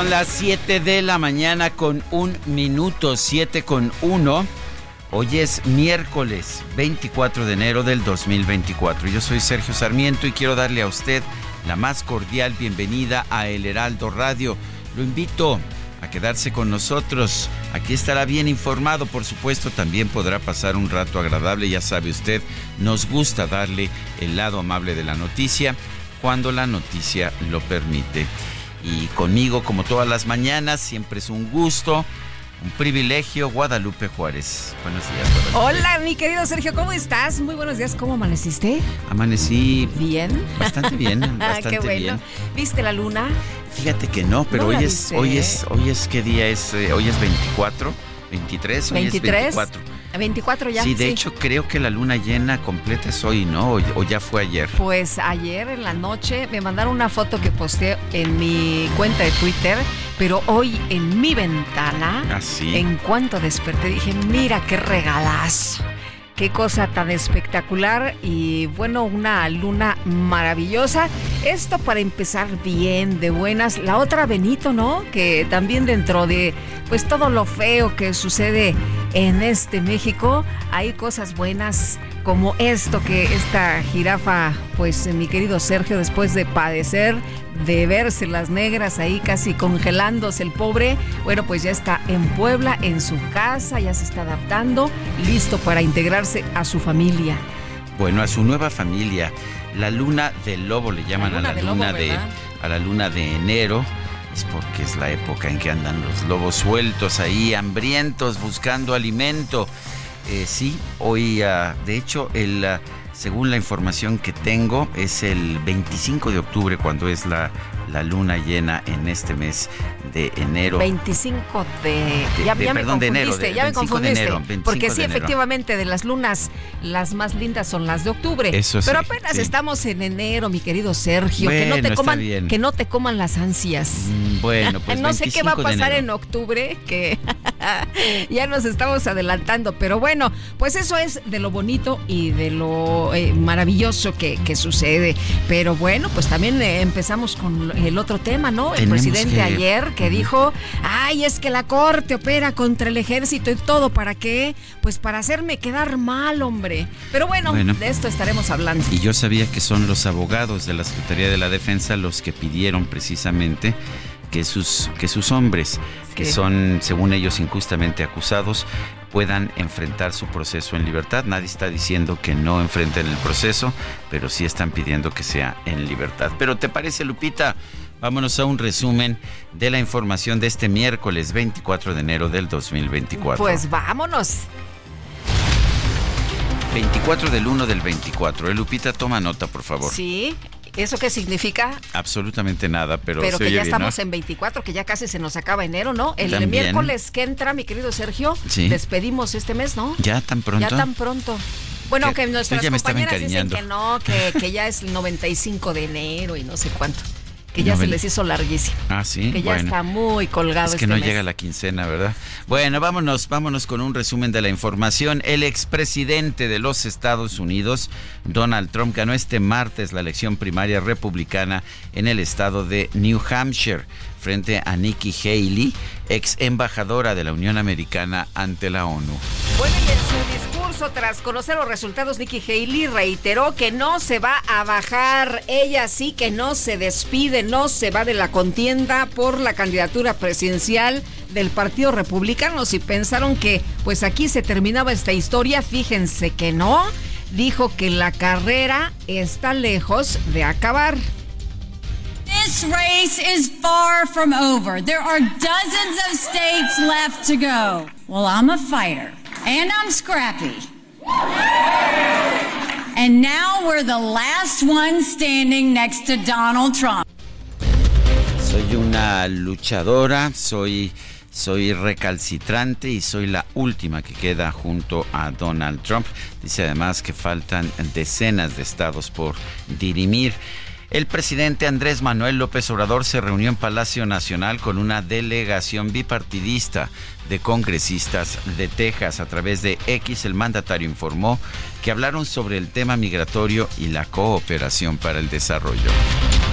Son las 7 de la mañana con un minuto, 7 con 1. Hoy es miércoles 24 de enero del 2024. Yo soy Sergio Sarmiento y quiero darle a usted la más cordial bienvenida a El Heraldo Radio. Lo invito a quedarse con nosotros. Aquí estará bien informado, por supuesto, también podrá pasar un rato agradable, ya sabe usted, nos gusta darle el lado amable de la noticia cuando la noticia lo permite y conmigo como todas las mañanas. Siempre es un gusto, un privilegio. Guadalupe Juárez. Buenos días. Hola, mi querido Sergio, ¿cómo estás? Muy buenos días. ¿Cómo amaneciste? Amanecí bien. Bastante bien, bastante Qué bueno. bien. ¿Viste la luna? Fíjate que no, pero No hoy es viste. hoy es hoy es qué día es Eh, hoy es 24, 23, hoy es 23. 24. 24 ya. sí, de hecho creo que la luna llena completa es hoy, ¿no? O, o ya fue ayer. Pues ayer en la noche me mandaron una foto que posteé en mi cuenta de Twitter, pero hoy en mi ventana, Ah, sí. en cuanto desperté, dije, mira qué regalazo. Qué cosa tan espectacular y bueno, una luna maravillosa. Esto para empezar bien, de buenas. La otra Benito, ¿no? Que también dentro de pues todo lo feo que sucede en este México, hay cosas buenas como esto que esta jirafa, pues mi querido Sergio, después de padecer, de verse las negras ahí casi congelándose el pobre, bueno, pues ya está en Puebla, en su casa, ya se está adaptando, listo para integrarse a su familia. Bueno, a su nueva familia, la luna del lobo le llaman La a la lobo, luna de a la luna de enero. Es porque es la época en que andan los lobos sueltos ahí, hambrientos, buscando alimento. Eh, sí, hoy, ah, de hecho, el, ah, según la información que tengo, es el 25 de octubre cuando es la, la luna llena en este mes de enero. 25 de... ya, de- ya me perdón, de enero, de- ya me 25 de confundiste. enero, 25 porque sí, enero. efectivamente, de las lunas, las más lindas son las de octubre. Eso sí, Pero apenas sí. estamos en enero, mi querido Sergio. que no te coman, que no te coman las ansias. Mm, Bueno, pues no sé qué va a 25 de pasar en octubre, que ya nos estamos adelantando, pero bueno, pues eso es de lo bonito y de lo eh, maravilloso que, que sucede. Pero bueno, pues también eh, empezamos con el otro tema, ¿no? El Tenemos presidente que- ayer que dijo, ay, es que la corte opera contra el ejército y todo, ¿para qué? Pues para hacerme quedar mal, hombre. Pero bueno, Bueno. de esto estaremos hablando. Y yo sabía que son los abogados de la Secretaría de la Defensa los que pidieron precisamente que sus, que sus hombres, que son, según ellos, injustamente acusados, puedan enfrentar su proceso en libertad. Nadie está diciendo que no enfrenten el proceso, pero sí están pidiendo que sea en libertad. Pero ¿te parece, Lupita? Vámonos a un resumen de la información de este miércoles 24 de enero del 2024. Pues vámonos. 24 del 1 del 24. Eh, Lupita, toma nota, por favor. Sí. ¿Eso qué significa? Absolutamente nada, pero, Pero se que oye ya bien, ¿no? estamos en 24, que ya casi se nos acaba enero, ¿no? El También. miércoles que entra, mi querido Sergio, Sí. despedimos este mes, ¿no? ¿Ya tan pronto? Ya tan pronto. Bueno, Que- que nuestras compañeras dicen que no, que, que ya es el 95 de enero y no sé cuánto. Que ya se les hizo larguísimo. Ah, sí. Que ya bueno. está muy colgado Es que este no mes. llega la quincena, ¿verdad? Bueno, vámonos, vámonos con un resumen de la información. El expresidente de los Estados Unidos, Donald Trump, ganó este martes la elección primaria republicana en el estado de New Hampshire frente a Nikki Haley, ex embajadora de la Unión Americana ante la ONU. Bueno, y en su tras conocer los resultados, Nikki Haley reiteró que no se va a bajar. Ella sí que no se despide, no se va de la contienda por la candidatura presidencial del Partido Republicano. Si pensaron que pues aquí se terminaba esta historia, fíjense que no. Dijo que la carrera está lejos de acabar. This race is far from over. There are dozens of states left to go. Well, I'm a fighter. And I'm scrappy. And now we're the last one standing next to Donald Trump. Soy una luchadora, soy soy recalcitrante y soy la última que queda junto a Donald Trump. Dice además que faltan decenas de estados por dirimir. El presidente Andrés Manuel López Obrador se reunió en Palacio Nacional con una delegación bipartidista de congresistas de Texas. A través de X, el mandatario informó que hablaron sobre el tema migratorio y la cooperación para el desarrollo.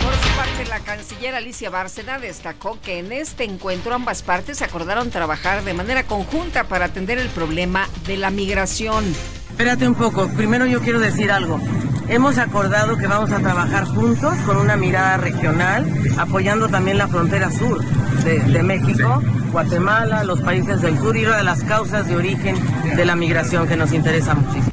Por su parte, la canciller Alicia Bárcena destacó que en este encuentro ambas partes acordaron trabajar de manera conjunta para atender el problema de la migración. Espérate un poco, primero yo quiero decir algo. Hemos acordado que vamos a trabajar juntos con una mirada regional, apoyando también la frontera sur de, de México, Guatemala, los países del sur y una de las causas de origen de la migración que nos interesa muchísimo.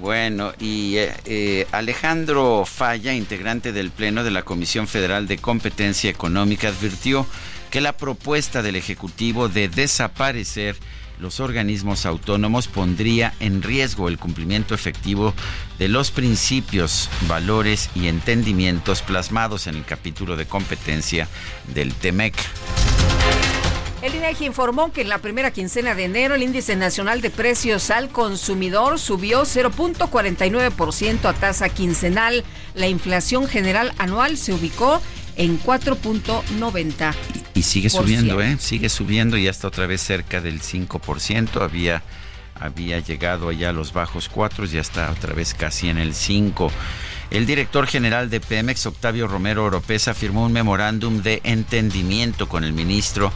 Bueno, y eh, eh, Alejandro Falla, integrante del Pleno de la Comisión Federal de Competencia Económica, advirtió que la propuesta del Ejecutivo de desaparecer los organismos autónomos pondría en riesgo el cumplimiento efectivo de los principios, valores y entendimientos plasmados en el capítulo de competencia del TEMEC. El INEGI informó que en la primera quincena de enero el índice nacional de precios al consumidor subió 0.49% a tasa quincenal. La inflación general anual se ubicó en 4.90. Y sigue subiendo, ¿eh? Sigue subiendo y hasta otra vez cerca del 5%. Había, había llegado allá a los bajos 4 y ya está otra vez casi en el 5%. El director general de Pemex, Octavio Romero Oropesa, firmó un memorándum de entendimiento con el ministro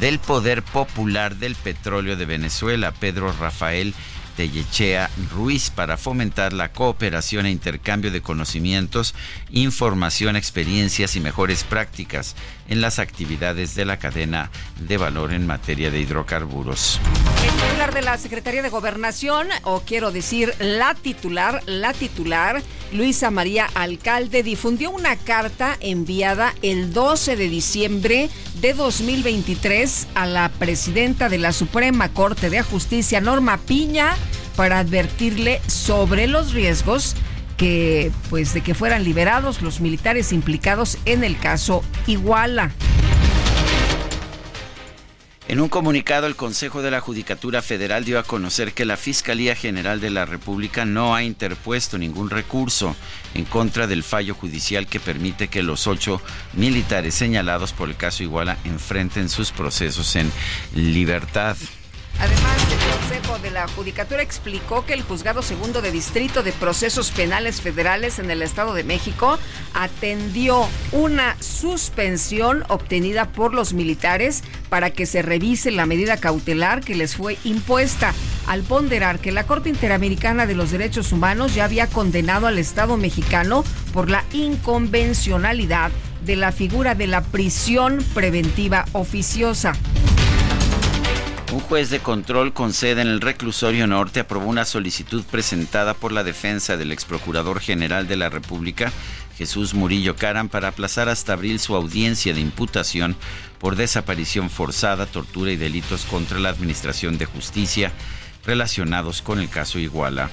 del Poder Popular del Petróleo de Venezuela, Pedro Rafael Tellechea Ruiz, para fomentar la cooperación e intercambio de conocimientos, información, experiencias y mejores prácticas en las actividades de la cadena de valor en materia de hidrocarburos. El titular de la Secretaría de Gobernación, o quiero decir la titular, la titular, Luisa María Alcalde, difundió una carta enviada el 12 de diciembre de 2023 a la presidenta de la Suprema Corte de Justicia, Norma Piña, para advertirle sobre los riesgos que pues de que fueran liberados los militares implicados en el caso Iguala. En un comunicado, el Consejo de la Judicatura Federal dio a conocer que la Fiscalía General de la República no ha interpuesto ningún recurso en contra del fallo judicial que permite que los ocho militares señalados por el caso Iguala enfrenten sus procesos en libertad. Además, el Consejo de la Judicatura explicó que el Juzgado Segundo de Distrito de Procesos Penales Federales en el Estado de México atendió una suspensión obtenida por los militares para que se revise la medida cautelar que les fue impuesta, al ponderar que la Corte Interamericana de los Derechos Humanos ya había condenado al Estado mexicano por la inconvencionalidad de la figura de la prisión preventiva oficiosa. Un juez de control con sede en el reclusorio norte aprobó una solicitud presentada por la defensa del ex procurador general de la República, Jesús Murillo Caram, para aplazar hasta abril su audiencia de imputación por desaparición forzada, tortura y delitos contra la Administración de Justicia relacionados con el caso Iguala.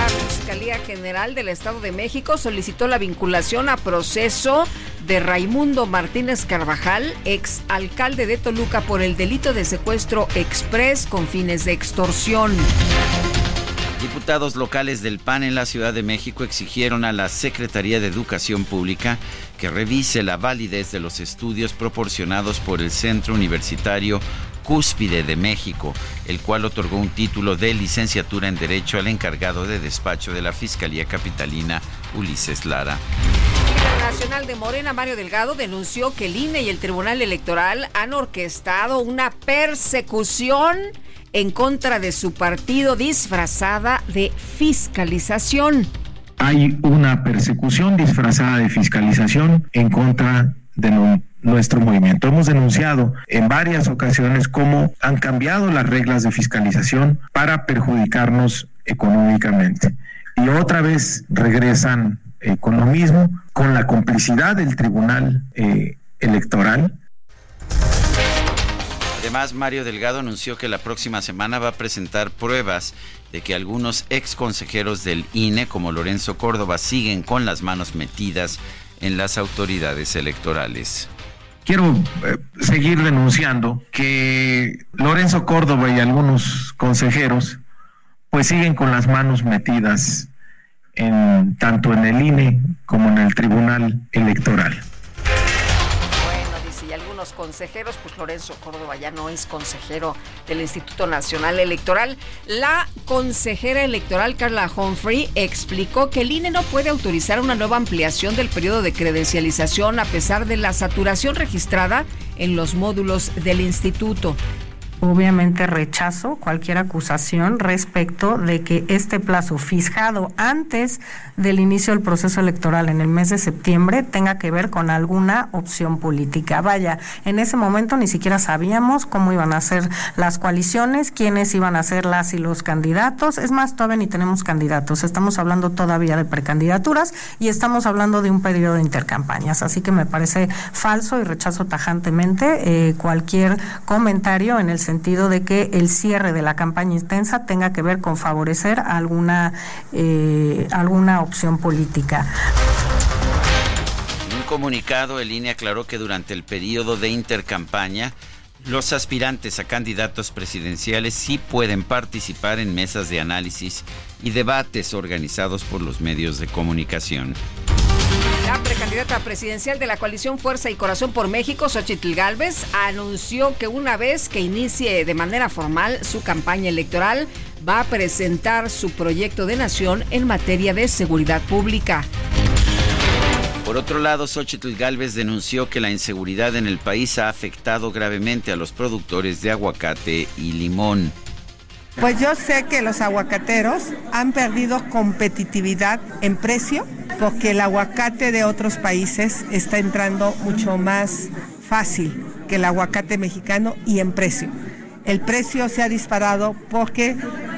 La Fiscalía General del Estado de México solicitó la vinculación a proceso de Raimundo Martínez Carvajal, ex alcalde de Toluca, por el delito de secuestro express con fines de extorsión. Diputados locales del PAN en la Ciudad de México exigieron a la Secretaría de Educación Pública que revise la validez de los estudios proporcionados por el Centro Universitario Cúspide de México, el cual otorgó un título de licenciatura en Derecho al encargado de despacho de la Fiscalía Capitalina, Ulises Lara. El nacional de Morena, Mario Delgado, denunció que el INE y el Tribunal Electoral han orquestado una persecución en contra de su partido disfrazada de fiscalización. Hay una persecución disfrazada de fiscalización en contra de nuestro movimiento. Hemos denunciado en varias ocasiones cómo han cambiado las reglas de fiscalización para perjudicarnos económicamente. Y otra vez regresan eh, con lo mismo, con la complicidad del Tribunal eh, Electoral. Además, Mario Delgado anunció que la próxima semana va a presentar pruebas de que algunos ex consejeros del INE, como Lorenzo Córdoba, siguen con las manos metidas en las autoridades electorales. Quiero eh, seguir denunciando que Lorenzo Córdoba y algunos consejeros pues siguen con las manos metidas en tanto en el INE como en el Tribunal Electoral consejeros, pues Lorenzo Córdoba ya no es consejero del Instituto Nacional Electoral. La consejera electoral Carla Humphrey explicó que el INE no puede autorizar una nueva ampliación del periodo de credencialización a pesar de la saturación registrada en los módulos del instituto. Obviamente rechazo cualquier acusación respecto de que este plazo fijado antes del inicio del proceso electoral en el mes de septiembre tenga que ver con alguna opción política. Vaya, en ese momento ni siquiera sabíamos cómo iban a ser las coaliciones, quiénes iban a ser las y los candidatos. Es más, todavía ni tenemos candidatos. Estamos hablando todavía de precandidaturas y estamos hablando de un periodo de intercampañas. Así que me parece falso y rechazo tajantemente eh, cualquier comentario en el sentido de que el cierre de la campaña intensa tenga que ver con favorecer alguna, eh, alguna opción política. Comunicado, el INE aclaró que durante el periodo de intercampaña, los aspirantes a candidatos presidenciales sí pueden participar en mesas de análisis y debates organizados por los medios de comunicación. La precandidata presidencial de la coalición Fuerza y Corazón por México, Xochitl Gálvez, anunció que una vez que inicie de manera formal su campaña electoral, va a presentar su proyecto de nación en materia de seguridad pública. Por otro lado, Xochitl Gálvez denunció que la inseguridad en el país ha afectado gravemente a los productores de aguacate y limón. Pues yo sé que los aguacateros han perdido competitividad en precio porque el aguacate de otros países está entrando mucho más fácil que el aguacate mexicano y en precio. El precio se ha disparado porque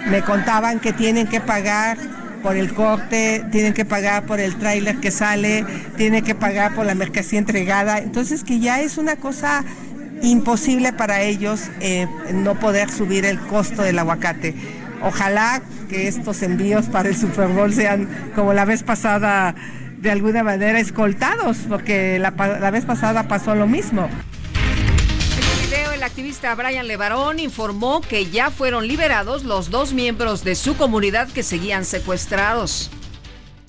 me contaban que tienen que pagar por el corte, tienen que pagar por el tráiler que sale, tienen que pagar por la mercancía entregada. Entonces que ya es una cosa imposible para ellos eh, no poder subir el costo del aguacate. Ojalá que estos envíos para el Super Bowl sean como la vez pasada, de alguna manera escoltados, porque la, la vez pasada pasó lo mismo. El activista Brian Levarón informó que ya fueron liberados los dos miembros de su comunidad que seguían secuestrados.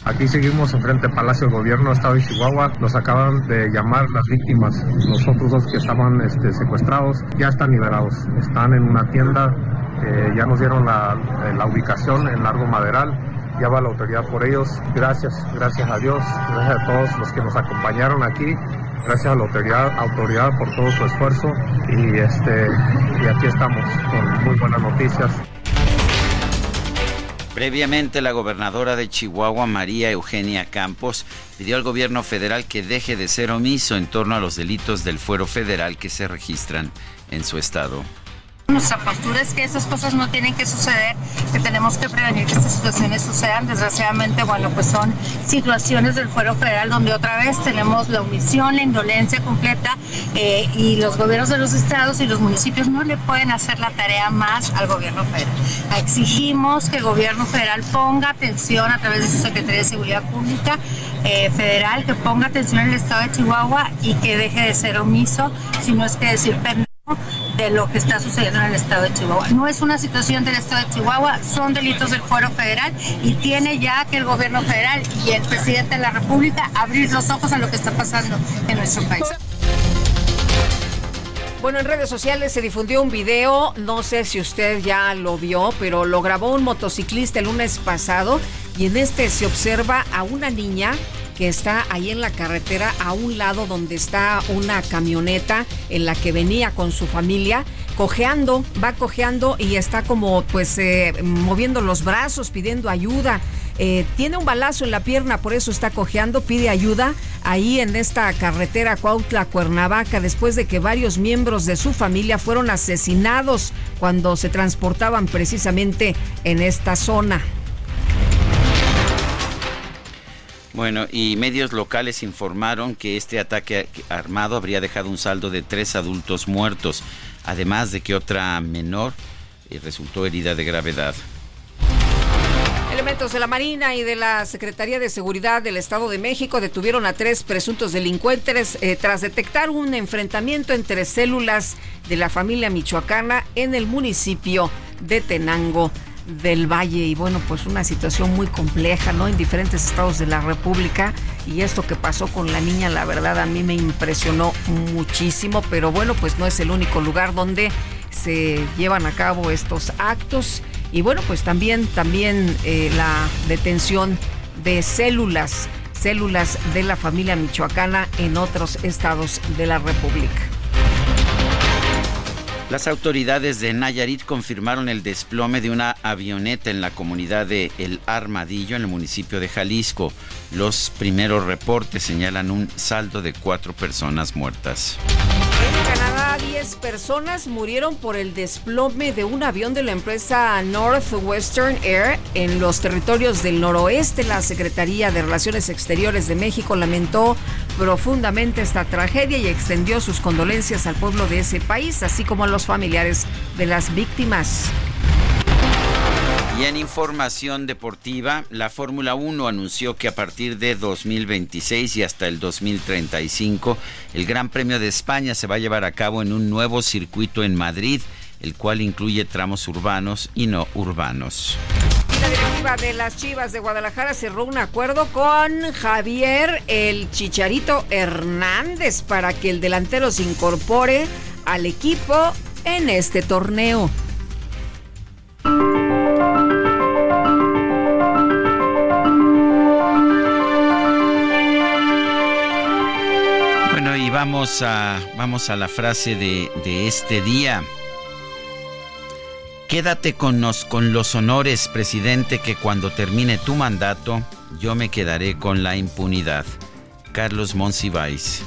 Aquí seguimos enfrente del Palacio del Gobierno, Estado de Chihuahua. Nos acaban de llamar las víctimas. Los otros dos que estaban este, secuestrados ya están liberados. Están en una tienda. Eh, ya nos dieron la, eh, la, ubicación en Largo Maderal. Ya va la autoridad por ellos. Gracias, gracias a Dios. Gracias a todos los que nos acompañaron aquí. Gracias a la autoridad, autoridad por todo su esfuerzo. Y, este, y aquí estamos con muy buenas noticias. Previamente, la gobernadora de Chihuahua, María Eugenia Campos, pidió al gobierno federal que deje de ser omiso en torno a los delitos del fuero federal que se registran en su estado. Nuestra postura es que esas cosas no tienen que suceder, que tenemos que prevenir que estas situaciones sucedan. Desgraciadamente, bueno, pues son situaciones del fuero federal donde otra vez tenemos la omisión, la indolencia completa eh, y los gobiernos de los estados y los municipios no le pueden hacer la tarea más al gobierno federal. Exigimos que el gobierno federal ponga atención a través de su Secretaría de Seguridad Pública eh, federal, que ponga atención en el estado de Chihuahua y que deje de ser omiso, si no es que decir de lo que está sucediendo en el estado de Chihuahua. No es una situación del estado de Chihuahua, son delitos del fuero federal y tiene ya que el gobierno federal y el presidente de la República abrir los ojos a lo que está pasando en nuestro país. Bueno, en redes sociales se difundió un video, no sé si usted ya lo vio, pero lo grabó un motociclista el lunes pasado y en este se observa a una niña que está ahí en la carretera a un lado donde está una camioneta en la que venía con su familia cojeando, va cojeando y está como pues eh, moviendo los brazos, pidiendo ayuda. Eh, tiene un balazo en la pierna, por eso está cojeando, pide ayuda ahí en esta carretera Cuautla-Cuernavaca, después de que varios miembros de su familia fueron asesinados cuando se transportaban precisamente en esta zona. Bueno, y medios locales informaron que este ataque armado habría dejado un saldo de tres adultos muertos, además de que otra menor eh, resultó herida de gravedad. Elementos de la Marina y de la Secretaría de Seguridad del Estado de México detuvieron a tres presuntos delincuentes eh, tras detectar un enfrentamiento entre células de la familia michoacana en el municipio de Tenango del Valle y bueno, pues una situación muy compleja, ¿no? En diferentes estados de la República y esto que pasó con la niña, la verdad a mí me impresionó muchísimo, pero bueno, pues no es el único lugar donde se llevan a cabo estos actos y bueno, pues también también eh, la detención de células, células de la familia michoacana en otros estados de la República. Las autoridades de Nayarit confirmaron el desplome de una avioneta en la comunidad de El Armadillo, en el municipio de Jalisco. Los primeros reportes señalan un saldo de cuatro personas muertas. Canadá, 10 personas murieron por el desplome de un avión de la empresa Northwestern Air en los territorios del noroeste. La Secretaría de Relaciones Exteriores de México lamentó profundamente esta tragedia y extendió sus condolencias al pueblo de ese país, así como a los familiares de las víctimas. Y en información deportiva, la Fórmula 1 anunció que a partir de 2026 y hasta el 2035, el Gran Premio de España se va a llevar a cabo en un nuevo circuito en Madrid, el cual incluye tramos urbanos y no urbanos. La directiva de las Chivas de Guadalajara cerró un acuerdo con Javier el Chicharito Hernández para que el delantero se incorpore al equipo en este torneo. Vamos a, vamos a la frase de, de este día. Quédate con, nos, con los honores, presidente, que cuando termine tu mandato, yo me quedaré con la impunidad. Carlos Monsiváis.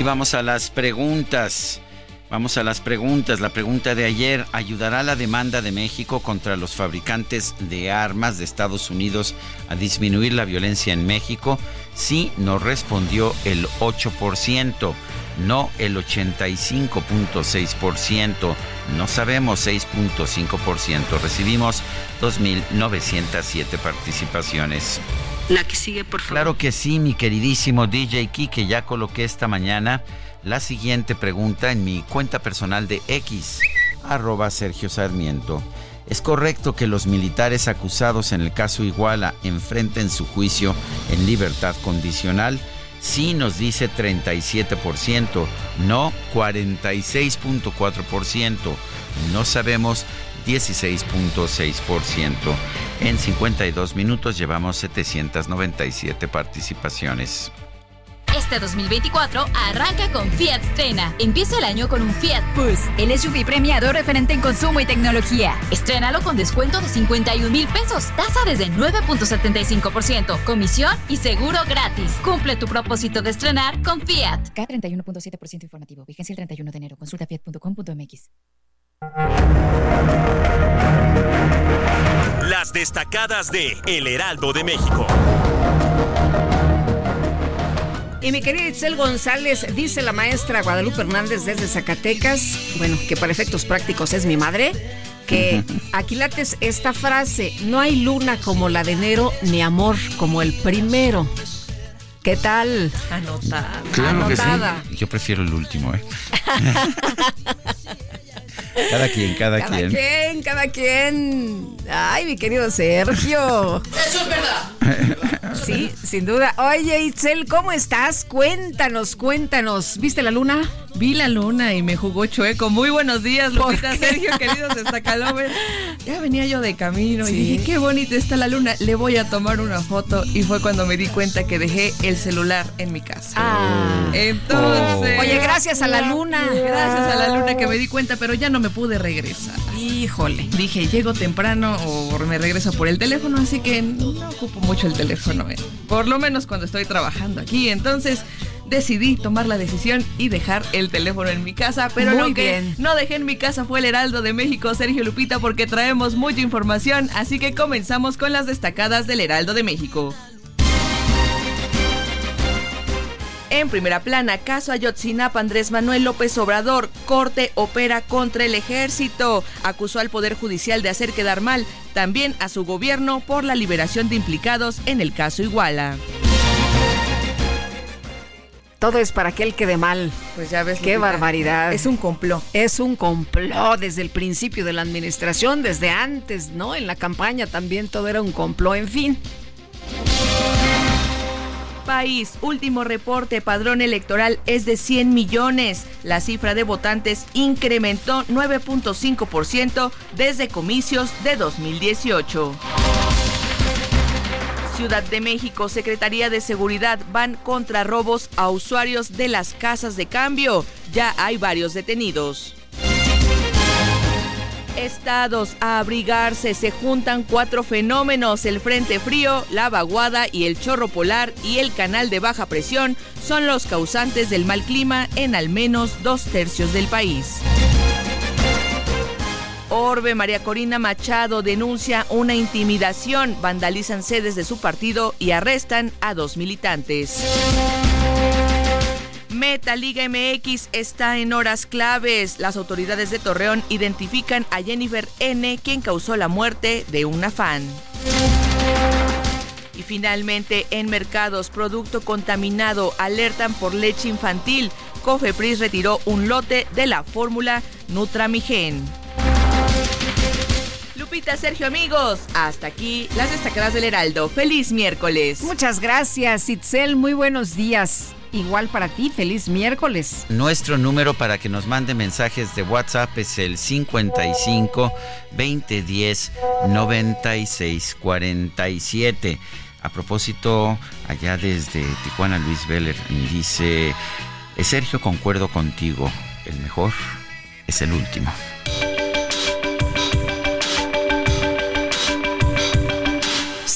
Y vamos a las preguntas. Vamos a las preguntas. La pregunta de ayer, ¿ayudará la demanda de México contra los fabricantes de armas de Estados Unidos a disminuir la violencia en México? Sí, nos respondió el 8%, no el 85.6%, no sabemos 6.5%. Recibimos 2.907 participaciones. La que sigue, por favor. Claro que sí, mi queridísimo DJ que ya coloqué esta mañana la siguiente pregunta en mi cuenta personal de X, arroba Sergio Sarmiento. ¿Es correcto que los militares acusados en el caso Iguala enfrenten su juicio en libertad condicional? Sí nos dice 37%, no 46.4%, no sabemos 16.6%. En 52 minutos llevamos 797 participaciones. Este 2024 arranca con Fiat Strena. Empieza el año con un Fiat Bus, el SUV premiado referente en consumo y tecnología. Estrénalo con descuento de 51 mil pesos, tasa desde 9.75%, comisión y seguro gratis. Cumple tu propósito de estrenar con Fiat. K31.7% informativo. Vigencia el 31 de enero. Consulta fiat.com.mx. Las destacadas de El Heraldo de México. Y mi querida Itzel González, dice la maestra Guadalupe Hernández desde Zacatecas, bueno, que para efectos prácticos es mi madre, que aquí lates esta frase, no hay luna como la de enero, ni amor como el primero. ¿Qué tal? Anotada. Claro Anotada. que sí. Yo prefiero el último, ¿eh? cada quien, cada, Cada quien. quien, cada quien. Ay, mi querido Sergio. Eso es verdad. Sí, sin duda. Oye, Itzel, ¿cómo estás? Cuéntanos, cuéntanos. ¿Viste la luna? Vi la luna y me jugó chueco. Muy buenos días, Lupita, Sergio, queridos Stacalover. Ya venía yo de camino y dije, qué bonita está la luna. Le voy a tomar una foto. Y fue cuando me di cuenta que dejé el celular en mi casa. Ah. Entonces. Oye, gracias a la luna. Gracias a la luna que me di cuenta, pero ya no me pude regresar. Híjole. Dije, llego temprano o me regreso por el teléfono, así que no ocupo mucho el teléfono. eh. Por lo menos cuando estoy trabajando aquí. Entonces decidí tomar la decisión y dejar el teléfono en mi casa, pero Muy lo que bien. no dejé en mi casa fue el Heraldo de México, Sergio Lupita, porque traemos mucha información, así que comenzamos con las destacadas del Heraldo de México. En primera plana, caso Ayotzinapa, Andrés Manuel López Obrador, corte opera contra el ejército. Acusó al Poder Judicial de hacer quedar mal también a su gobierno por la liberación de implicados en el caso Iguala. Todo es para que él quede mal. Pues ya ves. Qué Lupita, barbaridad. Es un complot. Es un complot desde el principio de la administración, desde antes, ¿no? En la campaña también todo era un complot, en fin. País, último reporte, padrón electoral es de 100 millones. La cifra de votantes incrementó 9.5% desde comicios de 2018. Ciudad de México, Secretaría de Seguridad van contra robos a usuarios de las casas de cambio. Ya hay varios detenidos. Estados a abrigarse se juntan cuatro fenómenos, el frente frío, la vaguada y el chorro polar y el canal de baja presión son los causantes del mal clima en al menos dos tercios del país. Orbe María Corina Machado denuncia una intimidación, vandalizan sedes de su partido y arrestan a dos militantes. Meta Liga MX está en horas claves. Las autoridades de Torreón identifican a Jennifer N., quien causó la muerte de una fan. Y finalmente, en mercados, producto contaminado, alertan por leche infantil. Cofepris retiró un lote de la fórmula Nutramigen. Lupita, Sergio, amigos, hasta aquí las destacadas del Heraldo. ¡Feliz miércoles! Muchas gracias, Itzel. Muy buenos días. Igual para ti, feliz miércoles. Nuestro número para que nos mande mensajes de WhatsApp es el 55 2010 96 47. A propósito, allá desde Tijuana, Luis Veller dice: "Eh, Sergio, concuerdo contigo. El mejor es el último.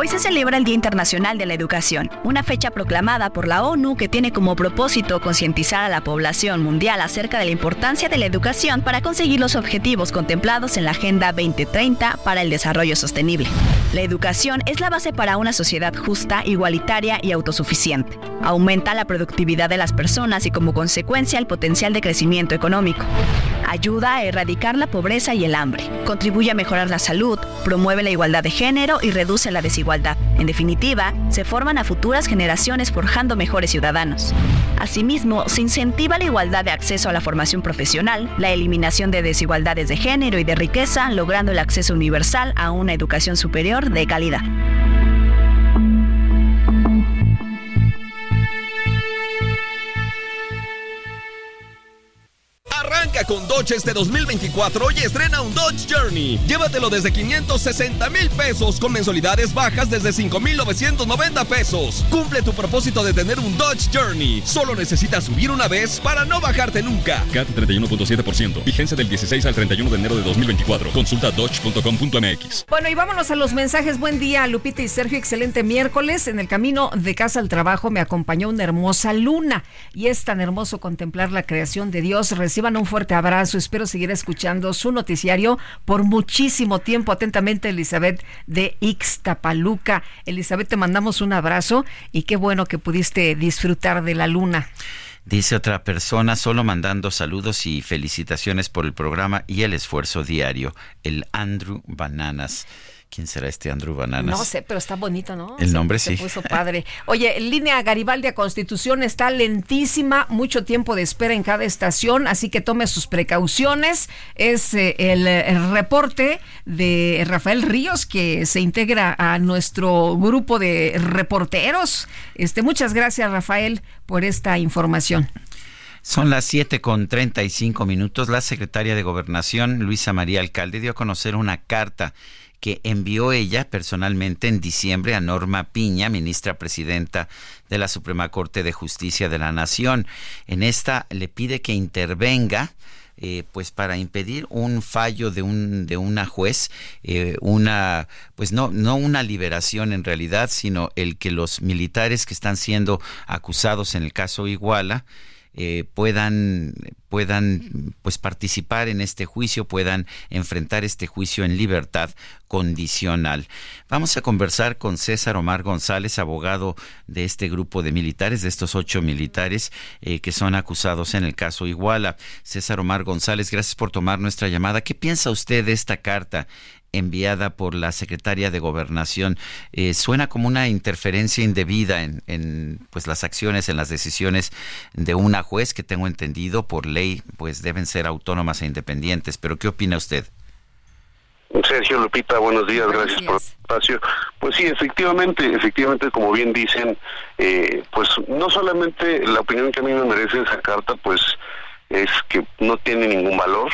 Hoy se celebra el Día Internacional de la Educación, una fecha proclamada por la ONU que tiene como propósito concientizar a la población mundial acerca de la importancia de la educación para conseguir los objetivos contemplados en la Agenda 2030 para el Desarrollo Sostenible. La educación es la base para una sociedad justa, igualitaria y autosuficiente. Aumenta la productividad de las personas y como consecuencia el potencial de crecimiento económico. Ayuda a erradicar la pobreza y el hambre. Contribuye a mejorar la salud, promueve la igualdad de género y reduce la desigualdad. En definitiva, se forman a futuras generaciones forjando mejores ciudadanos. Asimismo, se incentiva la igualdad de acceso a la formación profesional, la eliminación de desigualdades de género y de riqueza, logrando el acceso universal a una educación superior de calidad. Arranca con Dodge este 2024 y estrena un Dodge Journey. Llévatelo desde 560 mil pesos con mensualidades bajas desde 5,990 pesos. Cumple tu propósito de tener un Dodge Journey. Solo necesitas subir una vez para no bajarte nunca. CAT 31.7%. Vigencia del 16 al 31 de enero de 2024. Consulta dodge.com.mx. Bueno, y vámonos a los mensajes. Buen día, Lupita y Sergio. Excelente miércoles. En el camino de casa al trabajo me acompañó una hermosa luna y es tan hermoso contemplar la creación de Dios. Reciban un fuerte abrazo. Espero seguir escuchando su noticiario por muchísimo tiempo. Atentamente, Elizabeth de Ixtapaluca. Elizabeth, te mandamos un abrazo y qué bueno que pudiste disfrutar de la luna. Dice otra persona, solo mandando saludos y felicitaciones por el programa y el esfuerzo diario, el Andrew Bananas. ¿Quién será este Andrew Bananas? No sé, pero está bonito, ¿no? El nombre se sí. puso padre. Oye, línea Garibaldi a Constitución está lentísima, mucho tiempo de espera en cada estación, así que tome sus precauciones. Es eh, el, el reporte de Rafael Ríos que se integra a nuestro grupo de reporteros. Este, muchas gracias, Rafael, por esta información. Son las 7 con 35 minutos. La secretaria de Gobernación, Luisa María Alcalde, dio a conocer una carta que envió ella personalmente en diciembre a Norma Piña, ministra presidenta de la Suprema Corte de Justicia de la Nación. En esta le pide que intervenga eh, pues para impedir un fallo de un de una juez eh, una pues no no una liberación en realidad sino el que los militares que están siendo acusados en el caso Iguala eh, puedan puedan pues participar en este juicio, puedan enfrentar este juicio en libertad condicional. Vamos a conversar con César Omar González, abogado de este grupo de militares, de estos ocho militares eh, que son acusados en el caso Iguala. César Omar González, gracias por tomar nuestra llamada. ¿Qué piensa usted de esta carta enviada por la secretaria de Gobernación eh, suena como una interferencia indebida en, en, pues las acciones, en las decisiones de una juez que tengo entendido por ley pues deben ser autónomas e independientes. Pero ¿qué opina usted? Sergio Lupita, buenos días, gracias, por el espacio. Pues sí, efectivamente, efectivamente, como bien dicen, eh, pues no solamente la opinión que a mí me merece esa carta, pues es que no tiene ningún valor,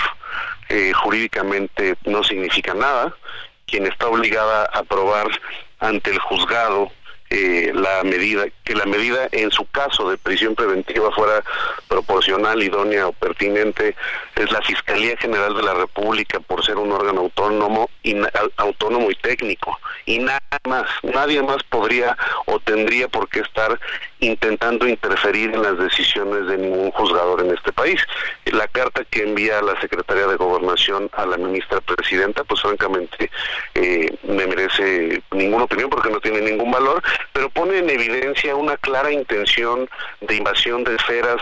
eh, jurídicamente no significa nada. Quien está obligada a probar ante el juzgado eh, la medida, que la medida en su caso de prisión preventiva fuera proporcional, idónea o pertinente, es la Fiscalía General de la República por ser un órgano autónomo y autónomo y técnico. Y nada más, nadie más podría o tendría por qué estar intentando interferir en las decisiones de ningún juzgador en este país. La carta que envía la Secretaría de Gobernación a la ministra presidenta, pues francamente eh, me merece ninguna opinión porque no tiene ningún valor, pero pone en evidencia una clara intención de invasión de esferas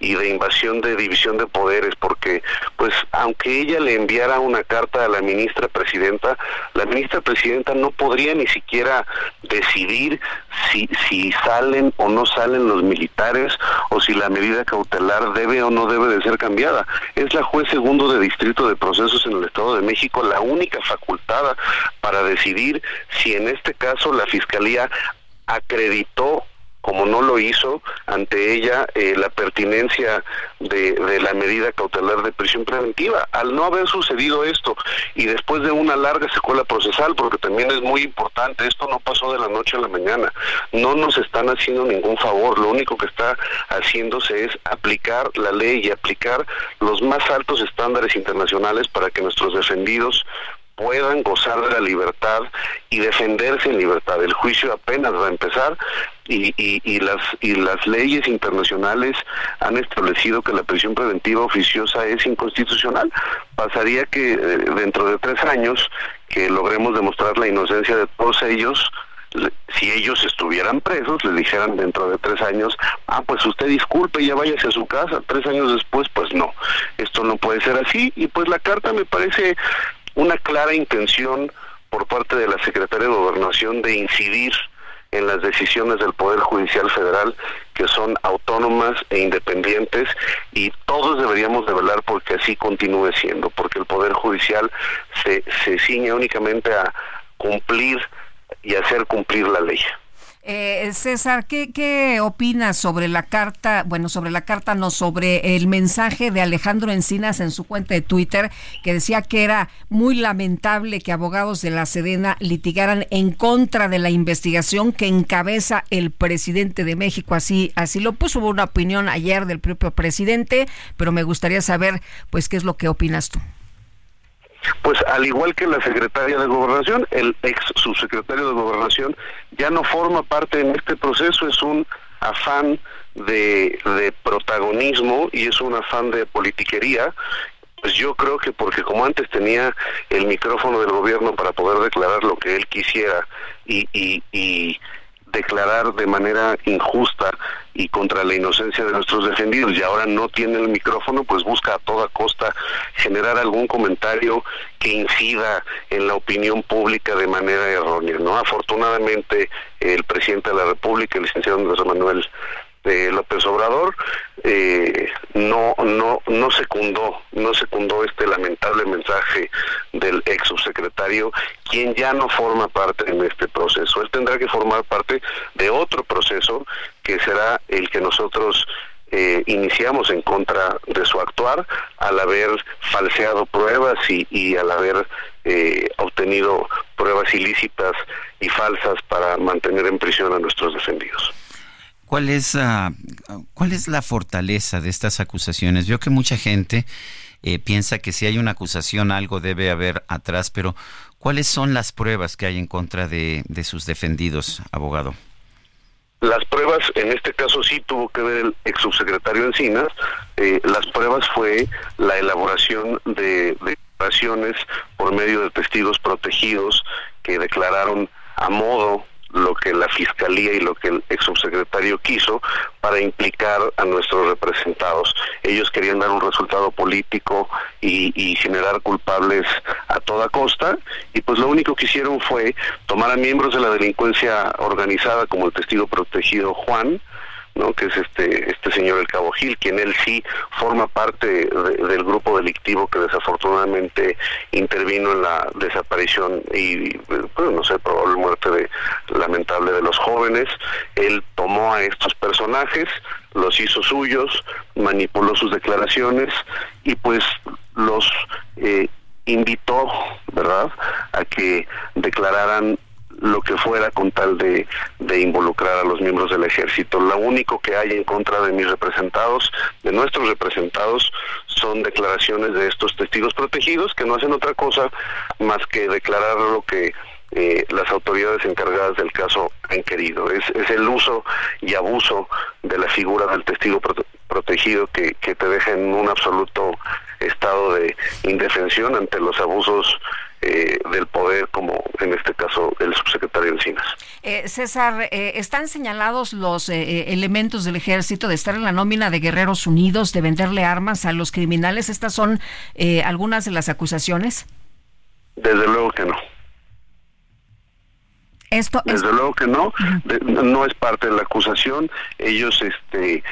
y de invasión de división de poderes, porque pues aunque ella le enviara una carta a la ministra presidenta, la ministra presidenta no podría ni siquiera decidir si, si salen o no salen los militares o si la medida cautelar debe o no debe de ser cambiada. Es la juez segundo de distrito de procesos en el Estado de México la única facultada para decidir si en este caso la Fiscalía acreditó como no lo hizo ante ella eh, la pertinencia de, de, la medida cautelar de prisión preventiva. Al no haber sucedido esto y después de una larga secuela procesal, porque también es muy importante, esto no pasó de la noche a la mañana, no nos están haciendo ningún favor, lo único que está haciéndose es aplicar la ley y aplicar los más altos estándares internacionales para que nuestros defendidos puedan gozar de la libertad y defenderse en libertad. El juicio apenas va a empezar y, y, y, las y las leyes internacionales han establecido que la prisión preventiva oficiosa es inconstitucional. Pasaría que eh, dentro de tres años que logremos demostrar la inocencia de todos ellos, si ellos estuvieran presos, le dijeran dentro de tres años, ah, pues usted disculpe, ya váyase a su casa. Tres años después, pues no, esto no puede ser así. Y pues la carta me parece una clara intención por parte de la Secretaría de Gobernación de incidir en las decisiones del Poder Judicial Federal que son autónomas e independientes y todos deberíamos de velar porque así continúe siendo, porque el Poder Judicial se, se ciñe únicamente a cumplir y hacer cumplir la ley. Eh, César, ¿qué, ¿qué opinas sobre la carta, bueno, sobre la carta, no, sobre el mensaje de Alejandro Encinas en su cuenta de Twitter, que decía que era muy lamentable que abogados de la Sedena litigaran en contra de la investigación que encabeza el presidente de México? Así, así lo puso, hubo una opinión ayer del propio presidente, pero me gustaría saber, pues, qué es lo que opinas tú. Pues al igual que la secretaria de Gobernación, el ex subsecretario de Gobernación ya no forma parte en este proceso, es un afán de, de protagonismo y es un afán de politiquería. Pues yo creo que porque como antes tenía el micrófono del gobierno para poder declarar lo que él quisiera y, y, y declarar de manera injusta y contra la inocencia de nuestros defendidos y ahora no tiene el micrófono, pues busca a toda costa generar algún comentario que incida en la opinión pública de manera errónea, ¿no? Afortunadamente el presidente de la República, el licenciado Andrés Manuel de López Obrador eh, no no no secundó no secundó este lamentable mensaje del ex subsecretario quien ya no forma parte en este proceso él tendrá que formar parte de otro proceso que será el que nosotros eh, iniciamos en contra de su actuar al haber falseado pruebas y, y al haber eh, obtenido pruebas ilícitas y falsas para mantener en prisión a nuestros defendidos. ¿Cuál es, ah, ¿Cuál es la fortaleza de estas acusaciones? Yo que mucha gente eh, piensa que si hay una acusación algo debe haber atrás, pero ¿cuáles son las pruebas que hay en contra de, sus defendidos, abogado? Las pruebas, en este caso sí tuvo que ver el ex subsecretario Encinas, eh, las pruebas fue la elaboración de declaraciones por medio de testigos protegidos que declararon a modo lo que la fiscalía y lo que el ex subsecretario quiso para implicar a nuestros representados. Ellos querían dar un resultado político y, y, generar culpables a toda costa y pues lo único que hicieron fue tomar a miembros de la delincuencia organizada como el testigo protegido Juan, ¿no? que es este este señor El Cabo Gil, quien él sí forma parte del grupo delictivo que desafortunadamente intervino en la desaparición y, bueno, no sé, probable muerte de, lamentable de los jóvenes. Él tomó a estos personajes, los hizo suyos, manipuló sus declaraciones y pues los eh, invitó, ¿verdad?, a que declararan lo que fuera con tal de, involucrar a los miembros del ejército. Lo único que hay en contra de mis representados, de nuestros representados, son declaraciones de estos testigos protegidos que no hacen otra cosa más que declarar lo que eh, las autoridades encargadas del caso han querido. Es, es el uso y abuso de la figura del testigo protegido que, que te deja en un absoluto estado de indefensión ante los abusos eh, del poder, como en este caso el subsecretario Encinas. Eh, César, eh, ¿están señalados los elementos del ejército de estar en la nómina de Guerreros Unidos, de venderle armas a los criminales? ¿Estas son algunas de las acusaciones? Desde luego que no. Esto, Desde luego que no, no es parte de la acusación. Ellos, este,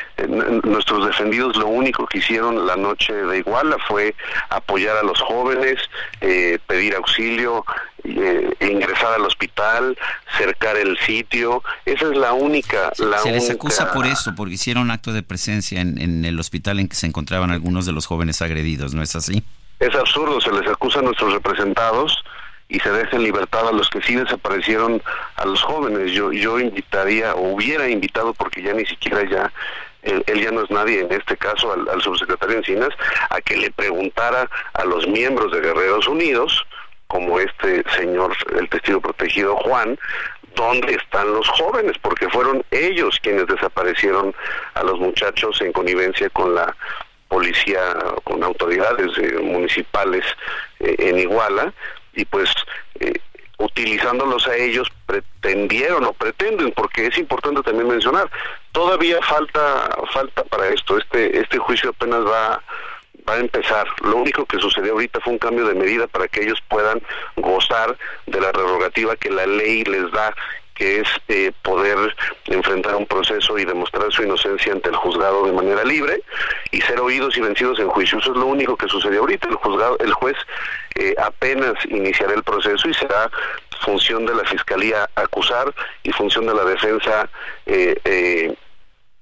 nuestros defendidos, lo único que hicieron la noche de Iguala fue apoyar a los jóvenes, eh, pedir auxilio, eh, ingresar al hospital, cercar el sitio. Esa es la única. La se les acusa por eso, porque hicieron acto de presencia en, en el hospital en que se encontraban algunos de los jóvenes agredidos, ¿no es así? Es absurdo, se les acusa a nuestros representados y se deje en libertad a los que sí desaparecieron a los jóvenes. Yo, yo invitaría, o hubiera invitado, porque ya ni siquiera ya, él, ya no es nadie en este caso, al, subsecretario Encinas, a que le preguntara a los miembros de Guerreros Unidos, como este señor, el testigo protegido Juan, dónde están los jóvenes, porque fueron ellos quienes desaparecieron a los muchachos en connivencia con la policía, con autoridades eh, municipales eh, en Iguala, y pues eh, utilizándolos a ellos pretendieron o pretenden porque es importante también mencionar todavía falta falta para esto este este juicio apenas va va a empezar. Lo único que sucedió ahorita fue un cambio de medida para que ellos puedan gozar de la prerrogativa que la ley les da que es eh, poder enfrentar un proceso y demostrar su inocencia ante el juzgado de manera libre y ser oídos y vencidos en juicio. Eso es lo único que sucedió ahorita. El juzgado, el juez eh, apenas iniciará el proceso y será función de la fiscalía acusar y función de la defensa eh, eh,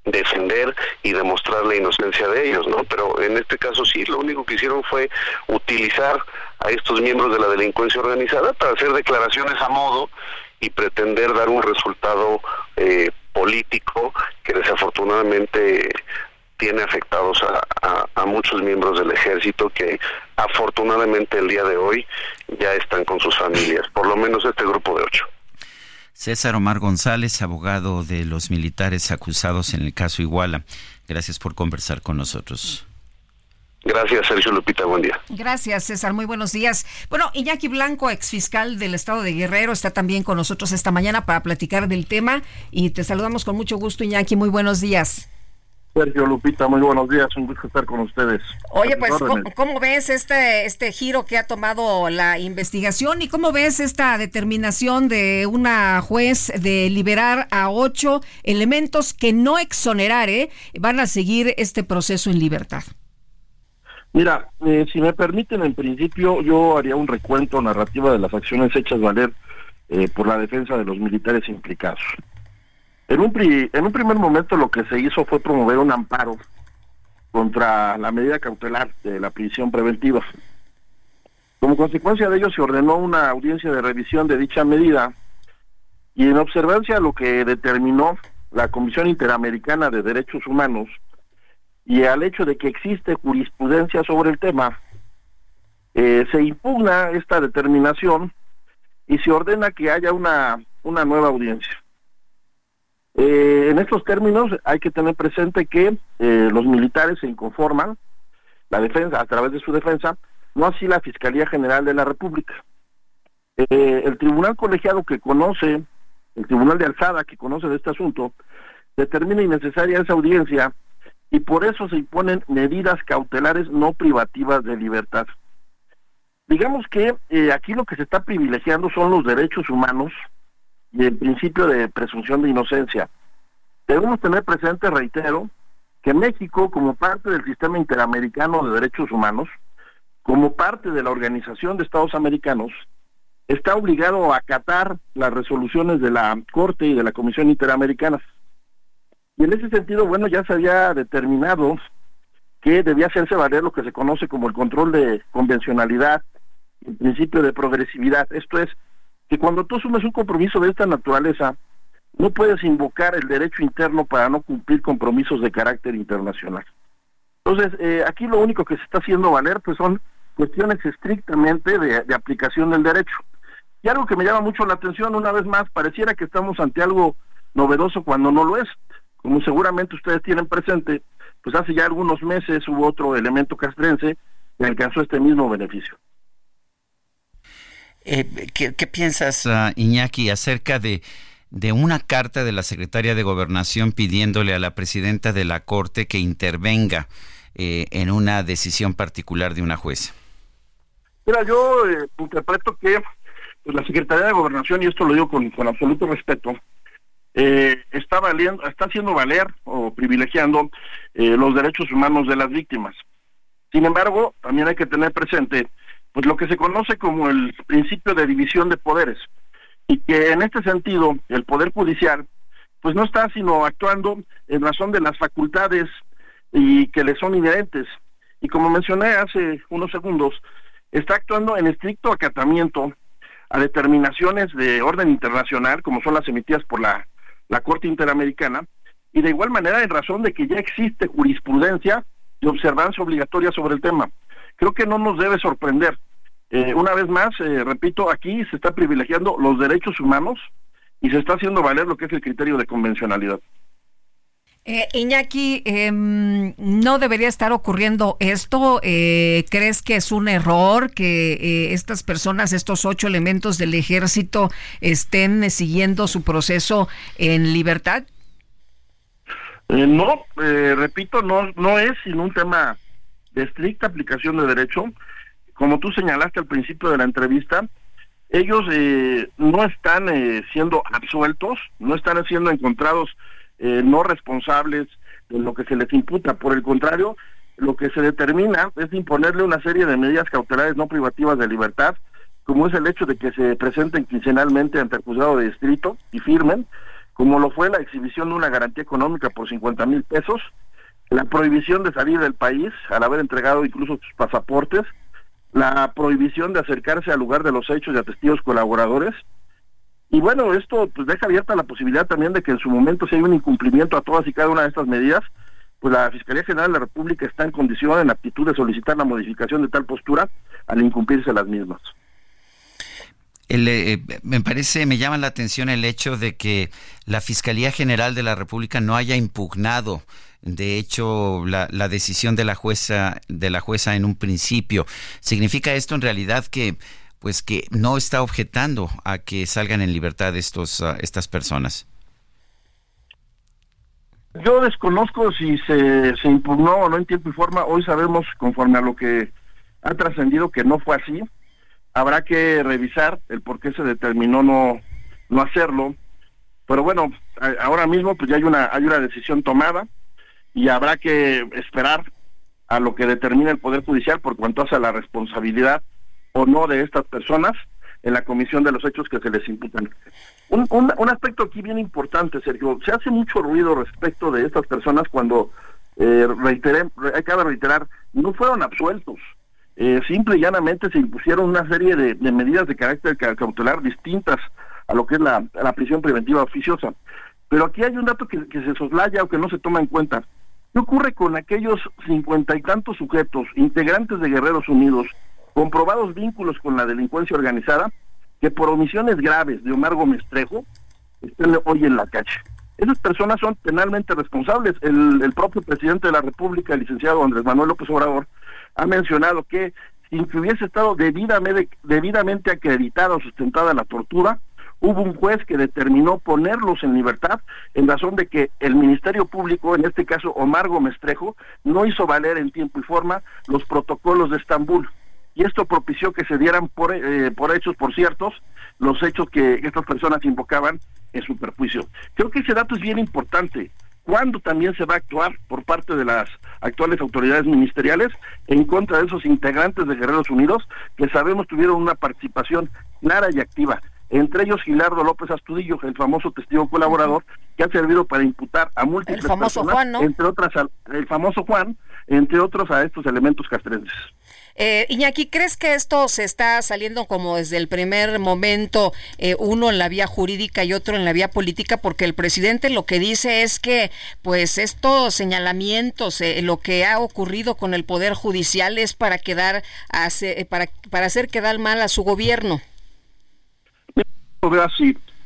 defender y demostrar la inocencia de ellos, ¿no? Pero en este caso sí, lo único que hicieron fue utilizar a estos miembros de la delincuencia organizada para hacer declaraciones a modo y pretender dar un resultado eh, político que desafortunadamente tiene afectados a, a, muchos miembros del ejército que afortunadamente el día de hoy ya están con sus familias, por lo menos este grupo de ocho. César Omar González, abogado de los militares acusados en el caso Iguala. Gracias por conversar con nosotros. Gracias, Sergio Lupita. Buen día. Gracias, César. Muy buenos días. Bueno, Iñaki Blanco, exfiscal del estado de Guerrero, está también con nosotros esta mañana para platicar del tema. Y te saludamos con mucho gusto, Iñaki. Muy buenos días. Sergio Lupita, muy buenos días, un gusto estar con ustedes. Oye, pues, ¿cómo, ves este, este giro que ha tomado la investigación y cómo ves esta determinación de una juez de liberar a ocho elementos que no exonerar, eh, van a seguir este proceso en libertad? Mira, eh, si me permiten, en principio yo haría un recuento narrativa de las acciones hechas valer eh, por la defensa de los militares implicados. En un, en un primer momento lo que se hizo fue promover un amparo contra la medida cautelar de la prisión preventiva. Como consecuencia de ello se ordenó una audiencia de revisión de dicha medida y en observancia a lo que determinó la Comisión Interamericana de Derechos Humanos y al hecho de que existe jurisprudencia sobre el tema, eh, se impugna esta determinación y se ordena que haya una, una nueva audiencia. Eh, en estos términos hay que tener presente que eh, los militares se inconforman, la defensa, a través de su defensa, no así la Fiscalía General de la República. El tribunal colegiado que conoce, el tribunal de alzada que conoce de este asunto, determina innecesaria esa audiencia y por eso se imponen medidas cautelares no privativas de libertad. Digamos que aquí lo que se está privilegiando son los derechos humanos, y el principio de presunción de inocencia. Debemos tener presente, reitero, que México, como parte del sistema interamericano de derechos humanos, como parte de la Organización de Estados Americanos, está obligado a acatar las resoluciones de la Corte y de la Comisión Interamericana. Y en ese sentido, bueno, ya se había determinado que debía hacerse valer lo que se conoce como el control de convencionalidad, el principio de progresividad. Esto es, que cuando tú asumes un compromiso de esta naturaleza, no puedes invocar el derecho interno para no cumplir compromisos de carácter internacional. Entonces, eh, aquí lo único que se está haciendo valer pues son cuestiones estrictamente de, de, aplicación del derecho. Y algo que me llama mucho la atención, una vez más, pareciera que estamos ante algo novedoso cuando no lo es. Como seguramente ustedes tienen presente, pues hace ya algunos meses hubo otro elemento castrense que alcanzó este mismo beneficio. Eh, ¿qué, piensas, uh, Iñaki, acerca de, de una carta de la secretaria de Gobernación pidiéndole a la presidenta de la Corte que intervenga eh, en una decisión particular de una jueza? Mira, yo eh, interpreto que pues, la Secretaría de Gobernación, y esto lo digo con, con absoluto respeto, eh, está, valiendo, está haciendo valer o privilegiando eh, los derechos humanos de las víctimas. Sin embargo, también hay que tener presente pues lo que se conoce como el principio de división de poderes y que en este sentido el poder judicial pues no está sino actuando en razón de las facultades y que le son inherentes y como mencioné hace unos segundos está actuando en estricto acatamiento a determinaciones de orden internacional como son las emitidas por la, la Corte Interamericana y de igual manera en razón de que ya existe jurisprudencia de observancia obligatoria sobre el tema creo que no nos debe sorprender. Eh, una vez más, eh, repito, aquí se está privilegiando los derechos humanos y se está haciendo valer lo que es el criterio de convencionalidad. Eh, Iñaki, em, ¿no debería estar ocurriendo esto? Eh, ¿Crees que es un error que estas personas, estos ocho elementos del ejército, estén siguiendo su proceso en libertad? no, repito, no, no es sino un tema de estricta aplicación de derecho, como tú señalaste al principio de la entrevista, ellos eh, no están eh, siendo absueltos, no están siendo encontrados eh, no responsables de lo que se les imputa. Por el contrario, lo que se determina es imponerle una serie de medidas cautelares no privativas de libertad como es el hecho de que se presenten quincenalmente ante el juzgado de distrito y firmen, como lo fue la exhibición de una garantía económica por 50 mil pesos, la prohibición de salir del país al haber entregado incluso sus pasaportes, la prohibición de acercarse al lugar de los hechos y a testigos colaboradores. Y bueno, esto pues deja abierta la posibilidad también de que en su momento si hay un incumplimiento a todas y cada una de estas medidas, pues la Fiscalía General de la República está en condición, en actitud de solicitar la modificación de tal postura al incumplirse las mismas. Eh, me parece, me llama la atención el hecho de que la Fiscalía General de la República no haya impugnado de hecho la, la, decisión de la jueza de la jueza en un principio significa esto en realidad que pues que no está objetando a que salgan en libertad estos uh, estas personas yo desconozco si se, se impugnó o no en tiempo y forma. Hoy sabemos conforme a lo que ha trascendido que no fue así. Habrá que revisar el por qué se determinó no no hacerlo. Pero bueno ahora mismo pues ya hay una hay una decisión tomada y habrá que esperar a lo que determine el Poder Judicial por cuanto hace la responsabilidad o no de estas personas en la comisión de los hechos que se les imputan. Un, un, aspecto aquí bien importante, Sergio, se hace mucho ruido respecto de estas personas cuando, eh, reiteré, cabe reiterar, no fueron absueltos. Eh, simple y llanamente se impusieron una serie de, medidas de carácter cautelar distintas a lo que es la, la prisión preventiva oficiosa. Pero aquí hay un dato que, que se soslaya o que no se toma en cuenta. ¿Qué ocurre con aquellos cincuenta y tantos sujetos, integrantes de Guerreros Unidos, comprobados vínculos con la delincuencia organizada, que por omisiones graves de Omar Gómez Trejo están hoy en la calle? Esas personas son penalmente responsables. El, propio presidente de la República, el licenciado Andrés Manuel López Obrador, ha mencionado que sin que hubiese estado debidamente, debidamente acreditada o sustentada la tortura, hubo un juez que determinó ponerlos en libertad en razón de que el Ministerio Público, en este caso Omar Gómez Trejo, no hizo valer en tiempo y forma los protocolos de Estambul. Y esto propició que se dieran por, eh, por hechos, por ciertos, los hechos que estas personas invocaban en su perjuicio. Creo que ese dato es bien importante. ¿Cuándo también se va a actuar por parte de las actuales autoridades ministeriales en contra de esos integrantes de Guerreros Unidos que sabemos tuvieron una participación clara y activa entre ellos Gilardo López Astudillo, el famoso testigo colaborador, que ha servido para imputar a múltiples el famoso Juan, ¿no? entre otras el famoso Juan, entre otros a estos elementos castrenses. Eh, Iñaki, ¿crees que esto se está saliendo como desde el primer momento, eh, uno en la vía jurídica y otro en la vía política? Porque el presidente lo que dice es que, pues, estos señalamientos, eh, lo que ha ocurrido con el Poder Judicial es para quedar, para, para hacer quedar mal a su gobierno.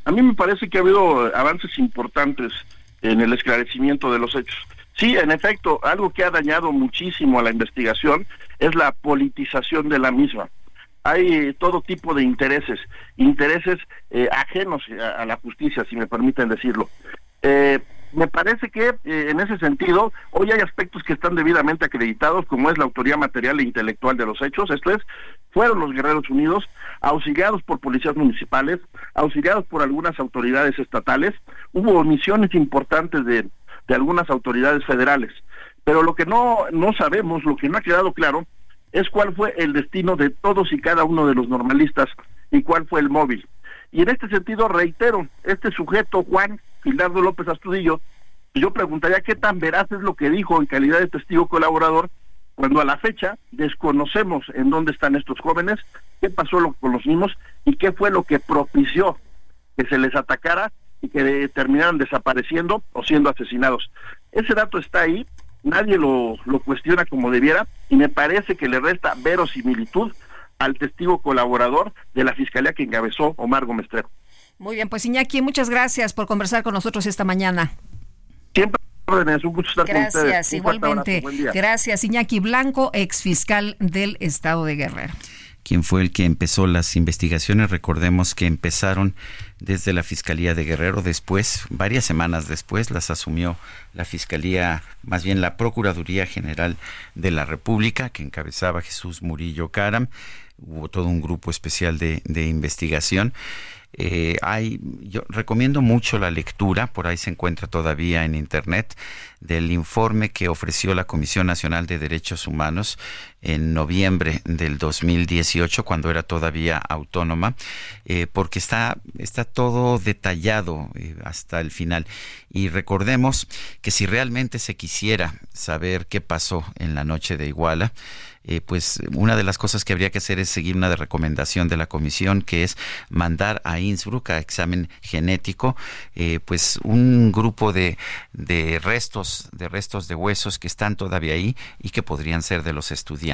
A mí me parece que ha habido avances importantes en el esclarecimiento de los hechos. Sí, en efecto, algo que ha dañado muchísimo a la investigación es la politización de la misma. Hay todo tipo de intereses, intereses eh, ajenos a, la justicia, si me permiten decirlo. Eh, me parece que eh, en ese sentido hoy hay aspectos que están debidamente acreditados, como es la autoría material e intelectual de los hechos, esto es, fueron los Guerreros Unidos, auxiliados por policías municipales, auxiliados por algunas autoridades estatales, hubo omisiones importantes de, de algunas autoridades federales, pero lo que no, no sabemos, lo que no ha quedado claro, es cuál fue el destino de todos y cada uno de los normalistas y cuál fue el móvil. Y en este sentido, reitero, este sujeto, Juan, Gilardo López Astudillo, yo preguntaría qué tan veraz es lo que dijo en calidad de testigo colaborador cuando a la fecha desconocemos en dónde están estos jóvenes, qué pasó con los mismos y qué fue lo que propició que se les atacara y que terminaran desapareciendo o siendo asesinados. Ese dato está ahí, nadie lo, lo cuestiona como debiera y me parece que le resta verosimilitud al testigo colaborador de la fiscalía que encabezó Omar Gómez Trejo. Muy bien, pues Iñaki, muchas gracias por conversar con nosotros esta mañana. Siempre un gusto estar Gracias, con ustedes. igualmente. Gracias, Iñaki Blanco, ex fiscal del Estado de Guerrero. Quien fue el que empezó las investigaciones, recordemos que empezaron desde la Fiscalía de Guerrero, después, varias semanas después, las asumió la Fiscalía, más bien la Procuraduría General de la República, que encabezaba Jesús Murillo Caram. Hubo todo un grupo especial de, investigación. Eh, hay, yo recomiendo mucho la lectura, por ahí se encuentra todavía en internet, del informe que ofreció la Comisión Nacional de Derechos Humanos en noviembre del 2018, cuando era todavía autónoma, eh, porque está, está todo detallado eh, hasta el final. Y recordemos que si realmente se quisiera saber qué pasó en la noche de Iguala, eh, pues una de las cosas que habría que hacer es seguir una de recomendación de la comisión, que es mandar a Innsbruck a examen genético, pues un grupo de, de restos, de restos de huesos que están todavía ahí y que podrían ser de los estudiantes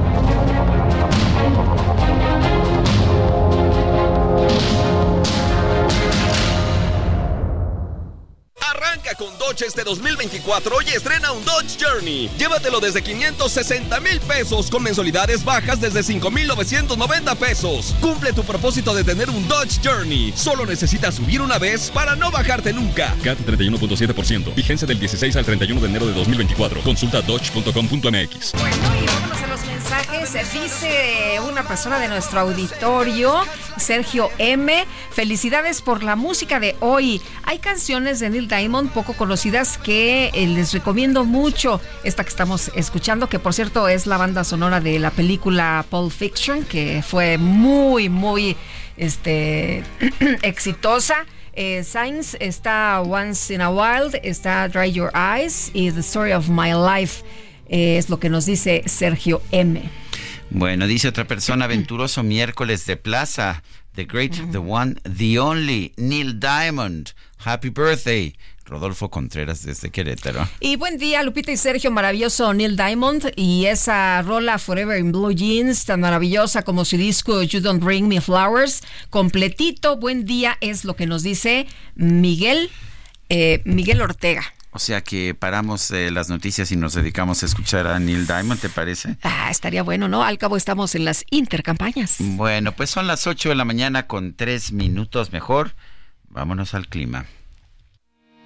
Arranca con Dodge este 2024 y estrena un Dodge Journey. Llévatelo desde 560 mil pesos con mensualidades bajas desde 5,990 pesos. Cumple tu propósito de tener un Dodge Journey. Solo necesitas subir una vez para no bajarte nunca. CAT 31.7%. Vigencia del 16 al 31 de enero de 2024. Consulta dodge.com.mx. Bueno, y vámonos a los mensajes. Dice una persona de nuestro auditorio, Sergio M. Felicidades por la música de hoy. Hay canciones de Neil Diamond poco conocidas que eh, les recomiendo mucho. Esta que estamos escuchando, que por cierto es la banda sonora de la película Pulp Fiction, que fue muy, muy este, exitosa. Eh, Signs está Once in a Wild, está Dry Your Eyes y The Story of My Life. eh, es lo que nos dice Sergio M. Bueno, dice otra persona, aventuroso miércoles de plaza. The Great, The One, The Only, Neil Diamond. Happy birthday. Rodolfo Contreras desde Querétaro. Y buen día, Lupita y Sergio, maravilloso Neil Diamond y esa rola Forever in Blue Jeans, tan maravillosa como su disco You Don't Bring Me Flowers, completito, buen día, es lo que nos dice Miguel, eh, Miguel Ortega. O sea que paramos eh, las noticias y nos dedicamos a escuchar a Neil Diamond, ¿te parece? Ah, estaría bueno, ¿no? Al cabo estamos en las intercampañas. Bueno, pues son las 8 de la mañana con 3 minutos mejor. Vámonos al clima.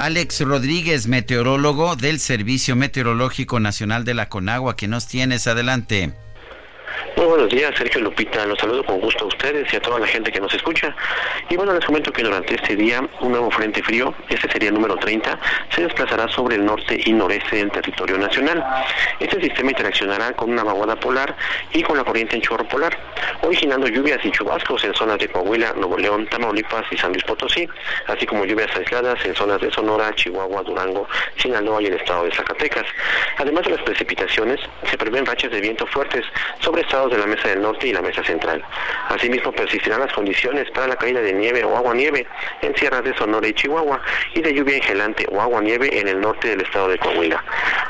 Alex Rodríguez, meteorólogo del Servicio Meteorológico Nacional de la Conagua, que nos tienes adelante. Muy buenos días, Sergio Lupita. Los saludo con gusto a ustedes y a toda la gente que nos escucha. Y bueno, les comento que durante este día un nuevo frente frío, este sería el número 30, se desplazará sobre el norte y noreste del territorio nacional. Este sistema interaccionará con una vaguada polar y con la corriente en chorro polar, originando lluvias y chubascos en zonas de Coahuila, Nuevo León, Tamaulipas y San Luis Potosí, así como lluvias aisladas en zonas de Sonora, Chihuahua, Durango, Sinaloa y el estado de Zacatecas. Además de las precipitaciones, se prevén rachas de viento fuertes sobre estados de la Mesa del Norte y la Mesa Central. Asimismo, persistirán las condiciones para la caída de nieve o agua-nieve en sierras de Sonora y Chihuahua y de lluvia engelante o agua-nieve en el norte del estado de Coahuila.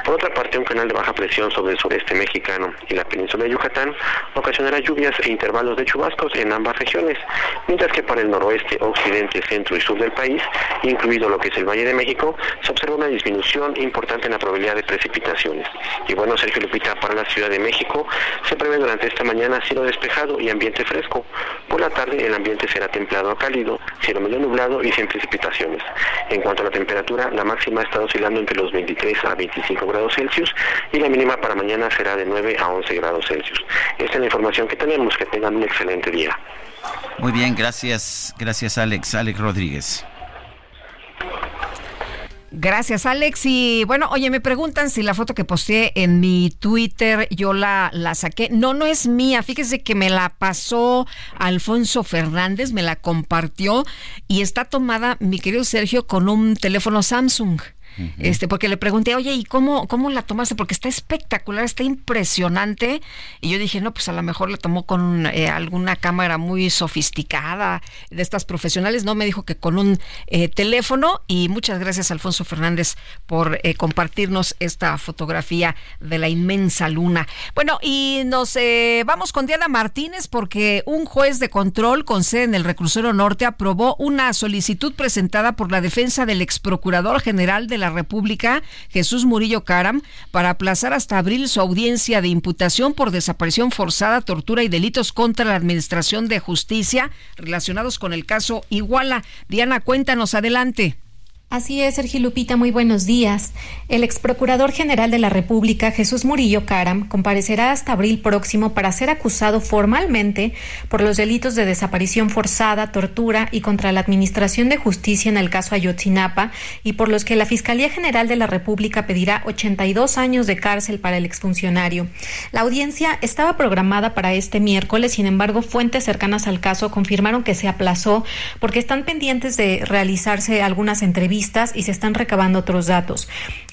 Por otra parte, un canal de baja presión sobre el sureste mexicano y la península de Yucatán ocasionará lluvias e intervalos de chubascos en ambas regiones, mientras que para el noroeste, occidente, centro y sur del país, incluido lo que es el Valle de México, se observa una disminución importante en la probabilidad de precipitaciones. Y bueno, Sergio Lupita, para la Ciudad de México se prevé durante esta mañana cielo despejado y ambiente fresco. Por la tarde el ambiente será templado a cálido, cielo medio nublado y sin precipitaciones. En cuanto a la temperatura, la máxima está oscilando entre los 23 a 25 grados Celsius y la mínima para mañana será de 9 a 11 grados Celsius. Esta es la información que tenemos. Que tengan un excelente día. Muy bien, gracias, gracias Alex, Alex Rodríguez. Gracias, Alex. Y bueno, oye, me preguntan si la foto que posteé en mi Twitter yo la, la saqué. No, no es mía. Fíjese que me la pasó Alfonso Fernández, me la compartió y está tomada, mi querido Sergio, con un teléfono Samsung. Este, porque le pregunté, oye, ¿y cómo, cómo la tomaste? Porque está espectacular, está impresionante. Y yo dije, no, pues a lo mejor la tomó con eh, alguna cámara muy sofisticada de estas profesionales. No, me dijo que con un eh, teléfono. Y muchas gracias, Alfonso Fernández, por eh, compartirnos esta fotografía de la inmensa luna. Bueno, y nos vamos con Diana Martínez porque un juez de control con sede en el Reclusero Norte aprobó una solicitud presentada por la defensa del ex procurador general de la República, Jesús Murillo Caram, para aplazar hasta abril su audiencia de imputación por desaparición forzada, tortura y delitos contra la Administración de Justicia relacionados con el caso Iguala. Diana, cuéntanos adelante. Así es, Sergio Lupita, muy buenos días. El ex procurador general de la República, Jesús Murillo Caram, comparecerá hasta abril próximo para ser acusado formalmente por los delitos de desaparición forzada, tortura y contra la Administración de Justicia en el caso Ayotzinapa y por los que la Fiscalía General de la República pedirá 82 años de cárcel para el exfuncionario. La audiencia estaba programada para este miércoles, sin embargo, fuentes cercanas al caso confirmaron que se aplazó porque están pendientes de realizarse algunas entrevistas y se están recabando otros datos.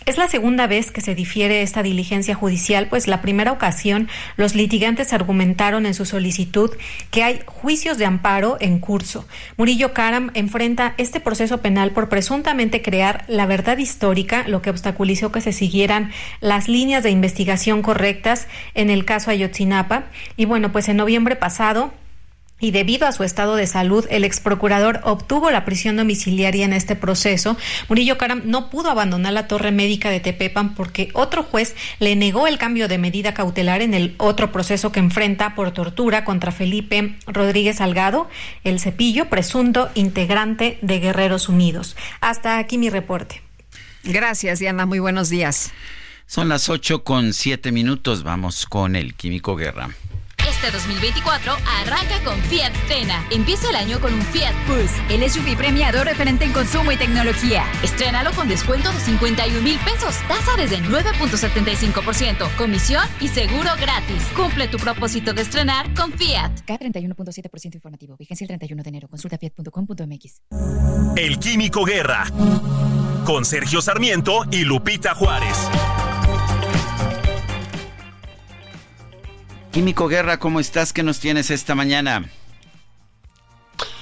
Es la segunda vez que se difiere esta diligencia judicial, pues la primera ocasión los litigantes argumentaron en su solicitud que hay juicios de amparo en curso. Murillo Karam enfrenta este proceso penal por presuntamente crear la verdad histórica, lo que obstaculizó que se siguieran las líneas de investigación correctas en el caso Ayotzinapa. Y bueno, pues en noviembre pasado y debido a su estado de salud, el ex procurador obtuvo la prisión domiciliaria en este proceso. Murillo Caram no pudo abandonar la torre médica de Tepepan porque otro juez le negó el cambio de medida cautelar en el otro proceso que enfrenta por tortura contra Felipe Rodríguez Salgado, el cepillo presunto integrante de Guerreros Unidos. Hasta aquí mi reporte. Gracias, Diana. Muy buenos días. Son las ocho con siete minutos. Vamos con el Químico Guerra. Este 2024 arranca con Fiat Strena. Empieza el año con un Fiat Bus, el SUV premiado referente en consumo y tecnología. Estrénalo con descuento de 51 mil pesos, tasa desde 9.75%, comisión y seguro gratis. Cumple tu propósito de estrenar con Fiat. K31.7% informativo. Vigencia el 31 de enero. Consulta fiat.com.mx. El Químico Guerra. Con Sergio Sarmiento y Lupita Juárez. Químico Guerra, ¿cómo estás? ¿Qué nos tienes esta mañana?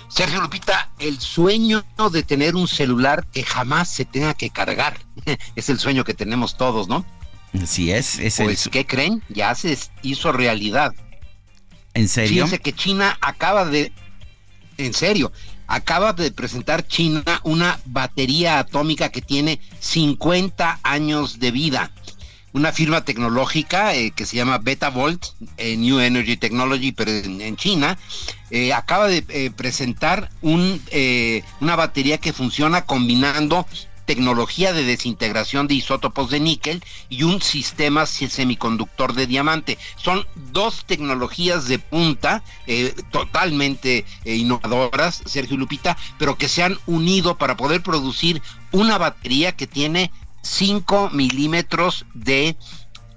Sergio Lupita, el sueño de tener un celular que jamás se tenga que cargar. es el sueño que tenemos todos, ¿no? Sí es. es pues, ¿qué creen? Ya se hizo realidad. ¿En serio? Fíjense que China acaba de... En serio, acaba de presentar China una batería atómica que tiene 50 años de vida una firma tecnológica eh, que se llama Betavolt, eh, New Energy Technology, pero en, China, eh, acaba de presentar un, una batería que funciona combinando tecnología de desintegración de isótopos de níquel y un sistema semiconductor de diamante. Son dos tecnologías de punta totalmente innovadoras, Sergio Lupita, pero que se han unido para poder producir una batería que tiene 5 milímetros de,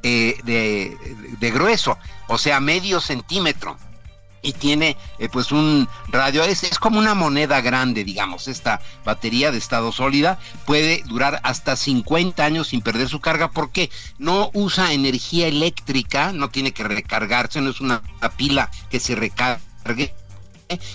eh, de, de, grueso, o sea, medio centímetro. Y tiene eh, pues un radio, es, es como una moneda grande, digamos, esta batería de estado sólida puede durar hasta 50 años sin perder su carga porque no usa energía eléctrica, no tiene que recargarse, no es una pila que se recargue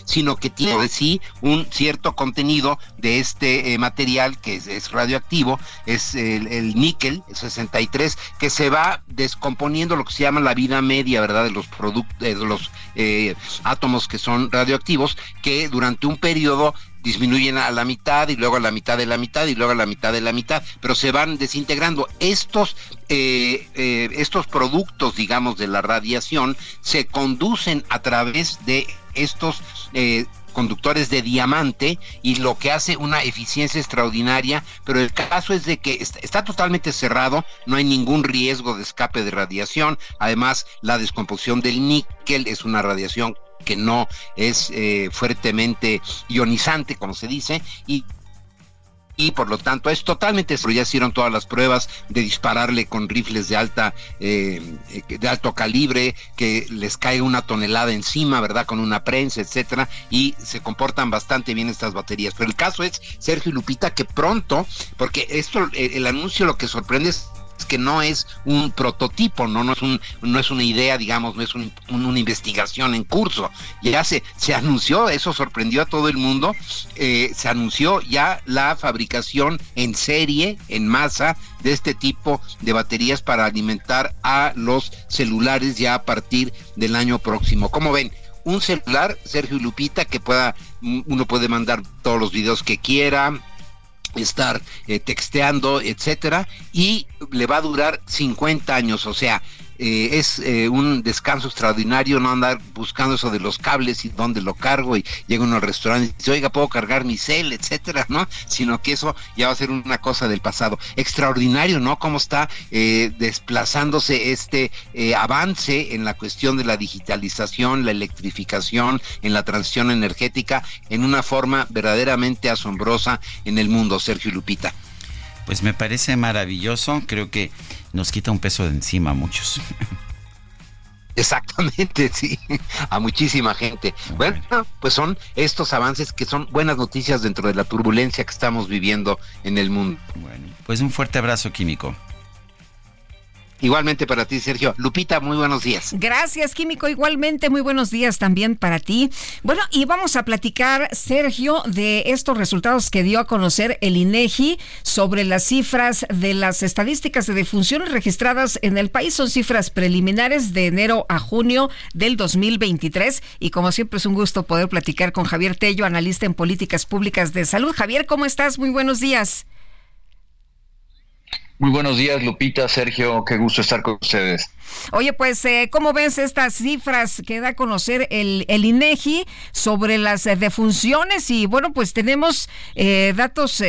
sino que tiene de sí un cierto contenido de este eh, material que es, radioactivo, es el, níquel 63, que se va descomponiendo lo que se llama la vida media, ¿verdad? De los productos, de los eh, átomos que son radioactivos, que durante un periodo disminuyen a la mitad y luego a la mitad de la mitad y luego a la mitad de la mitad, pero se van desintegrando. Estos, eh, estos productos, digamos, de la radiación se conducen a través de estos eh, conductores de diamante y lo que hace una eficiencia extraordinaria, pero el caso es de que está, totalmente cerrado, no hay ningún riesgo de escape de radiación, además la descomposición del níquel es una radiación que no es eh, fuertemente ionizante, como se dice, y y por lo tanto es totalmente ya hicieron todas las pruebas de dispararle con rifles de alta eh, de alto calibre que les cae una tonelada encima verdad con una prensa etcétera y se comportan bastante bien estas baterías. Pero el caso es Sergio Lupita que pronto porque esto el anuncio lo que sorprende es que no es un prototipo, no, no es un, no es una idea, digamos, no es una investigación en curso. Ya se, se anunció, eso sorprendió a todo el mundo, eh, se anunció ya la fabricación en serie, en masa, de este tipo de baterías para alimentar a los celulares ya a partir del año próximo. Como ven? Un celular, Sergio Lupita, que pueda, uno puede mandar todos los videos que quiera, estar eh, texteando, etcétera, y le va a durar 50 años, o sea, eh, es eh, un descanso extraordinario no andar buscando eso de los cables y dónde lo cargo y llega uno al restaurante y dice, oiga, puedo cargar mi cel, etcétera, ¿no? Sino que eso ya va a ser una cosa del pasado. Extraordinario, ¿no? Cómo está eh, desplazándose este avance en la cuestión de la digitalización, la electrificación, en la transición energética, en una forma verdaderamente asombrosa en el mundo, Sergio Lupita. Pues me parece maravilloso, creo que nos quita un peso de encima a muchos. Exactamente, sí, a muchísima gente. Bueno, pues son estos avances que son buenas noticias dentro de la turbulencia que estamos viviendo en el mundo. Bueno, pues un fuerte abrazo químico. Igualmente para ti, Sergio. Lupita, muy buenos días. Gracias, Químico. Igualmente, muy buenos días también para ti. Bueno, y vamos a platicar, Sergio, de estos resultados que dio a conocer el INEGI sobre las cifras de las estadísticas de defunciones registradas en el país. Son cifras preliminares de enero a junio del 2023. Y como siempre, es un gusto poder platicar con Javier Tello, analista en políticas públicas de salud. Javier, ¿cómo estás? Muy buenos días. Muy buenos días, Lupita, Sergio, qué gusto estar con ustedes. Oye, pues, eh, ¿cómo ves estas cifras que da a conocer el, el INEGI sobre las eh, defunciones? Y bueno, pues tenemos eh, datos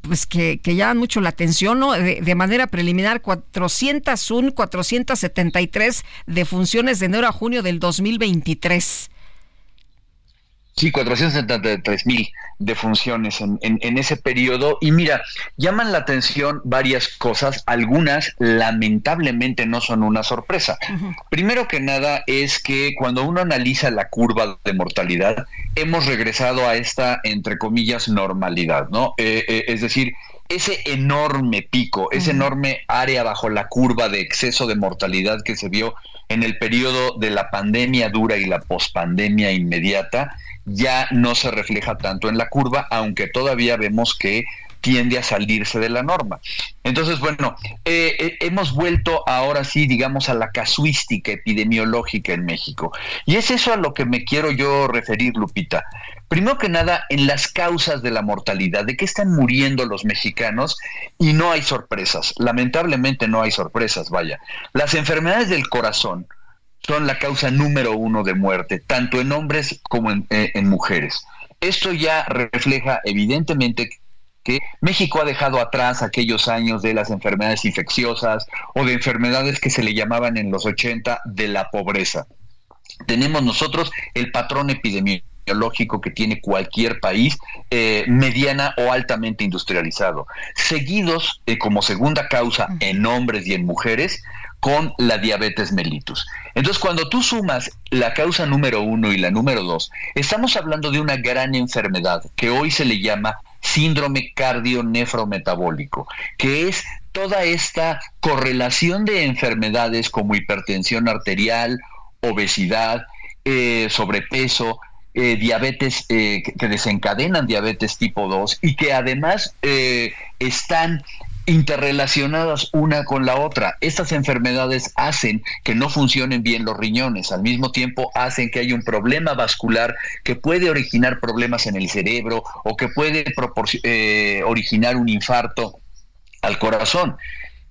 pues que, que, llaman mucho la atención, ¿no? De, de, manera preliminar, 401, 473 defunciones de enero a junio del 2023. Sí, 473 mil defunciones en, en, en, ese periodo. Y mira, llaman la atención varias cosas. Algunas lamentablemente no son una sorpresa. Uh -huh. Primero que nada es que cuando uno analiza la curva de mortalidad, hemos regresado a esta, entre comillas, normalidad, ¿no? Eh, eh, es decir, ese enorme pico, ese enorme área bajo la curva de exceso de mortalidad que se vio en el periodo de la pandemia dura y la pospandemia inmediata, ya no se refleja tanto en la curva, aunque todavía vemos que tiende a salirse de la norma. Entonces, bueno, eh, eh, hemos vuelto ahora sí, digamos, a la casuística epidemiológica en México. Y es eso a lo que me quiero yo referir, Lupita. Primero que nada, en las causas de la mortalidad, de qué están muriendo los mexicanos, y no hay sorpresas, lamentablemente no hay sorpresas, vaya. Las enfermedades del corazón, son la causa número uno de muerte, tanto en hombres como en, eh, en mujeres. Esto ya refleja evidentemente que México ha dejado atrás aquellos años de las enfermedades infecciosas o de enfermedades que se le llamaban en los 80 de la pobreza. Tenemos nosotros el patrón epidemiológico que tiene cualquier país eh, mediana o altamente industrializado, seguidos eh, como segunda causa en hombres y en mujeres con la diabetes mellitus. Entonces, cuando tú sumas la causa número uno y la número dos, estamos hablando de una gran enfermedad que hoy se le llama síndrome cardionefrometabólico, que es toda esta correlación de enfermedades como hipertensión arterial, obesidad, eh, sobrepeso, eh, diabetes eh, que desencadenan diabetes tipo 2 y que además están interrelacionadas una con la otra. Estas enfermedades hacen que no funcionen bien los riñones, al mismo tiempo hacen que haya un problema vascular que puede originar problemas en el cerebro o que puede eh, originar un infarto al corazón.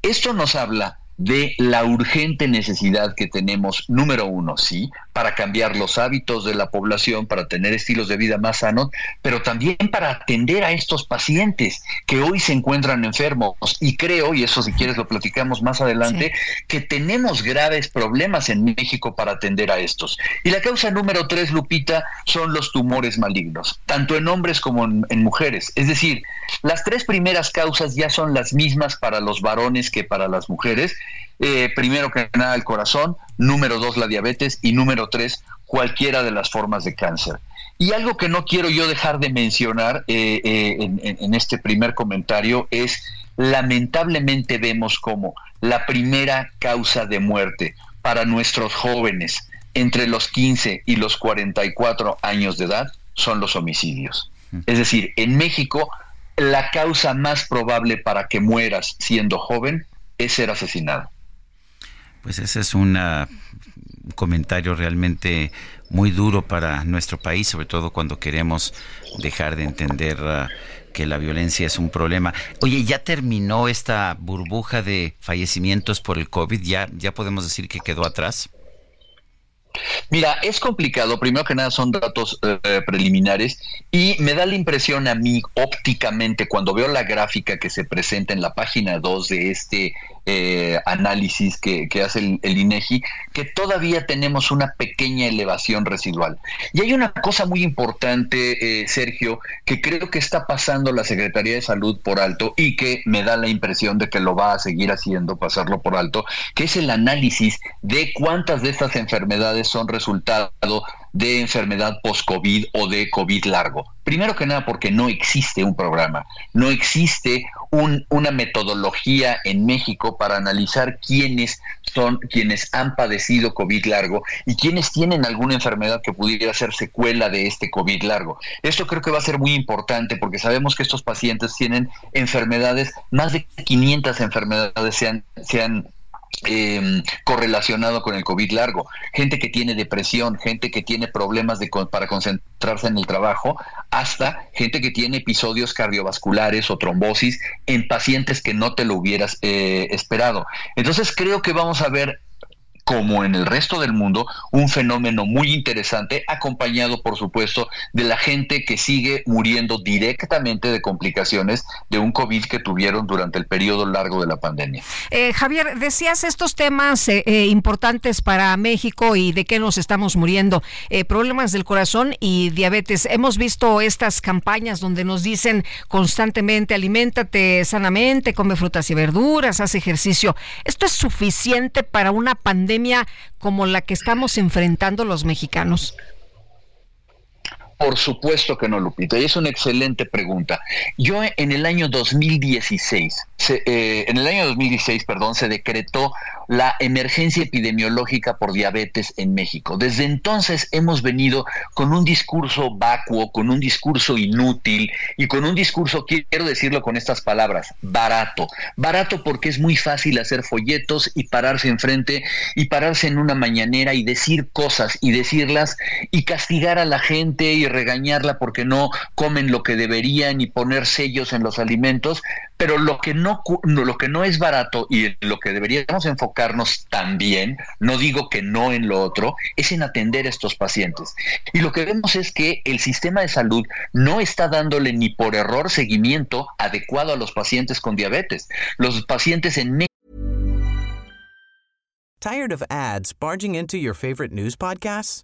Esto nos habla de la urgente necesidad que tenemos, número uno, sí, para cambiar los hábitos de la población, para tener estilos de vida más sanos, pero también para atender a estos pacientes que hoy se encuentran enfermos. Y creo, y eso si quieres lo platicamos más adelante, que tenemos graves problemas en México para atender a estos. Y la causa número tres, Lupita, son los tumores malignos, tanto en hombres como en, en mujeres. Es decir, las tres primeras causas ya son las mismas para los varones que para las mujeres eh, primero que nada el corazón, número dos la diabetes y número tres cualquiera de las formas de cáncer. Y algo que no quiero yo dejar de mencionar eh, eh, en, este primer comentario es, lamentablemente vemos como la primera causa de muerte para nuestros jóvenes entre los 15 y los 44 años de edad son los homicidios. Es decir, en México la causa más probable para que mueras siendo joven es ser asesinado. Pues ese es un comentario realmente muy duro para nuestro país, sobre todo cuando queremos dejar de entender ah, que la violencia es un problema. Oye, ¿ya terminó esta burbuja de fallecimientos por el COVID? ¿Ya, ya podemos decir que quedó atrás? Mira, es complicado, primero que nada son datos eh, preliminares y me da la impresión a mí ópticamente cuando veo la gráfica que se presenta en la página 2 de este eh, análisis que, hace el, INEGI, que todavía tenemos una pequeña elevación residual. Y hay una cosa muy importante, eh, Sergio, que creo que está pasando la Secretaría de Salud por alto y que me da la impresión de que lo va a seguir haciendo, pasarlo por alto, que es el análisis de cuántas de estas enfermedades son resultado de enfermedad post-COVID o de COVID largo. Primero que nada porque no existe un programa, no existe una metodología en México para analizar quiénes son quienes han padecido COVID largo y quienes tienen alguna enfermedad que pudiera ser secuela de este COVID largo. Esto creo que va a ser muy importante porque sabemos que estos pacientes tienen enfermedades, más de 500 enfermedades se han, se han eh, correlacionado con el COVID largo, gente que tiene depresión, gente que tiene problemas de, para concentrarse en el trabajo, hasta gente que tiene episodios cardiovasculares o trombosis en pacientes que no te lo hubieras eh, esperado. Entonces creo que vamos a ver como en el resto del mundo, un fenómeno muy interesante, acompañado, por supuesto, de la gente que sigue muriendo directamente de complicaciones de un COVID que tuvieron durante el periodo largo de la pandemia. Eh, Javier, decías estos temas eh, eh, importantes para México y de qué nos estamos muriendo, problemas del corazón y diabetes. Hemos visto estas campañas donde nos dicen constantemente, aliméntate sanamente, come frutas y verduras, haz ejercicio. ¿Esto es suficiente para una pandemia? Como la que estamos enfrentando los mexicanos? Por supuesto que no, Lupita, y es una excelente pregunta. Yo en el año 2016, eh, en el año 2016, perdón, se decretó la emergencia epidemiológica por diabetes en México. Desde entonces hemos venido con un discurso vacuo, con un discurso inútil y con un discurso, quiero decirlo con estas palabras, barato. Barato porque es muy fácil hacer folletos y pararse enfrente y pararse en una mañanera y decir cosas y decirlas y castigar a la gente y regañarla porque no comen lo que deberían y poner sellos en los alimentos, pero lo que no, lo que no es barato y lo que deberíamos enfocarnos también, no digo que no en lo otro, es en atender a estos pacientes. Y lo que vemos es que el sistema de salud no está dándole ni por error seguimiento adecuado a los pacientes con diabetes. Los pacientes en Tired of ads barging into your favorite news podcasts?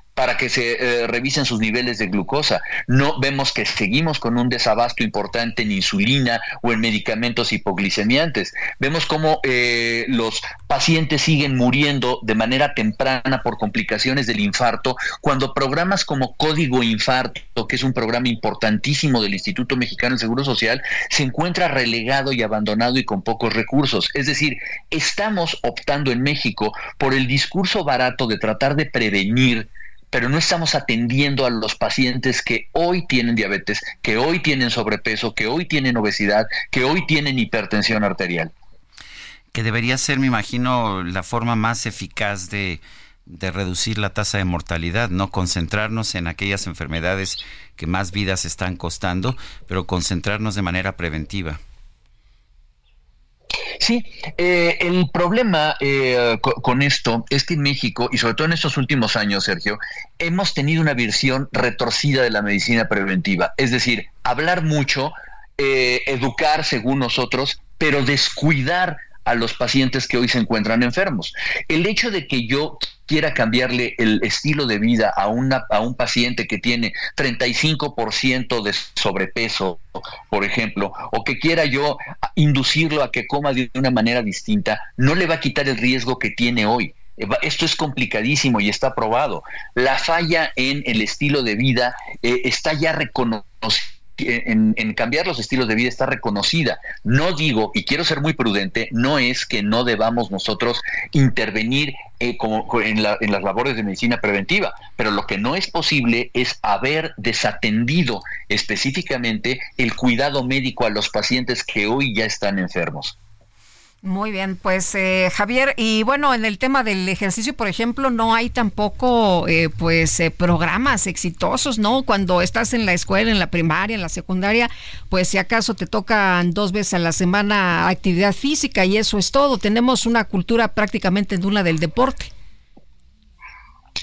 Para que se eh, revisen sus niveles de glucosa. No vemos que seguimos con un desabasto importante en insulina o en medicamentos hipoglicemiantes. Vemos cómo eh, los pacientes siguen muriendo de manera temprana por complicaciones del infarto, cuando programas como Código Infarto, que es un programa importantísimo del Instituto Mexicano del Seguro Social, se encuentra relegado y abandonado y con pocos recursos. Es decir, estamos optando en México por el discurso barato de tratar de prevenir pero no estamos atendiendo a los pacientes que hoy tienen diabetes, que hoy tienen sobrepeso, que hoy tienen obesidad, que hoy tienen hipertensión arterial. Que debería ser, me imagino, la forma más eficaz de, de reducir la tasa de mortalidad, no concentrarnos en aquellas enfermedades que más vidas están costando, pero concentrarnos de manera preventiva. Sí, eh, el problema eh, con esto es que en México, y sobre todo en estos últimos años, Sergio, hemos tenido una visión retorcida de la medicina preventiva. Es decir, hablar mucho, eh, educar según nosotros, pero descuidar a los pacientes que hoy se encuentran enfermos. El hecho de que yo quiera cambiarle el estilo de vida a, a un paciente que tiene 35% de sobrepeso, por ejemplo, o que quiera yo inducirlo a que coma de una manera distinta, no le va a quitar el riesgo que tiene hoy. Esto es complicadísimo y está probado. La falla en el estilo de vida eh, está ya reconocida en, cambiar los estilos de vida está reconocida. No digo, y quiero ser muy prudente, no es que no debamos nosotros intervenir eh, en, las labores de medicina preventiva, pero lo que no es posible es haber desatendido específicamente el cuidado médico a los pacientes que hoy ya están enfermos. Muy bien, pues eh, Javier, y bueno, en el tema del ejercicio, por ejemplo, no hay tampoco eh, pues eh, programas exitosos, ¿no? Cuando estás en la escuela, en la primaria, en la secundaria, pues si acaso te tocan dos veces a la semana actividad física y eso es todo. Tenemos una cultura prácticamente nula del deporte.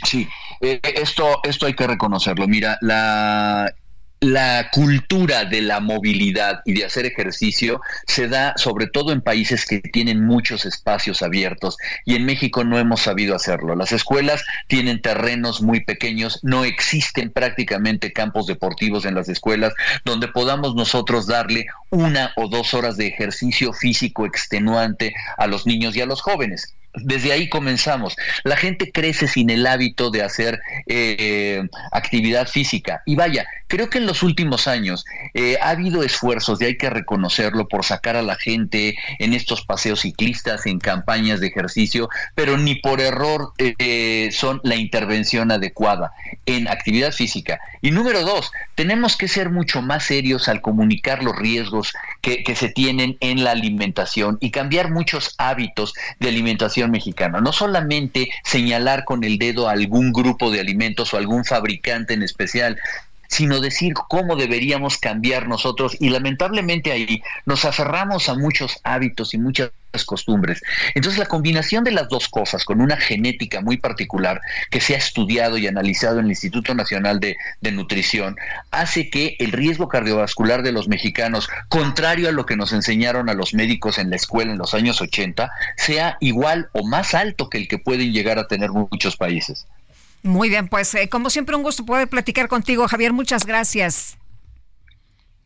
Sí, esto, esto hay que reconocerlo. Mira, la la cultura de la movilidad y de hacer ejercicio se da sobre todo en países que tienen muchos espacios abiertos y en México no hemos sabido hacerlo. Las escuelas tienen terrenos muy pequeños, no existen prácticamente campos deportivos en las escuelas donde podamos nosotros darle una o dos horas de ejercicio físico extenuante a los niños y a los jóvenes. Desde ahí comenzamos. La gente crece sin el hábito de hacer eh, actividad física. Y vaya, creo que en los últimos años eh, ha habido esfuerzos, y hay que reconocerlo, por sacar a la gente en estos paseos ciclistas, en campañas de ejercicio, pero ni por error eh, son la intervención adecuada en actividad física. Y número dos, tenemos que ser mucho más serios al comunicar los riesgos que, se tienen en la alimentación y cambiar muchos hábitos de alimentación mexicana. No solamente señalar con el dedo a algún grupo de alimentos o algún fabricante en especial, sino decir cómo deberíamos cambiar nosotros y lamentablemente ahí nos aferramos a muchos hábitos y muchas costumbres. Entonces la combinación de las dos cosas con una genética muy particular que se ha estudiado y analizado en el Instituto Nacional de, de Nutrición hace que el riesgo cardiovascular de los mexicanos, contrario a lo que nos enseñaron a los médicos en la escuela en los años 80, sea igual o más alto que el que pueden llegar a tener muchos países. Muy bien, pues eh, como siempre un gusto poder platicar contigo, Javier. Muchas gracias.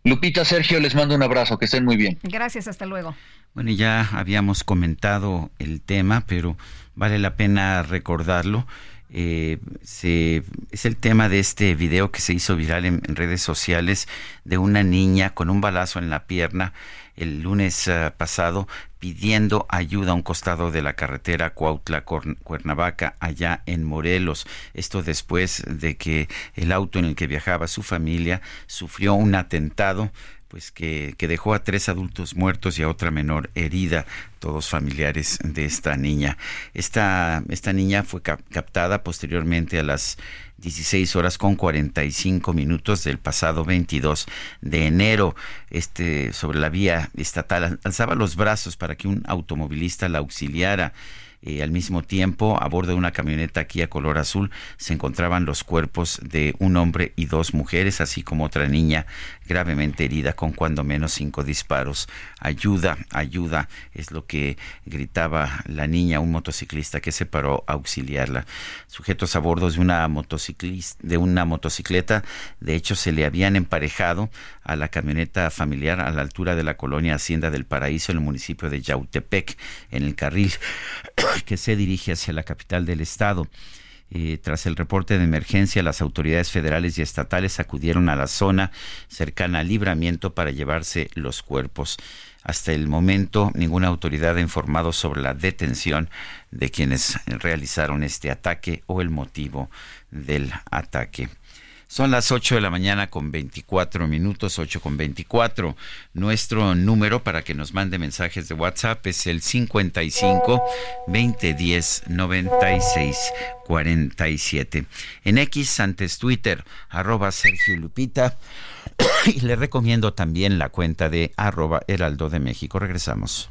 Lupita, Sergio, les mando un abrazo, que estén muy bien. Gracias, hasta luego. Bueno, ya habíamos comentado el tema, pero vale la pena recordarlo. Eh, es el tema de este video que se hizo viral en, redes sociales de una niña con un balazo en la pierna el lunes eh, pasado pidiendo ayuda a un costado de la carretera Cuautla-Cuernavaca, allá en Morelos. Esto después de que el auto en el que viajaba su familia sufrió un atentado pues que, que, dejó a tres adultos muertos y a otra menor herida, todos familiares de esta niña. Esta, esta niña fue captada posteriormente a las 16 horas con 45 minutos del pasado 22 de enero. Este sobre la vía estatal alzaba los brazos para que un automovilista la auxiliara. Eh, al mismo tiempo, a bordo de una camioneta aquí a color azul se encontraban los cuerpos de un hombre y dos mujeres, así como otra niña gravemente herida con cuando menos cinco disparos. Ayuda, ayuda, es lo que gritaba la niña, un motociclista que se paró a auxiliarla. Sujetos a bordo de una, motociclista, de una motocicleta, de hecho se le habían emparejado a la camioneta familiar a la altura de la colonia Hacienda del Paraíso en el municipio de Yautepec, en el carril que se dirige hacia la capital del estado. Eh, tras el reporte de emergencia, las autoridades federales y estatales acudieron a la zona cercana al libramiento para llevarse los cuerpos. Hasta el momento, ninguna autoridad ha informado sobre la detención de quienes realizaron este ataque o el motivo del ataque. Son las 8 de la mañana con 24 minutos, 8 con 24. Nuestro número para que nos mande mensajes de WhatsApp es el 55 2010 96 47. En X, antes Twitter, arroba Sergio Lupita. Y le recomiendo también la cuenta de arroba Heraldo de México. Regresamos.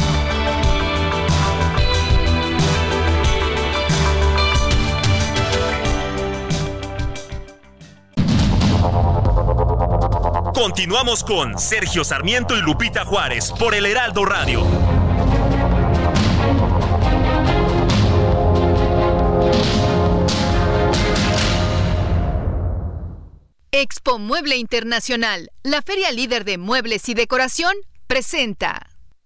Continuamos con Sergio Sarmiento y Lupita Juárez por el Heraldo Radio. Expo Mueble Internacional, la feria líder de muebles y decoración, presenta.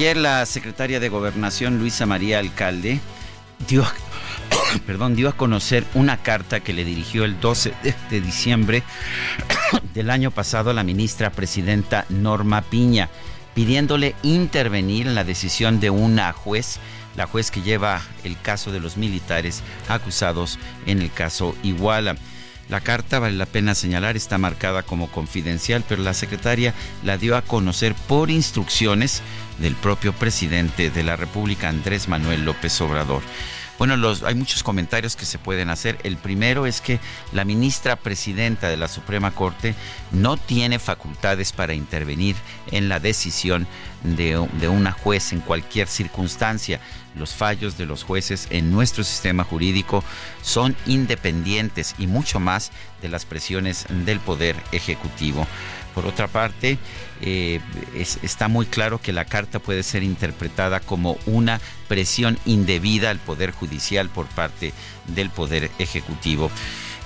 Ayer la secretaria de Gobernación, Luisa María Alcalde, dio, perdón, dio a conocer una carta que le dirigió el 12 de diciembre del año pasado a la ministra presidenta Norma Piña, pidiéndole intervenir en la decisión de una juez, la juez que lleva el caso de los militares acusados en el caso Iguala. La carta, vale la pena señalar, está marcada como confidencial, pero la secretaria la dio a conocer por instrucciones del propio presidente de la República, Andrés Manuel López Obrador. Bueno, hay muchos comentarios que se pueden hacer. El primero es que la ministra presidenta de la Suprema Corte no tiene facultades para intervenir en la decisión de, de una juez en cualquier circunstancia. Los fallos de los jueces en nuestro sistema jurídico son independientes y mucho más de las presiones del Poder Ejecutivo. Por otra parte, eh, está muy claro que la carta puede ser interpretada como una presión indebida al Poder Judicial por parte del Poder Ejecutivo.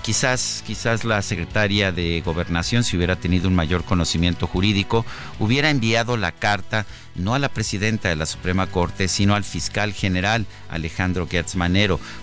Quizás, quizás la secretaria de Gobernación, si hubiera tenido un mayor conocimiento jurídico, hubiera enviado la carta no a la presidenta de la Suprema Corte, sino al fiscal general Alejandro Gertz.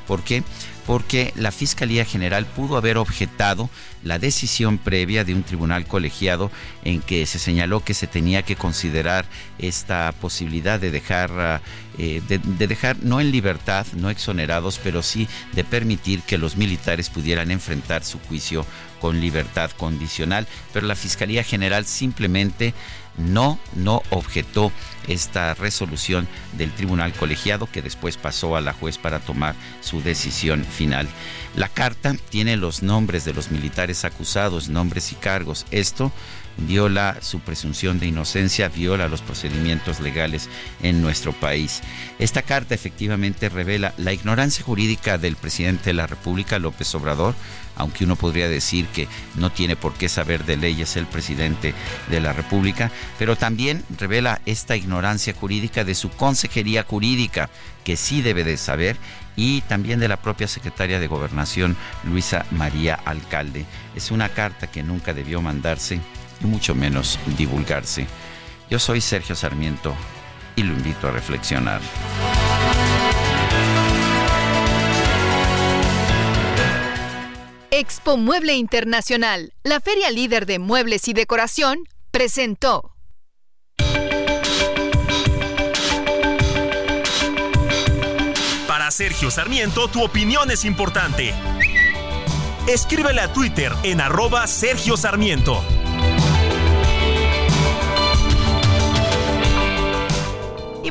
¿Por qué? Porque la Fiscalía General pudo haber objetado la decisión previa de un tribunal colegiado en que se señaló que se tenía que considerar esta posibilidad de dejar, eh, de, de, dejar no en libertad, no exonerados, pero sí de permitir que los militares pudieran enfrentar su juicio con libertad condicional. Pero la Fiscalía General simplemente no, no objetó esta resolución del tribunal colegiado que después pasó a la juez para tomar su decisión final. La carta tiene los nombres de los militares acusados, nombres y cargos. Esto viola su presunción de inocencia, viola los procedimientos legales en nuestro país. Esta carta efectivamente revela la ignorancia jurídica del presidente de la República, López Obrador, aunque uno podría decir que no tiene por qué saber de leyes el presidente de la República, pero también revela esta ignorancia jurídica de su consejería jurídica, que sí debe de saber, y también de la propia secretaria de Gobernación, Luisa María Alcalde. Es una carta que nunca debió mandarse y mucho menos divulgarse. Yo soy Sergio Sarmiento y lo invito a reflexionar. Expo Mueble Internacional, la feria líder de muebles y decoración, presentó. Para Sergio Sarmiento, tu opinión es importante. Escríbele a Twitter en arroba Sergio Sarmiento.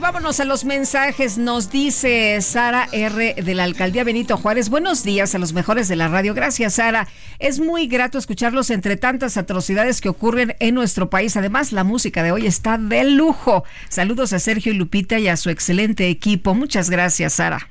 Vámonos a los mensajes. Nos dice Sara R. de la Alcaldía Benito Juárez. Buenos días a los mejores de la radio. Gracias, Sara. Es muy grato escucharlos entre tantas atrocidades que ocurren en nuestro país. Además, la música de hoy está de lujo. Saludos a Sergio y Lupita y a su excelente equipo. Muchas gracias, Sara.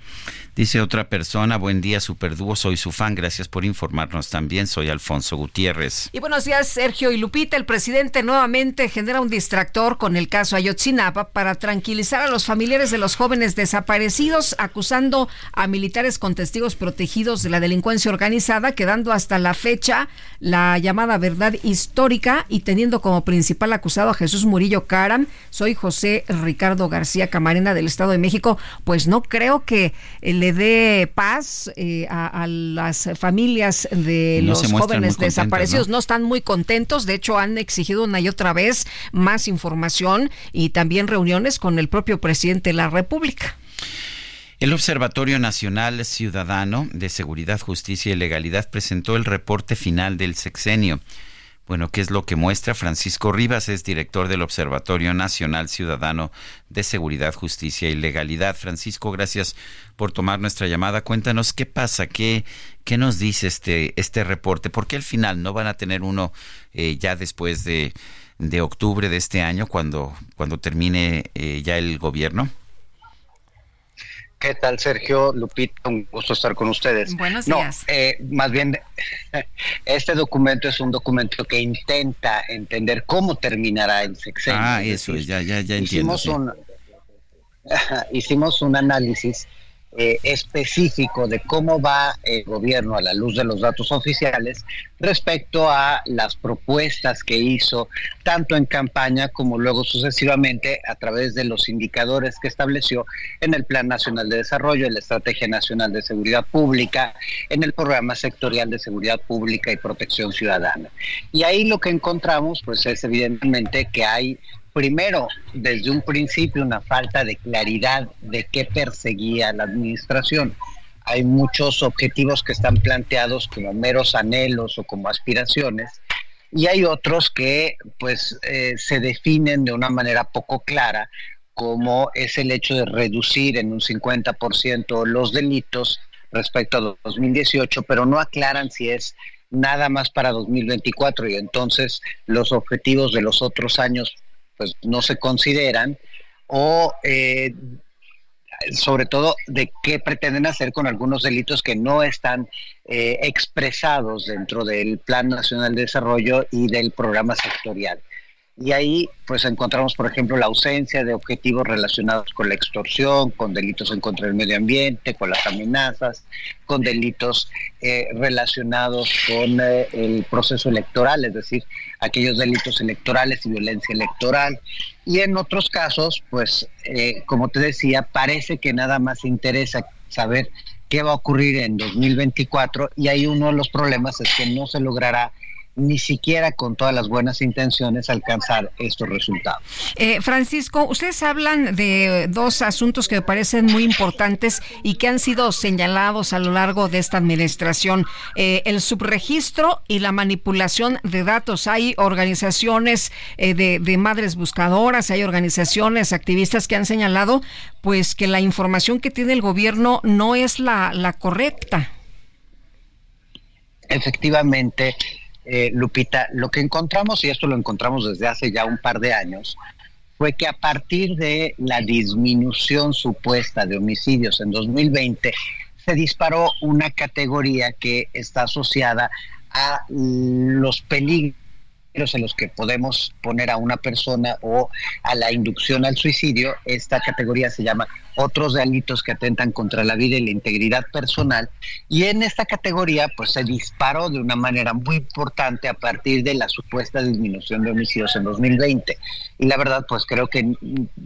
Dice otra persona, buen día, Superdúo, soy su fan, gracias por informarnos también, soy Alfonso Gutiérrez. Y buenos días, Sergio y Lupita. El presidente nuevamente genera un distractor con el caso Ayotzinapa para tranquilizar a los familiares de los jóvenes desaparecidos, acusando a militares con testigos protegidos de la delincuencia organizada, quedando hasta la fecha la llamada verdad histórica y teniendo como principal acusado a Jesús Murillo Caram. Soy José Ricardo García Camarena del Estado de México. Pues no creo que le dé paz eh, a, las familias de los jóvenes desaparecidos. ¿no? están muy contentos, de hecho han exigido una y otra vez más información y también reuniones con el propio presidente de la República. El Observatorio Nacional Ciudadano de Seguridad, Justicia y Legalidad presentó el reporte final del sexenio. Bueno, ¿qué es lo que muestra? Francisco Rivas es director del Observatorio Nacional Ciudadano de Seguridad, Justicia y Legalidad. Francisco, gracias por tomar nuestra llamada. Cuéntanos qué pasa, qué, qué nos dice este, este reporte, por qué al final no van a tener uno eh, ya después de, de, octubre de este año, cuando, cuando termine eh, ya el gobierno. ¿Qué tal, Sergio? Lupita, un gusto estar con ustedes. Buenos días. Eh, más bien, este documento es un documento que intenta entender cómo terminará el sexenio. Ah, eso, ya, ya, ya entiendo. Hicimos, un, hicimos un análisis eh, específico de cómo va el gobierno a la luz de los datos oficiales respecto a las propuestas que hizo tanto en campaña como luego sucesivamente a través de los indicadores que estableció en el Plan Nacional de Desarrollo, en la Estrategia Nacional de Seguridad Pública, en el Programa Sectorial de Seguridad Pública y Protección Ciudadana. Y ahí lo que encontramos pues es evidentemente que hay primero, desde un principio, una falta de claridad de qué perseguía la administración. Hay muchos objetivos que están planteados como meros anhelos o como aspiraciones y hay otros que pues eh, se definen de una manera poco clara como es el hecho de reducir en un 50% los delitos respecto a 2018, pero no aclaran si es nada más para 2024 y entonces los objetivos de los otros años pues no se consideran o eh, sobre todo de qué pretenden hacer con algunos delitos que no están eh, expresados dentro del Plan Nacional de Desarrollo y del programa sectorial. Y ahí pues encontramos, por ejemplo, la ausencia de objetivos relacionados con la extorsión, con delitos en contra del medio ambiente, con las amenazas, con delitos eh, relacionados con eh, el proceso electoral, es decir, aquellos delitos electorales y violencia electoral. Y en otros casos, pues, eh, como te decía, parece que nada más interesa saber qué va a ocurrir en 2024 y ahí uno de los problemas es que no se logrará ni siquiera con todas las buenas intenciones alcanzar estos resultados. Eh, Francisco, ustedes hablan de dos asuntos que me parecen muy importantes y que han sido señalados a lo largo de esta administración, eh, el subregistro y la manipulación de datos. Hay organizaciones eh, de, de madres buscadoras, hay organizaciones activistas que han señalado pues que la información que tiene el gobierno no es la, la correcta. Efectivamente, eh, Lupita, lo que encontramos, y esto lo encontramos desde hace ya un par de años, fue que a partir de la disminución supuesta de homicidios en 2020, se disparó una categoría que está asociada a los peligros en los que podemos poner a una persona o a la inducción al suicidio. Esta categoría se llama otros delitos que atentan contra la vida y la integridad personal. Y en esta categoría, pues se disparó de una manera muy importante a partir de la supuesta disminución de homicidios en 2020. Y la verdad, pues creo que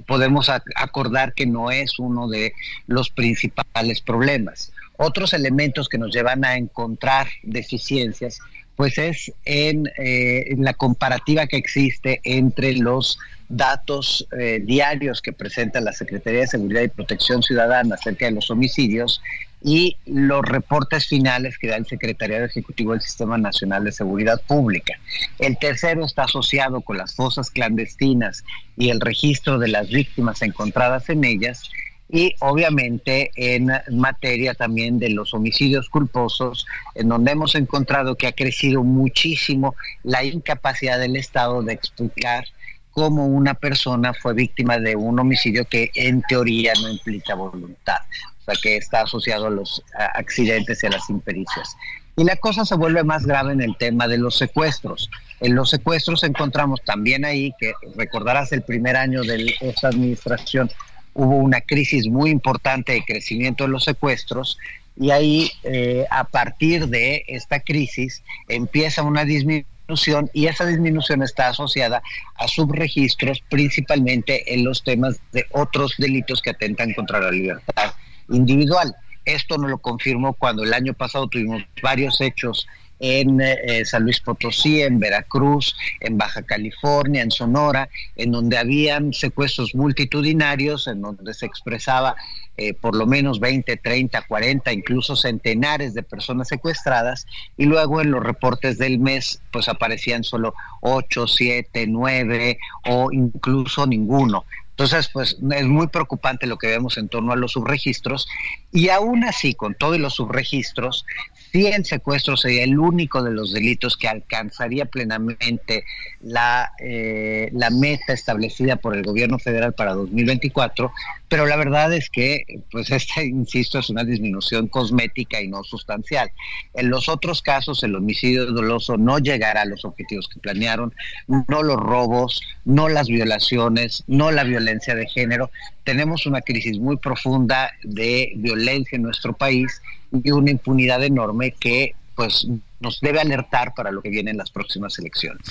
podemos acordar que no es uno de los principales problemas. Otros elementos que nos llevan a encontrar deficiencias pues es en, eh, la comparativa que existe entre los datos eh, diarios que presenta la Secretaría de Seguridad y Protección Ciudadana acerca de los homicidios y los reportes finales que da el Secretariado Ejecutivo del Sistema Nacional de Seguridad Pública. El tercero está asociado con las fosas clandestinas y el registro de las víctimas encontradas en ellas y obviamente en materia también de los homicidios culposos, en donde hemos encontrado que ha crecido muchísimo la incapacidad del Estado de explicar cómo una persona fue víctima de un homicidio que en teoría no implica voluntad, o sea que está asociado a los accidentes y a las impericias. Y la cosa se vuelve más grave en el tema de los secuestros. En los secuestros encontramos también ahí, que recordarás el primer año de esta administración, hubo una crisis muy importante de crecimiento de los secuestros y ahí eh, a partir de esta crisis empieza una disminución y esa disminución está asociada a subregistros principalmente en los temas de otros delitos que atentan contra la libertad individual. Esto nos lo confirmó cuando el año pasado tuvimos varios hechos en eh, San Luis Potosí, en Veracruz, en Baja California, en Sonora, en donde habían secuestros multitudinarios, en donde se expresaba eh, por lo menos 20, 30, 40, incluso centenares de personas secuestradas, y luego en los reportes del mes pues aparecían solo 8, 7, 9 o incluso ninguno. Entonces, pues es muy preocupante lo que vemos en torno a los subregistros y aún así, con todos los subregistros, si el secuestro sería el único de los delitos que alcanzaría plenamente la, eh, la meta establecida por el gobierno federal para 2024, pero la verdad es que, pues esta, insisto, es una disminución cosmética y no sustancial. En los otros casos, el homicidio doloso no llegará a los objetivos que planearon, no los robos, no las violaciones, no la violencia de género. Tenemos una crisis muy profunda de violencia en nuestro país y una impunidad enorme que pues nos debe alertar para lo que viene en las próximas elecciones.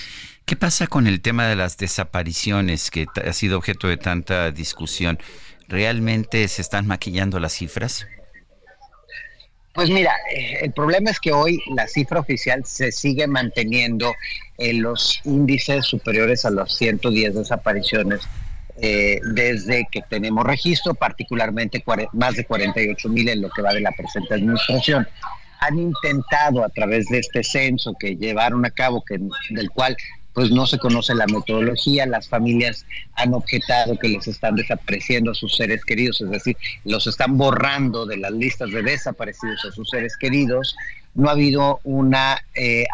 ¿Qué pasa con el tema de las desapariciones que ha sido objeto de tanta discusión? ¿Realmente se están maquillando las cifras? Pues mira, eh, el problema es que hoy la cifra oficial se sigue manteniendo en los índices superiores a los 110 desapariciones eh, desde que tenemos registro, particularmente más de 48 mil en lo que va de la presente administración. Han intentado a través de este censo que llevaron a cabo, que, del cual pues no se conoce la metodología, las familias han objetado que les están desapareciendo a sus seres queridos, es decir, los están borrando de las listas de desaparecidos a sus seres queridos, no ha habido una eh,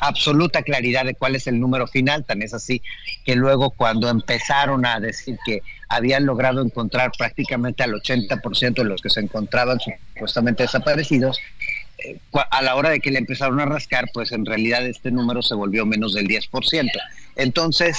absoluta claridad de cuál es el número final, tan es así que luego cuando empezaron a decir que habían logrado encontrar prácticamente al 80% de los que se encontraban supuestamente desaparecidos, eh, a la hora de que le empezaron a rascar, pues en realidad este número se volvió menos del 10%. Entonces,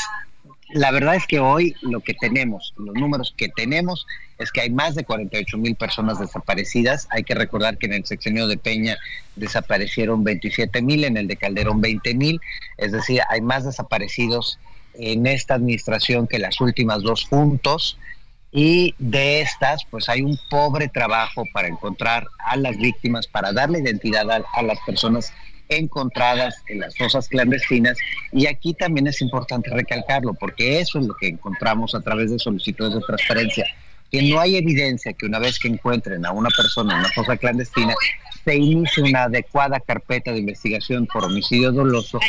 la verdad es que hoy lo que tenemos, los números que tenemos, es que hay más de 48 mil personas desaparecidas. Hay que recordar que en el sexenio de Peña desaparecieron 27 mil, en el de Calderón 20 mil. Es decir, hay más desaparecidos en esta administración que las últimas dos juntos. Y de estas, pues hay un pobre trabajo para encontrar a las víctimas, para darle identidad a, a las personas encontradas en las fosas clandestinas. Y aquí también es importante recalcarlo, porque eso es lo que encontramos a través de solicitudes de transparencia, que no hay evidencia que una vez que encuentren a una persona en una fosa clandestina, se inicie una adecuada carpeta de investigación por homicidio doloso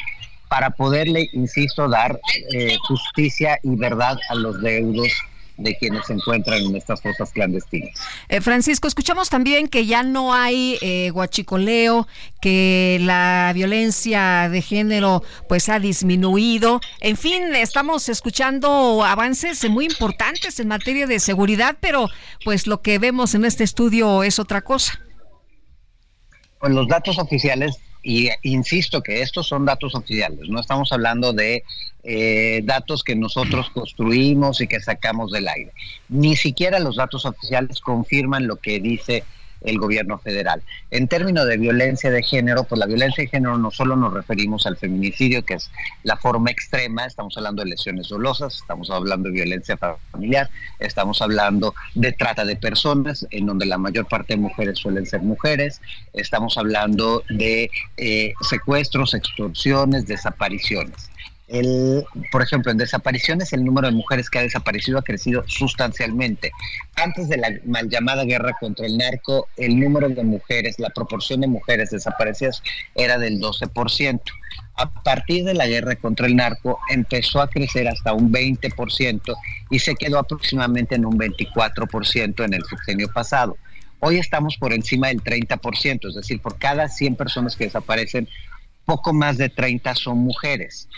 para poderle, insisto, dar eh, justicia y verdad a los deudos de quienes se encuentran en estas fosas clandestinas. Eh, Francisco, escuchamos también que ya no hay eh, guachicoleo, que la violencia de género pues ha disminuido. En fin, estamos escuchando avances muy importantes en materia de seguridad, pero pues lo que vemos en este estudio es otra cosa. Pues los datos oficiales y insisto que estos son datos oficiales, no estamos hablando de eh, datos que nosotros construimos y que sacamos del aire. Ni siquiera los datos oficiales confirman lo que dice el gobierno federal. En términos de violencia de género, pues la violencia de género no solo nos referimos al feminicidio, que es la forma extrema, estamos hablando de lesiones dolosas, estamos hablando de violencia familiar, estamos hablando de trata de personas, en donde la mayor parte de mujeres suelen ser mujeres, estamos hablando de eh, secuestros, extorsiones, desapariciones. El, por ejemplo, en desapariciones el número de mujeres que ha desaparecido ha crecido sustancialmente. Antes de la mal llamada guerra contra el narco, el número de mujeres, la proporción de mujeres desaparecidas era del 12%. A partir de la guerra contra el narco empezó a crecer hasta un 20% y se quedó aproximadamente en un 24% en el sexenio pasado. Hoy estamos por encima del 30%, es decir, por cada 100 personas que desaparecen, poco más de 30 son mujeres.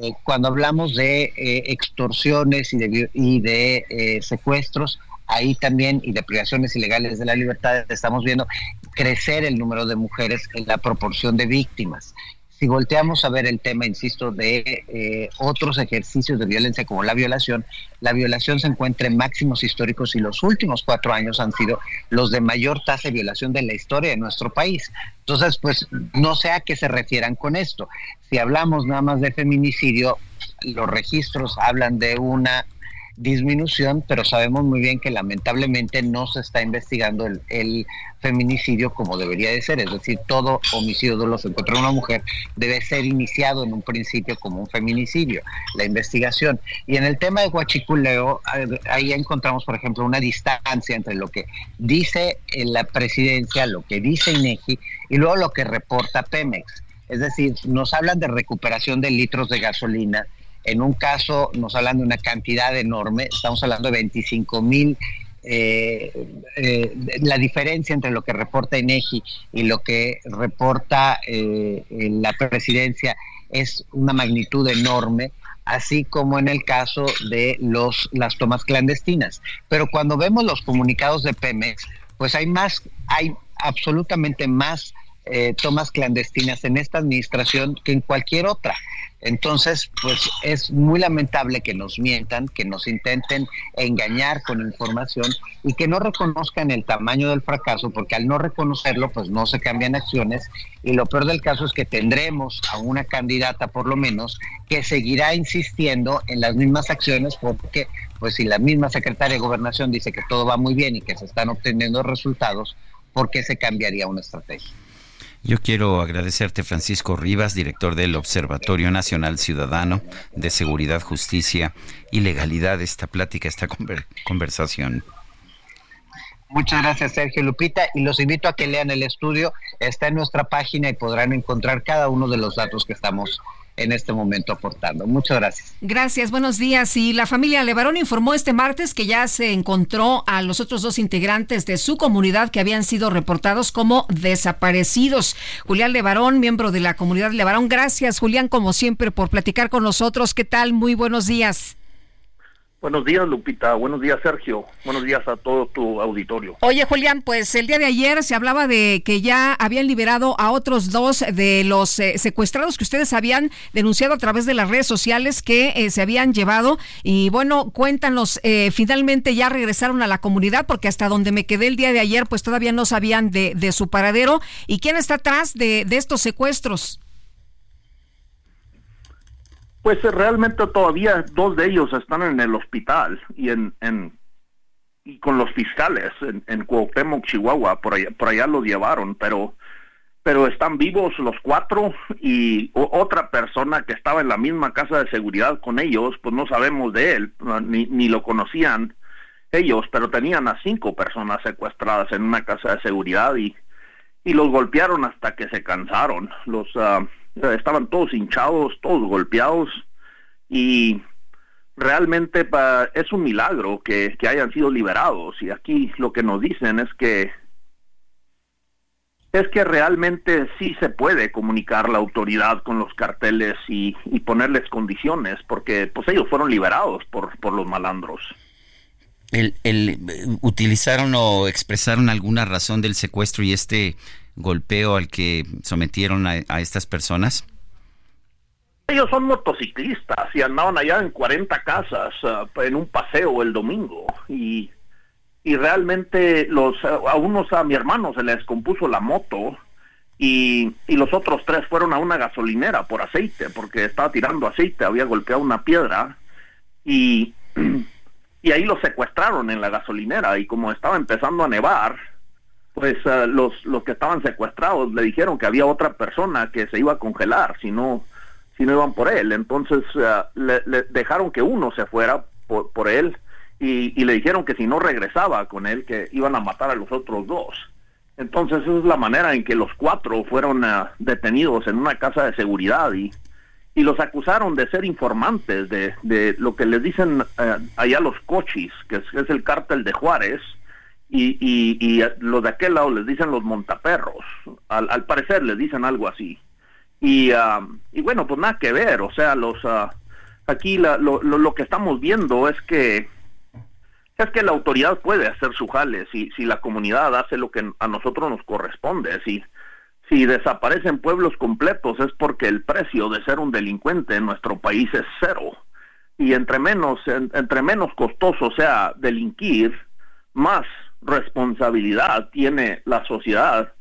Eh, cuando hablamos de eh, extorsiones y de, y de eh, secuestros, ahí también, y de privaciones ilegales de la libertad, estamos viendo crecer el número de mujeres en la proporción de víctimas si volteamos a ver el tema, insisto, de eh, otros ejercicios de violencia como la violación, la violación se encuentra en máximos históricos y los últimos cuatro años han sido los de mayor tasa de violación de la historia de nuestro país. Entonces, pues no sé a qué se refieran con esto. Si hablamos nada más de feminicidio, los registros hablan de una disminución, pero sabemos muy bien que lamentablemente no se está investigando el, feminicidio como debería de ser, es decir, todo homicidio doloso contra una mujer debe ser iniciado en un principio como un feminicidio, la investigación. Y en el tema de Huachiculeo, ahí encontramos, por ejemplo, una distancia entre lo que dice la presidencia, lo que dice INEGI y luego lo que reporta Pemex. Es decir, nos hablan de recuperación de litros de gasolina, en un caso nos hablan de una cantidad enorme, estamos hablando de 25 mil. Eh, eh, la diferencia entre lo que reporta INEGI y lo que reporta eh, la presidencia es una magnitud enorme así como en el caso de los las tomas clandestinas. Pero cuando vemos los comunicados de Pemex, pues hay más, hay absolutamente más tomas clandestinas en esta administración que en cualquier otra. Entonces, pues es muy lamentable que nos mientan, que nos intenten engañar con información y que no reconozcan el tamaño del fracaso, porque al no reconocerlo, pues no se cambian acciones. Y lo peor del caso es que tendremos a una candidata, por lo menos, que seguirá insistiendo en las mismas acciones, porque, pues si la misma secretaria de Gobernación dice que todo va muy bien y que se están obteniendo resultados, ¿por qué se cambiaría una estrategia? Yo quiero agradecerte, Francisco Rivas, director del Observatorio Nacional Ciudadano de Seguridad, Justicia y Legalidad, esta plática, esta conversación. Muchas gracias, Sergio Lupita, y los invito a que lean el estudio. Está en nuestra página y podrán encontrar cada uno de los datos que estamos en este momento aportando. Muchas gracias. Gracias, buenos días. Y la familia Levarón informó este martes que ya se encontró a los otros dos integrantes de su comunidad que habían sido reportados como desaparecidos. Julián Levarón, miembro de la comunidad Levarón. Gracias, Julián, como siempre, por platicar con nosotros. ¿Qué tal? Muy buenos días. Buenos días, Lupita. Buenos días, Sergio. Buenos días a todo tu auditorio. Oye, Julián, pues el día de ayer se hablaba de que ya habían liberado a otros dos de los eh, secuestrados que ustedes habían denunciado a través de las redes sociales que eh, se habían llevado. Y bueno, cuéntanos, eh, finalmente ya regresaron a la comunidad porque hasta donde me quedé el día de ayer, pues todavía no sabían de, de su paradero. ¿Y quién está atrás de, de estos secuestros? Pues eh, realmente todavía dos de ellos están en el hospital y en, en y con los fiscales en, Cuauhtémoc, Chihuahua, por allá, por allá los llevaron, pero pero están vivos los cuatro y otra persona que estaba en la misma casa de seguridad con ellos, pues no sabemos de él, ni, ni lo conocían ellos, pero tenían a cinco personas secuestradas en una casa de seguridad y, y los golpearon hasta que se cansaron. Los uh, estaban todos hinchados, todos golpeados y realmente es un milagro que, que hayan sido liberados y aquí lo que nos dicen es que es que realmente sí se puede comunicar la autoridad con los carteles y, ponerles condiciones, porque pues ellos fueron liberados por, por los malandros. El, el, ¿Utilizaron o expresaron alguna razón del secuestro y este golpeo al que sometieron a, a estas personas? Ellos son motociclistas y andaban allá en 40 casas uh, en un paseo el domingo y y realmente los a unos a mi hermano se les descompuso la moto y, y, los otros tres fueron a una gasolinera por aceite porque estaba tirando aceite, había golpeado una piedra y, y ahí los secuestraron en la gasolinera y como estaba empezando a nevar, pues uh, los, los que estaban secuestrados le dijeron que había otra persona que se iba a congelar si no, si no iban por él. Entonces uh, le, dejaron que uno se fuera por, él y, le dijeron que si no regresaba con él, que iban a matar a los otros dos. Entonces es la manera en que los cuatro fueron uh, detenidos en una casa de seguridad y, y los acusaron de ser informantes de, de lo que les dicen allá los cochis, que es, es, el cártel de Juárez, y, y, y los de aquel lado les dicen los montaperros. Al, al parecer les dicen algo así. Y, uh, y bueno, pues nada que ver, o sea, los aquí la, lo, lo, lo que estamos viendo es que es que la autoridad puede hacer su jale si, si la comunidad hace lo que a nosotros nos corresponde. Si, si desaparecen pueblos completos es porque el precio de ser un delincuente en nuestro país es cero. Y entre menos, en, entre menos costoso sea delinquir, más responsabilidad tiene la sociedad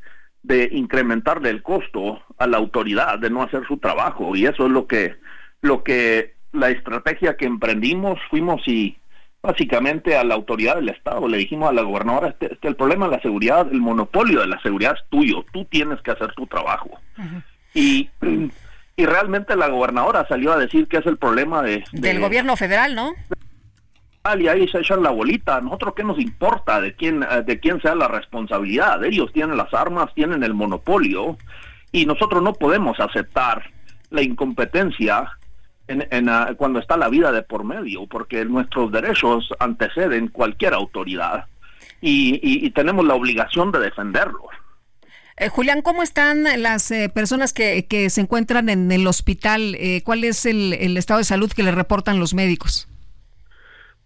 de incrementarle el costo a la autoridad de no hacer su trabajo. Y eso es lo que, lo que la estrategia que emprendimos, fuimos y básicamente a la autoridad del Estado, le dijimos a la gobernadora, este, este, el problema de la seguridad, el monopolio de la seguridad es tuyo, tú tienes que hacer tu trabajo. Uh -huh. Y, y realmente la gobernadora salió a decir que es el problema de... de Del gobierno federal, ¿no? Y ahí se echan la bolita, nosotros qué nos importa de quién, de quién sea la responsabilidad, ellos tienen las armas, tienen el monopolio, y nosotros no podemos aceptar la incompetencia en, en, uh, cuando está la vida de por medio, porque nuestros derechos anteceden cualquier autoridad y, tenemos la obligación de defenderlos. Eh, Julián, ¿cómo están las eh, personas que, se encuentran en el hospital? Eh, ¿Cuál es el, estado de salud que le reportan los médicos?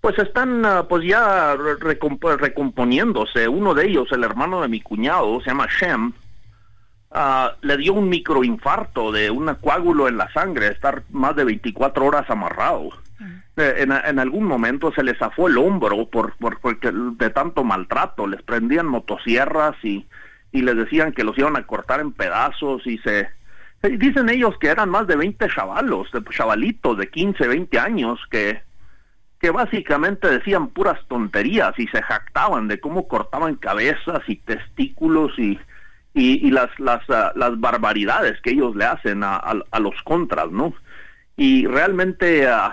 Pues están uh, pues ya recomp recomponiéndose. Uno de ellos, el hermano de mi cuñado, se llama Shem, Uh, le dio un microinfarto de un coágulo en la sangre, estar más de 24 horas amarrado. Uh -huh. en, en, algún momento se les zafó el hombro por, por, porque de tanto maltrato, les prendían motosierras y, y les decían que los iban a cortar en pedazos y se... Dicen ellos que eran más de 20 chavalos, de chavalitos de 15, 20 años que, que básicamente decían puras tonterías y se jactaban de cómo cortaban cabezas y testículos y y, las, las, uh, las barbaridades que ellos le hacen a, a, a los contras, ¿no? Y realmente, uh,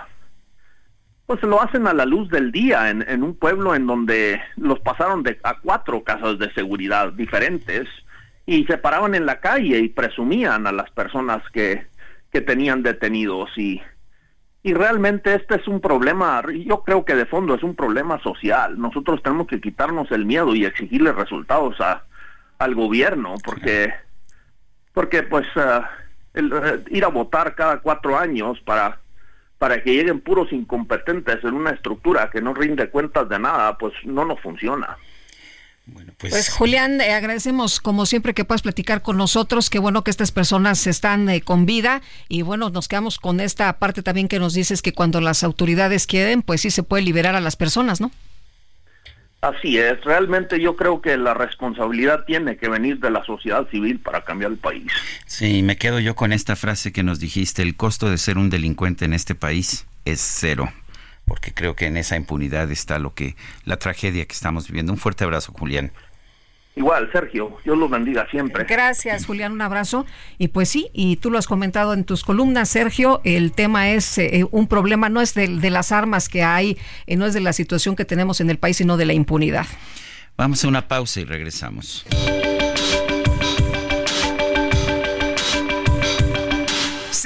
pues lo hacen a la luz del día en, en, un pueblo en donde los pasaron de, a cuatro casas de seguridad diferentes y se paraban en la calle y presumían a las personas que, que tenían detenidos y, y realmente este es un problema, yo creo que de fondo es un problema social. Nosotros tenemos que quitarnos el miedo y exigirle resultados a, al gobierno porque porque pues uh, el, uh, ir a votar cada cuatro años para para que lleguen puros incompetentes en una estructura que no rinde cuentas de nada pues no nos funciona bueno, pues... pues... Julián, eh, agradecemos como siempre que puedas platicar con nosotros. Qué bueno que estas personas están eh, con vida y bueno, nos quedamos con esta parte también que nos dices que cuando las autoridades quieren, pues sí se puede liberar a las personas, ¿no? Así es, realmente yo creo que la responsabilidad tiene que venir de la sociedad civil para cambiar el país. Sí, me quedo yo con esta frase que nos dijiste, el costo de ser un delincuente en este país es cero, porque creo que en esa impunidad está lo que la tragedia que estamos viviendo. Un fuerte abrazo, Julián. Igual, Sergio, Dios los bendiga siempre. Gracias, Julián, un abrazo. Y pues sí, y tú lo has comentado en tus columnas, Sergio, el tema es eh, un problema, no es de, de, las armas que hay, eh, no es de la situación que tenemos en el país, sino de la impunidad. Vamos a una pausa y regresamos.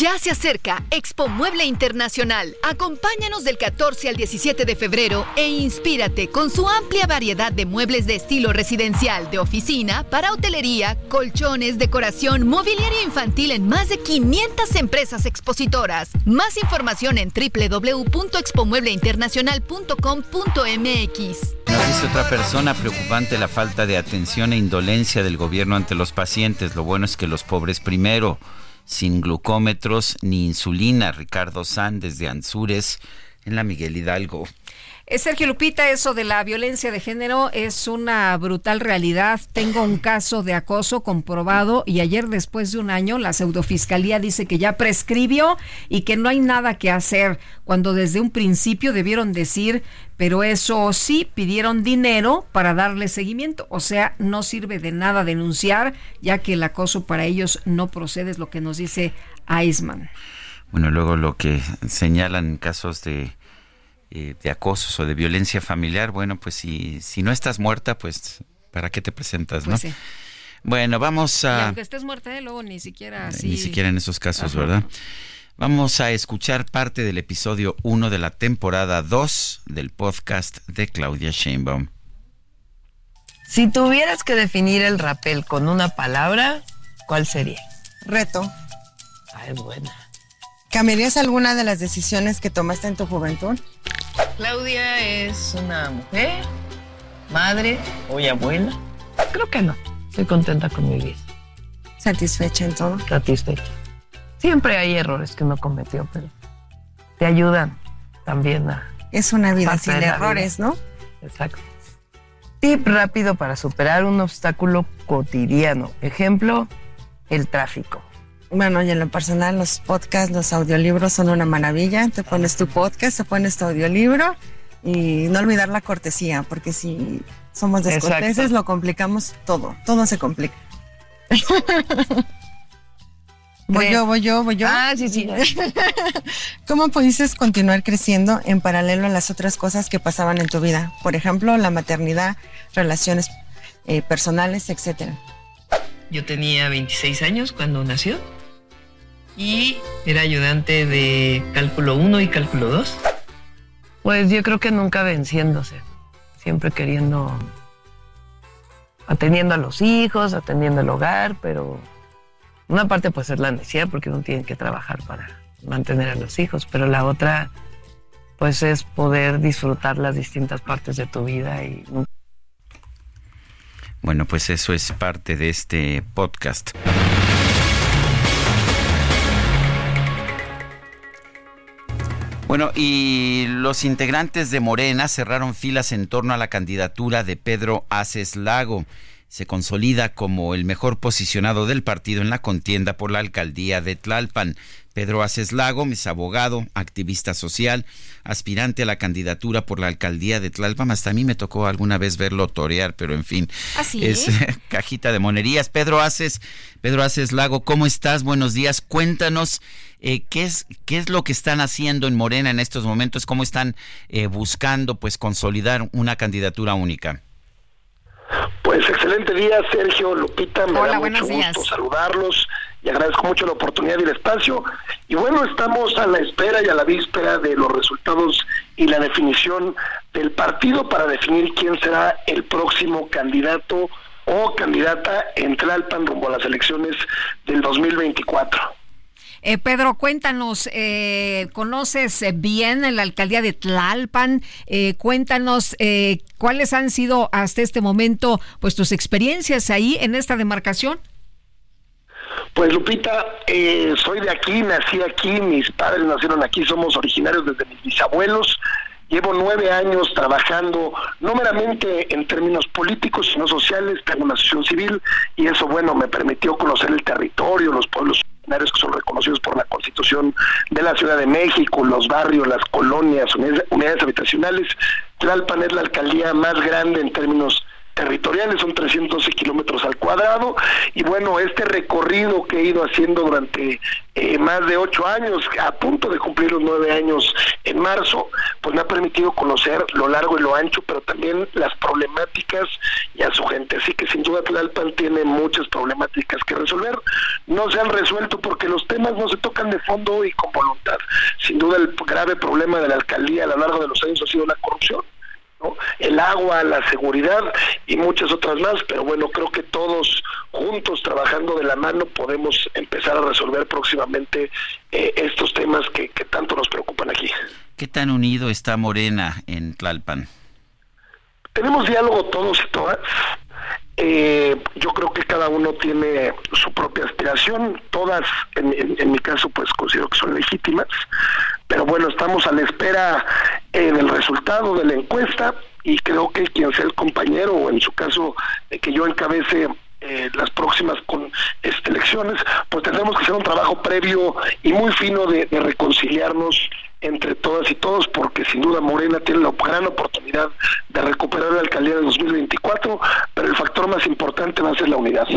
Ya se acerca Expo Mueble Internacional. Acompáñanos del 14 al 17 de febrero e inspírate con su amplia variedad de muebles de estilo residencial, de oficina, para hotelería, colchones, decoración, mobiliario infantil en más de 500 empresas expositoras. Más información en www.expomuebleinternacional.com.mx. Dice otra persona preocupante la falta de atención e indolencia del gobierno ante los pacientes. Lo bueno es que los pobres primero sin glucómetros ni insulina. Ricardo San desde Anzures en la Miguel Hidalgo. Sergio Lupita, eso de la violencia de género es una brutal realidad. Tengo un caso de acoso comprobado y ayer después de un año la pseudofiscalía dice que ya prescribió y que no hay nada que hacer cuando desde un principio debieron decir, pero eso sí, pidieron dinero para darle seguimiento. O sea, no sirve de nada denunciar ya que el acoso para ellos no procede, es lo que nos dice Eisman. Bueno, luego lo que señalan casos de eh, de acosos o de violencia familiar, bueno, pues si, si no estás muerta, pues ¿para qué te presentas, no? Pues bueno, vamos a... Y aunque estés muerta, ¿eh? luego ni siquiera así... Ni siquiera en esos casos, ¿verdad? Vamos a escuchar parte del episodio 1 de la temporada 2 del podcast de Claudia Sheinbaum. Si tuvieras que definir el rapel con una palabra, ¿cuál sería? Reto. Ay, buena. ¿Cambiarías alguna de las decisiones que tomaste en tu juventud? Claudia es una mujer, madre, hoy abuela. Creo que no. Estoy contenta con mi vida. ¿Satisfecha en todo? Satisfecha. Siempre hay errores que uno cometió, pero te ayudan también a... Es una vida sin errores, ¿no? Exacto. Tip rápido para superar un obstáculo cotidiano. Ejemplo, el tráfico. Bueno, y en lo personal, los podcasts, los audiolibros son una maravilla. Te pones tu podcast, te pones tu audiolibro y no olvidar la cortesía, porque si somos descorteses lo complicamos todo, todo se complica. voy yo, voy yo, voy yo. Ah, sí, sí. ¿Cómo pudiste continuar creciendo en paralelo a las otras cosas que pasaban en tu vida? Por ejemplo, la maternidad, relaciones eh, personales, etcétera. Yo tenía 26 años cuando nació y era ayudante de cálculo 1 y cálculo 2. Pues yo creo que nunca venciéndose, siempre queriendo, atendiendo a los hijos, atendiendo el hogar, pero una parte puede ser la necesidad porque uno tiene que trabajar para mantener a los hijos, pero la otra pues es poder disfrutar las distintas partes de tu vida y bueno, pues eso es parte de este podcast. Bueno, y los integrantes de Morena cerraron filas en torno a la candidatura de Pedro Aces Lago. Se consolida como el mejor posicionado del partido en la contienda por la alcaldía de Tlalpan. Pedro Aces Lago es abogado, activista social, aspirante a la candidatura por la alcaldía de Tlalpan. Hasta a mí me tocó alguna vez verlo torear, pero en fin. ¿Así? es cajita de monerías. Pedro Aces, Pedro Aces Lago, ¿cómo estás? Buenos días. Cuéntanos eh, ¿qué, es, ¿Qué es lo que están haciendo en Morena en estos momentos? ¿Cómo están eh, buscando pues consolidar una candidatura única? Pues excelente día, Sergio, Lupita, me da mucho gusto saludarlos y agradezco mucho la oportunidad y el espacio. Y bueno, estamos a la espera y a la víspera de los resultados y la definición del partido para definir quién será el próximo candidato o candidata en Tlalpan rumbo a las elecciones del 2024. Eh, Pedro, cuéntanos, eh, ¿conoces eh, bien la alcaldía de Tlalpan? Eh, cuéntanos eh, cuáles han sido hasta este momento pues tus experiencias ahí en esta demarcación. Pues Lupita, eh, soy de aquí, nací aquí, mis padres nacieron aquí, somos originarios desde mis bisabuelos. Llevo nueve años trabajando, no meramente en términos políticos, sino sociales, tengo una asociación civil y eso, bueno, me permitió conocer el territorio, los pueblos que son reconocidos por la Constitución de la Ciudad de México, los barrios, las colonias, unidades, unidades habitacionales. Tlalpan es la alcaldía más grande en términos territoriales, son 312 kilómetros al cuadrado, y bueno, este recorrido que he ido haciendo durante eh, más de ocho años, a punto de cumplir los nueve años en marzo, pues me ha permitido conocer lo largo y lo ancho, pero también las problemáticas y a su gente. Así que sin duda Tlalpan tiene muchas problemáticas que resolver, no se han resuelto porque los temas no se tocan de fondo y con voluntad. Sin duda el grave problema de la alcaldía a lo largo de los años ha sido la corrupción el agua, la seguridad y muchas otras más, pero bueno, creo que todos juntos trabajando de la mano podemos empezar a resolver próximamente eh, estos temas que, tanto nos preocupan aquí. ¿Qué tan unido está Morena en Tlalpan? Tenemos diálogo todos y todas. Eh, yo creo que cada uno tiene su propia aspiración, todas en, en, en, mi caso pues considero que son legítimas, pero bueno, estamos a la espera en el resultado de la encuesta y creo que quien sea el compañero o en su caso eh, que yo encabece eh, las próximas con, este, elecciones, pues tendremos que hacer un trabajo previo y muy fino de, reconciliarnos entre todas y todos, porque sin duda Morena tiene la gran oportunidad de recuperar la alcaldía de 2024, pero el factor más importante va a ser la unidad.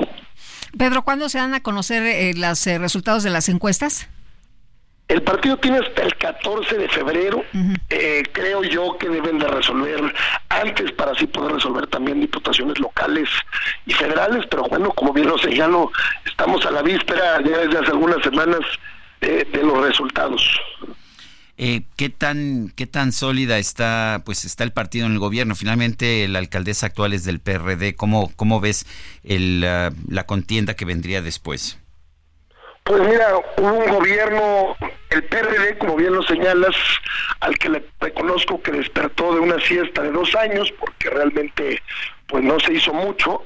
Pedro, ¿cuándo se dan a conocer eh, los eh, resultados de las encuestas? El partido tiene hasta el 14 de febrero. Eh, creo yo que deben de resolver antes para así poder resolver también diputaciones locales y federales. Pero bueno, como bien lo señalo, estamos a la víspera ya desde hace algunas semanas eh, de los resultados. Eh, ¿qué, tan, ¿Qué tan sólida está pues está el partido en el gobierno? Finalmente, la alcaldesa actual es del PRD. ¿Cómo, cómo ves el, la contienda que vendría después? Pues mira, hubo un gobierno, el PRD, como bien lo señalas, al que le reconozco que despertó de una siesta de dos años, porque realmente pues no se hizo mucho.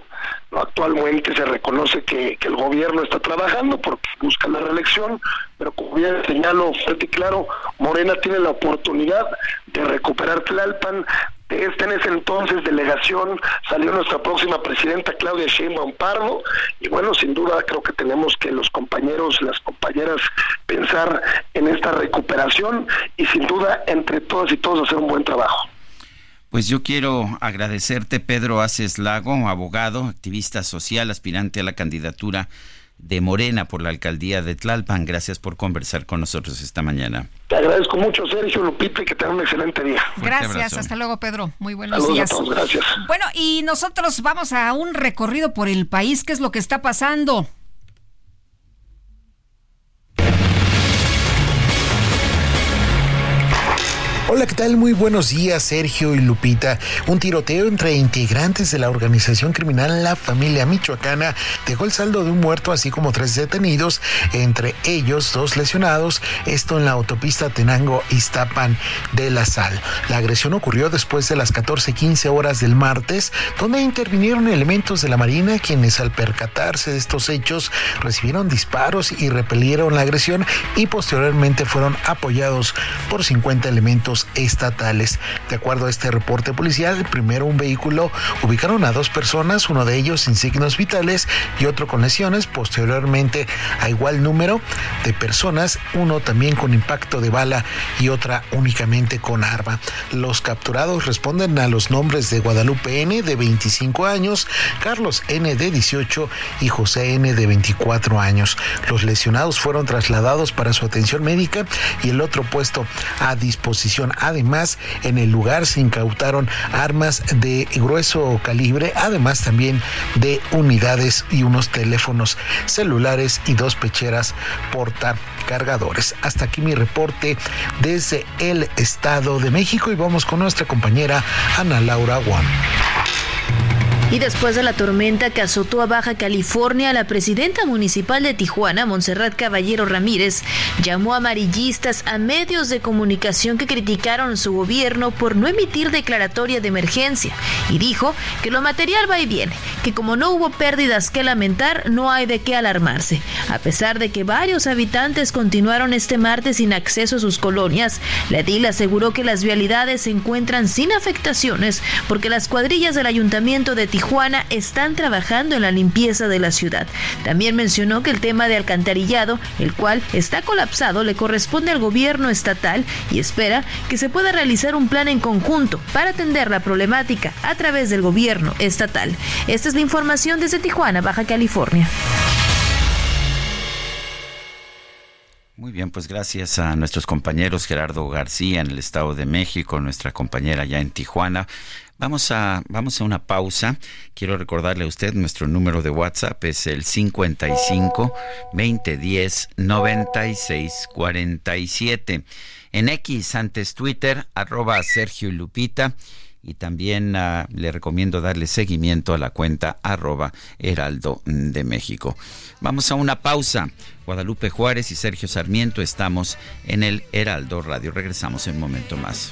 Actualmente se reconoce que, el gobierno está trabajando porque busca la reelección, pero como bien señalo fuerte y claro, Morena tiene la oportunidad de recuperar Tlalpan, de en ese entonces delegación salió nuestra próxima presidenta Claudia Sheinbaum Pardo y bueno, sin duda creo que tenemos que los compañeros, las compañeras pensar en esta recuperación y sin duda entre todas y todos hacer un buen trabajo. Pues yo quiero agradecerte Pedro Aces Lago, abogado, activista social, aspirante a la candidatura de Morena por la alcaldía de Tlalpan. Gracias por conversar con nosotros esta mañana. Te agradezco mucho, Sergio Lupita, y que tengan un excelente día. Gracias, hasta luego, Pedro. Muy buenos días. A todos, gracias. Bueno, y nosotros vamos a un recorrido por el país, qué es lo que está pasando. Hola, ¿qué tal? Muy buenos días, Sergio y Lupita. Un tiroteo entre integrantes de la organización criminal La Familia Michoacana dejó el saldo de un muerto, así como tres detenidos, entre ellos dos lesionados, esto en la autopista Tenango Iztapan de la Sal. La agresión ocurrió después de las 14:15 horas del martes, donde intervinieron elementos de la Marina quienes al percatarse de estos hechos recibieron disparos y repelieron la agresión y posteriormente fueron apoyados por 50 elementos estatales. De acuerdo a este reporte policial, primero un vehículo ubicaron a dos personas, uno de ellos sin signos vitales y otro con lesiones. Posteriormente, a igual número de personas, uno también con impacto de bala y otra únicamente con arma. Los capturados responden a los nombres de Guadalupe N, de 25 años, Carlos N, de 18 y José N, de 24 años. Los lesionados fueron trasladados para su atención médica y el otro puesto a disposición Además, en el lugar se incautaron armas de grueso calibre, además también de unidades y unos teléfonos celulares y dos pecheras portacargadores. Hasta aquí mi reporte desde el Estado de México y vamos con nuestra compañera Ana Laura Guam después de la tormenta que azotó a Baja California, la presidenta municipal de Tijuana, Montserrat Caballero Ramírez, llamó amarillistas a medios de comunicación que criticaron su gobierno por no emitir declaratoria de emergencia y dijo que lo material va y viene, que como no hubo pérdidas que lamentar, no hay de qué alarmarse. A pesar de que varios habitantes continuaron este martes sin acceso a sus colonias, la edil aseguró que las vialidades se encuentran sin afectaciones porque las cuadrillas del ayuntamiento de Tijuana Tijuana están trabajando en la limpieza de la ciudad. También mencionó que el tema de alcantarillado, el cual está colapsado, le corresponde al gobierno estatal y espera que se pueda realizar un plan en conjunto para atender la problemática a través del gobierno estatal. Esta es la información desde Tijuana, Baja California. Muy bien, pues gracias a nuestros compañeros Gerardo García en el Estado de México, nuestra compañera ya en Tijuana. Vamos a, vamos a una pausa. Quiero recordarle a usted nuestro número de WhatsApp es el 55 2010 96 47. En X, antes Twitter, arroba Sergio Lupita. Y también uh, le recomiendo darle seguimiento a la cuenta arroba Heraldo de México. Vamos a una pausa. Guadalupe Juárez y Sergio Sarmiento estamos en el Heraldo Radio. Regresamos en un momento más.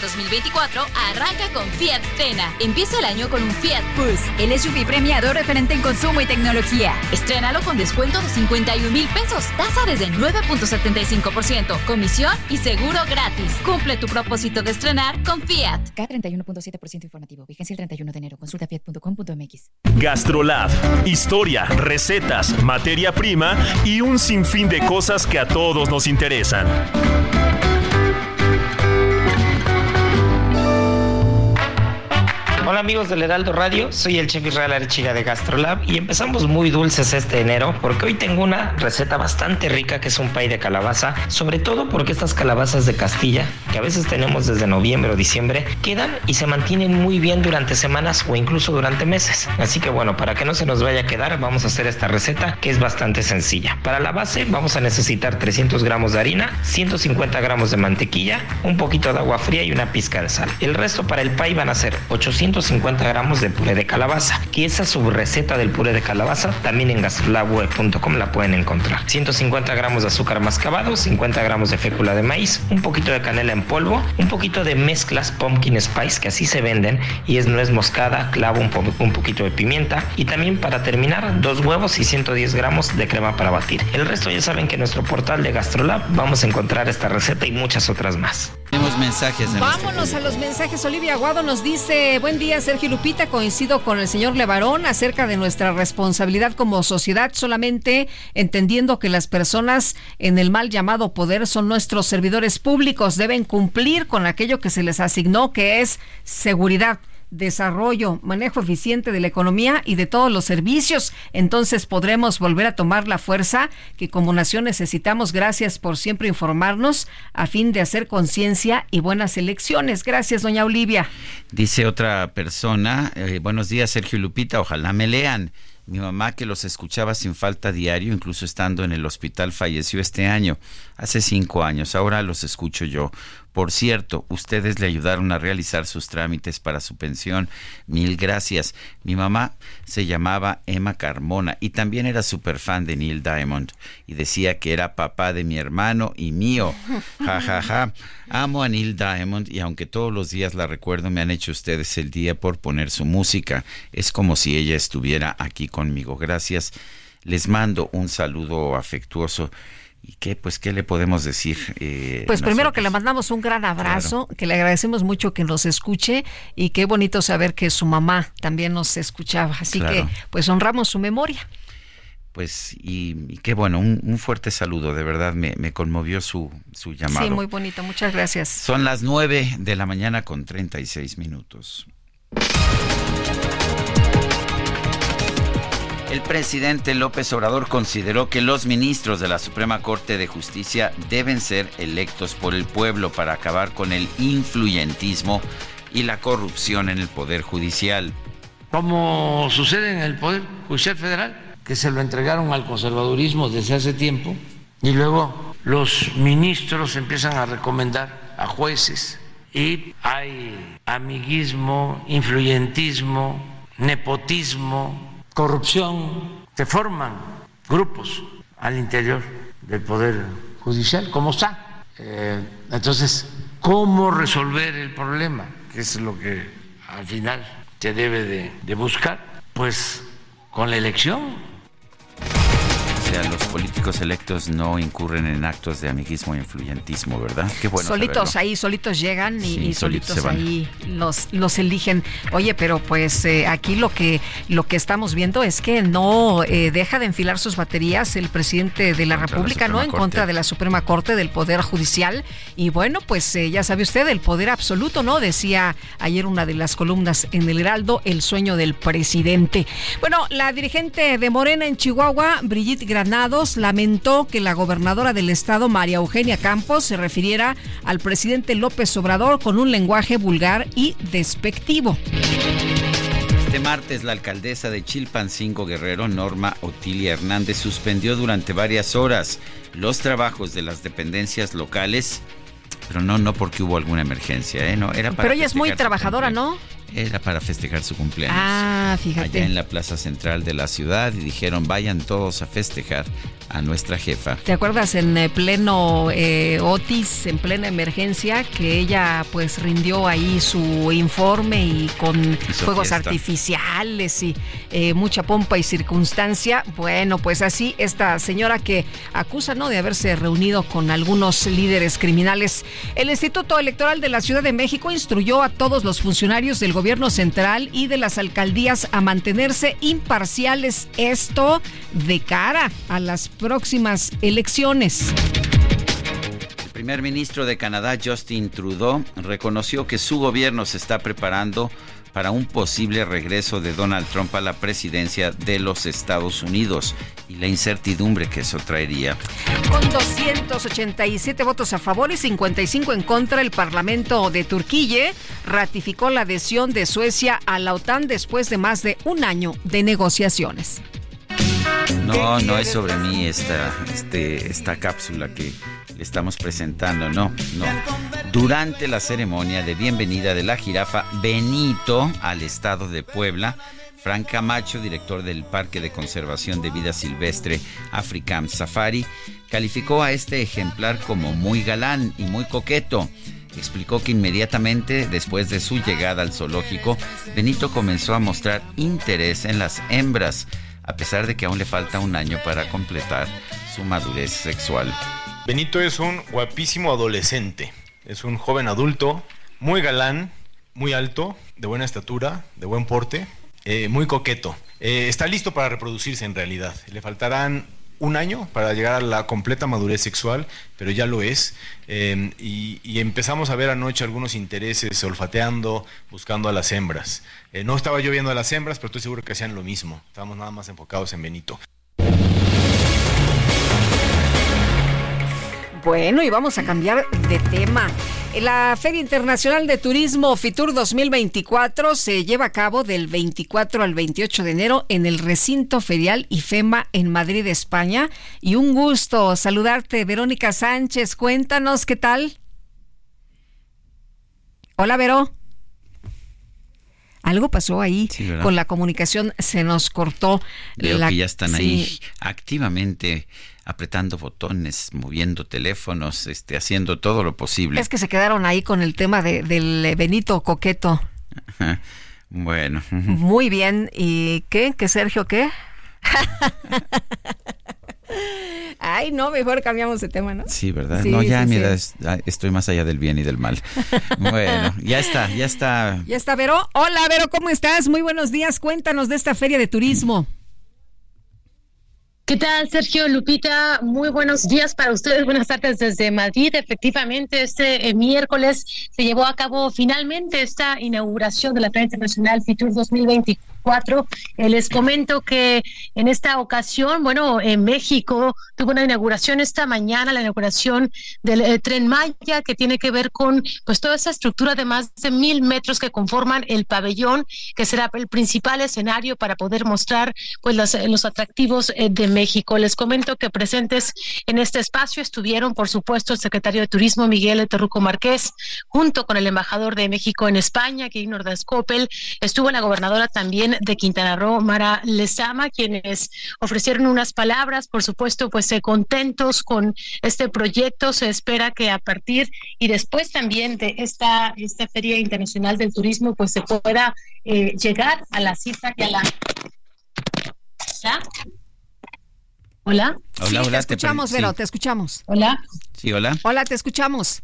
2024 arranca con Fiat Strena. Empieza el año con un Fiat Bus, el SUV premiado referente en consumo y tecnología. Estrénalo con descuento de 51 mil pesos, tasa desde 9.75%, comisión y seguro gratis. Cumple tu propósito de estrenar con Fiat. K31.7% informativo, vigencia el 31 de enero. Consulta fiat.com.mx. Gastrolab, historia, recetas, materia prima y un sinfín de cosas que a todos nos interesan. Hola amigos del Heraldo Radio, soy el chef Israel Arechiga de Gastrolab y empezamos muy dulces este enero porque hoy tengo una receta bastante rica que es un pay de calabaza, sobre todo porque estas calabazas de Castilla, que a veces tenemos desde noviembre o diciembre, quedan y se mantienen muy bien durante semanas o incluso durante meses. Así que bueno, para que no se nos vaya a quedar, vamos a hacer esta receta que es bastante sencilla. Para la base vamos a necesitar 300 gramos de harina, 150 gramos de mantequilla, un poquito de agua fría y una pizca de sal. El resto para el pay van a ser 800 50 gramos de puré de calabaza. Y esa subreceta del puré de calabaza también en gastrolabweb.com la pueden encontrar. 150 gramos de azúcar mascabado, 50 gramos de fécula de maíz, un poquito de canela en polvo, un poquito de mezclas pumpkin spice que así se venden y es nuez moscada, clavo, un, un poquito de pimienta y también para terminar dos huevos y 110 gramos de crema para batir. El resto ya saben que en nuestro portal de Gastrolab vamos a encontrar esta receta y muchas otras más. Tenemos mensajes. Vámonos a los mensajes. Olivia Aguado nos dice, buen día Sergio Lupita, coincido con el señor Levarón acerca de nuestra responsabilidad como sociedad, solamente entendiendo que las personas en el mal llamado poder son nuestros servidores públicos, deben cumplir con aquello que se les asignó, que es seguridad desarrollo, manejo eficiente de la economía y de todos los servicios. Entonces podremos volver a tomar la fuerza que como nación necesitamos. Gracias por siempre informarnos a fin de hacer conciencia y buenas elecciones. Gracias, doña Olivia. Dice otra persona, eh, buenos días, Sergio Lupita, ojalá me lean. Mi mamá, que los escuchaba sin falta diario, incluso estando en el hospital, falleció este año, hace cinco años. Ahora los escucho yo. Por cierto, ustedes le ayudaron a realizar sus trámites para su pensión. Mil gracias. Mi mamá se llamaba Emma Carmona y también era súper fan de Neil Diamond y decía que era papá de mi hermano y mío. Ja, ja, ja. Amo a Neil Diamond y aunque todos los días la recuerdo, me han hecho ustedes el día por poner su música. Es como si ella estuviera aquí conmigo. Gracias. Les mando un saludo afectuoso ¿Y qué, pues, qué le podemos decir? Eh, pues primero que le mandamos un gran abrazo, que le agradecemos mucho que nos escuche y qué bonito saber que su mamá también nos escuchaba. Así que, pues, honramos su memoria. Pues, y, qué bueno, un, fuerte saludo, de verdad me, me conmovió su, su llamado. Sí, muy bonito, muchas gracias. Son las nueve de la mañana con 36 minutos. El presidente López Obrador consideró que los ministros de la Suprema Corte de Justicia deben ser electos por el pueblo para acabar con el influyentismo y la corrupción en el Poder Judicial. Como sucede en el Poder Judicial Federal, que se lo entregaron al conservadurismo desde hace tiempo, y luego los ministros empiezan a recomendar a jueces, y hay amiguismo, influyentismo, nepotismo, corrupción, se forman grupos al interior del Poder Judicial, como está. Eh, entonces, ¿cómo resolver el problema? Que es lo que al final se debe de, de buscar. Pues con la elección, sea, los políticos electos no incurren en actos de amiguismo e influyentismo, ¿verdad? Qué bueno. Solitos ahí, solitos llegan y, solitos, ahí los, los eligen. Oye, pero pues eh, aquí lo que, lo que estamos viendo es que no eh, deja de enfilar sus baterías el presidente de la República, ¿no? En contra de la Suprema Corte, del Poder Judicial. Y bueno, pues eh, ya sabe usted, el poder absoluto, ¿no? Decía ayer una de las columnas en el Heraldo, el sueño del presidente. Bueno, la dirigente de Morena en Chihuahua, Brigitte Granados lamentó que la gobernadora del estado, María Eugenia Campos, se refiriera al presidente López Obrador con un lenguaje vulgar y despectivo. Este martes, la alcaldesa de Chilpancingo Guerrero, Norma Otilia Hernández, suspendió durante varias horas los trabajos de las dependencias locales, pero no, no porque hubo alguna emergencia, ¿eh? No, era pero ella es muy trabajadora, ¿no? Era para festejar su cumpleaños. Ah, fíjate. Allá en la plaza central de la ciudad y dijeron vayan todos a festejar a nuestra jefa. ¿Te acuerdas en eh, pleno eh, Otis, en plena emergencia, que ella pues rindió ahí su informe y con fuegos artificiales y eh, mucha pompa y circunstancia? Bueno, pues así esta señora que acusa ¿no? de haberse reunido con algunos líderes criminales. El Instituto Electoral de la Ciudad de México instruyó a todos los funcionarios del gobierno central y de las alcaldías a mantenerse imparciales. Esto de cara a las próximas elecciones. El primer ministro de Canadá, Justin Trudeau, reconoció que su gobierno se está preparando para un posible regreso de Donald Trump a la presidencia de los Estados Unidos y la incertidumbre que eso traería. Con 287 votos a favor y 55 en contra, el Parlamento de Turquía ratificó la adhesión de Suecia a la OTAN después de más de un año de negociaciones. No, no es sobre mí esta, este, esta cápsula que le estamos presentando, no, no. Durante la ceremonia de bienvenida de la jirafa Benito al estado de Puebla, Frank Camacho, director del Parque de Conservación de Vida Silvestre African Safari, calificó a este ejemplar como muy galán y muy coqueto. Explicó que inmediatamente después de su llegada al zoológico, Benito comenzó a mostrar interés en las hembras a pesar de que aún le falta un año para completar su madurez sexual. Benito es un guapísimo adolescente, es un joven adulto, muy galán, muy alto, de buena estatura, de buen porte, eh, muy coqueto. Eh, está listo para reproducirse en realidad. Le faltarán un año para llegar a la completa madurez sexual, pero ya lo es. Em, y, empezamos a ver anoche algunos intereses olfateando, buscando a las hembras. Eh, no estaba yo viendo a las hembras, pero estoy seguro que hacían lo mismo. Estábamos nada más enfocados en Benito. Bueno, y vamos a cambiar de tema. La Feria Internacional de Turismo FITUR 2024 se lleva a cabo del 24 al 28 de enero en el recinto ferial IFEMA en Madrid, España. Y un gusto saludarte, Verónica Sánchez. Cuéntanos qué tal. Hola, Vero. Algo pasó ahí con la comunicación, se nos cortó. Veo que ya están ahí activamente apretando botones, moviendo teléfonos, este, haciendo todo lo posible. Es que se quedaron ahí con el tema de, del Benito Coqueto. Bueno. Muy bien. ¿Y qué? ¿Qué Sergio qué? Ay, no, mejor cambiamos de tema, ¿no? Sí, ¿verdad? no, ya, mira, estoy más allá del bien y del mal. bueno, ya está, ya está. Ya está, Vero. Hola, Vero, ¿cómo estás? Muy buenos días. Cuéntanos de esta feria de turismo. ¿Qué tal, Sergio Lupita? Muy buenos días para ustedes. Buenas tardes desde Madrid. Efectivamente, este eh, miércoles se llevó a cabo finalmente esta inauguración de la Feria Internacional FITUR 2024 eh, les comento que en esta ocasión, bueno, en México tuvo una inauguración esta mañana, la inauguración del eh, tren Maya, que tiene que ver con pues toda esa estructura de más de mil metros que conforman el pabellón, que será el principal escenario para poder mostrar pues los atractivos eh, de México. Les comento que presentes en este espacio estuvieron, por supuesto, el secretario de Turismo Miguel Terruco Márquez, junto con el embajador de México en España, Guillermo Scopel, estuvo la gobernadora también de Quintana Roo, Mara Lezama, quienes ofrecieron unas palabras, por supuesto, pues eh, contentos con este proyecto. Se espera que a partir y después también de esta, esta Feria Internacional del Turismo, pues se pueda eh, llegar a la cifra que a la... Hola. Hola, sí, te escuchamos, Vero, te escuchamos. Hola. Sí, hola. Hola, te escuchamos.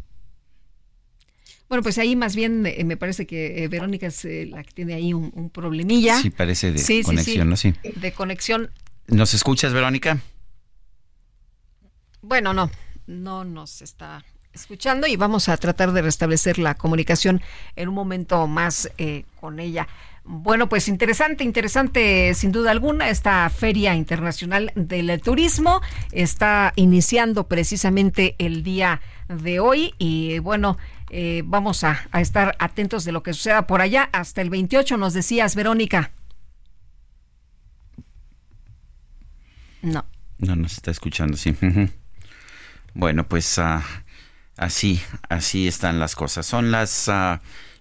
Bueno, pues ahí más bien eh, me parece que eh, Verónica es eh, la que tiene ahí un, problemilla. Sí, parece de conexión, ¿no? Sí. De conexión. ¿Nos escuchas, Verónica? Bueno, no, no nos está escuchando y vamos a tratar de restablecer la comunicación en un momento más con ella. Bueno, pues interesante, interesante sin duda alguna esta Feria Internacional del Turismo. Está iniciando precisamente el día de hoy y bueno, eh, vamos a, estar atentos de lo que suceda por allá. Hasta el 28 nos decías, Verónica. No. No nos está escuchando, sí. Bueno, pues ah, así, así están las cosas. Son las... Uh,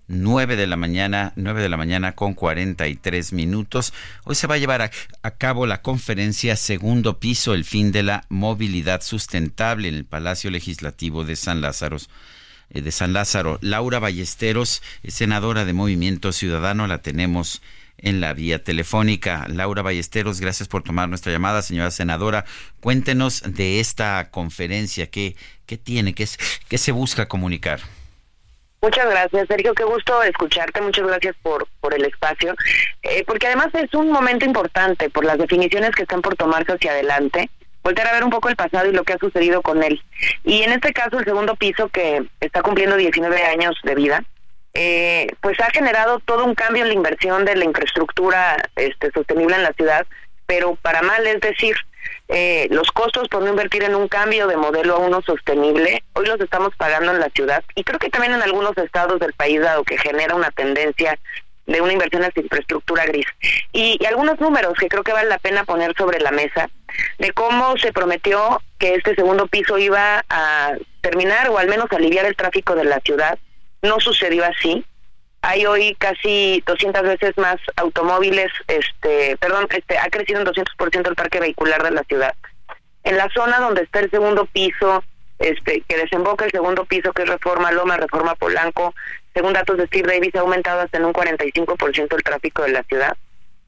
9 de la mañana, 9 de la mañana con 43 minutos. Hoy se va a llevar a, a, cabo la conferencia Segundo Piso, el fin de la movilidad sustentable en el Palacio Legislativo de San Lázaro. Eh, de San Lázaro. Laura Ballesteros, senadora de Movimiento Ciudadano, la tenemos en la vía telefónica. Laura Ballesteros, gracias por tomar nuestra llamada, señora senadora. Cuéntenos de esta conferencia, qué, qué tiene, qué, qué se busca comunicar. Muchas gracias, Sergio. Qué gusto escucharte. Muchas gracias por, por el espacio. Eh, porque además es un momento importante por las definiciones que están por tomarse hacia adelante voltear a ver un poco el pasado y lo que ha sucedido con él. Y en este caso, el segundo piso, que está cumpliendo 19 años de vida, eh, pues ha generado todo un cambio en la inversión de la infraestructura este, sostenible en la ciudad, pero para mal, es decir, eh, los costos por no invertir en un cambio de modelo a uno sostenible, hoy los estamos pagando en la ciudad y creo que también en algunos estados del país, dado que genera una tendencia de una inversión en infraestructura gris. Y, algunos números que creo que vale la pena poner sobre la mesa de cómo se prometió que este segundo piso iba a terminar o al menos aliviar el tráfico de la ciudad. No sucedió así. Hay hoy casi 200 veces más automóviles, este, perdón, este, ha crecido en 200% el parque vehicular de la ciudad. En la zona donde está el segundo piso, este, que desemboca el segundo piso, que es Reforma Loma, Reforma Polanco, según datos de Steve Davis, ha aumentado hasta en un 45% el tráfico de la ciudad.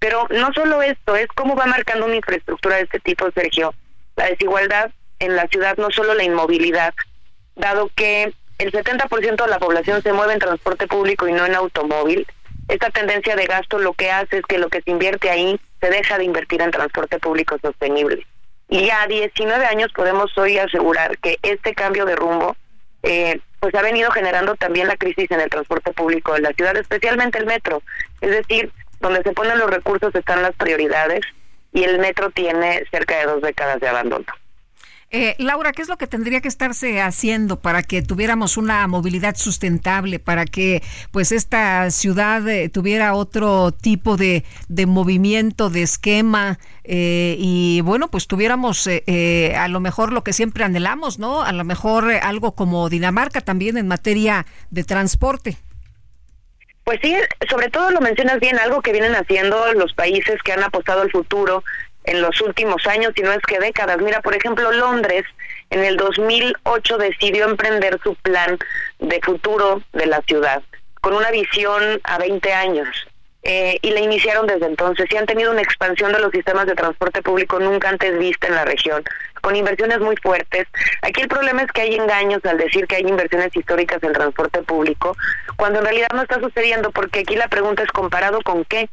Pero no solo esto, es cómo va marcando una infraestructura de este tipo, Sergio. La desigualdad en la ciudad, no solo la inmovilidad, dado que el 70% de la población se mueve en transporte público y no en automóvil. Esta tendencia de gasto lo que hace es que lo que se invierte ahí se deja de invertir en transporte público sostenible. Y a 19 años podemos hoy asegurar que este cambio de rumbo eh, pues ha venido generando también la crisis en el transporte público de la ciudad, especialmente el metro. Es decir, donde se ponen los recursos están las prioridades y el metro tiene cerca de dos décadas de abandono. Eh, Laura, ¿qué es lo que tendría que estarse haciendo para que tuviéramos una movilidad sustentable, para que pues esta ciudad eh, tuviera otro tipo de, de movimiento, de esquema eh, y bueno, pues tuviéramos a lo mejor lo que siempre anhelamos, ¿no? A lo mejor algo como Dinamarca también en materia de transporte. Pues sí, sobre todo lo mencionas bien, algo que vienen haciendo los países que han apostado al futuro en los últimos años, y no es que décadas. Mira, por ejemplo, Londres en el 2008 decidió emprender su plan de futuro de la ciudad con una visión a 20 años. eh, y la iniciaron desde entonces y han tenido una expansión de los sistemas de transporte público nunca antes vista en la región, con inversiones muy fuertes. Aquí el problema es que hay engaños al decir que hay inversiones históricas en transporte público, cuando en realidad no está sucediendo, porque aquí la pregunta es comparado con qué.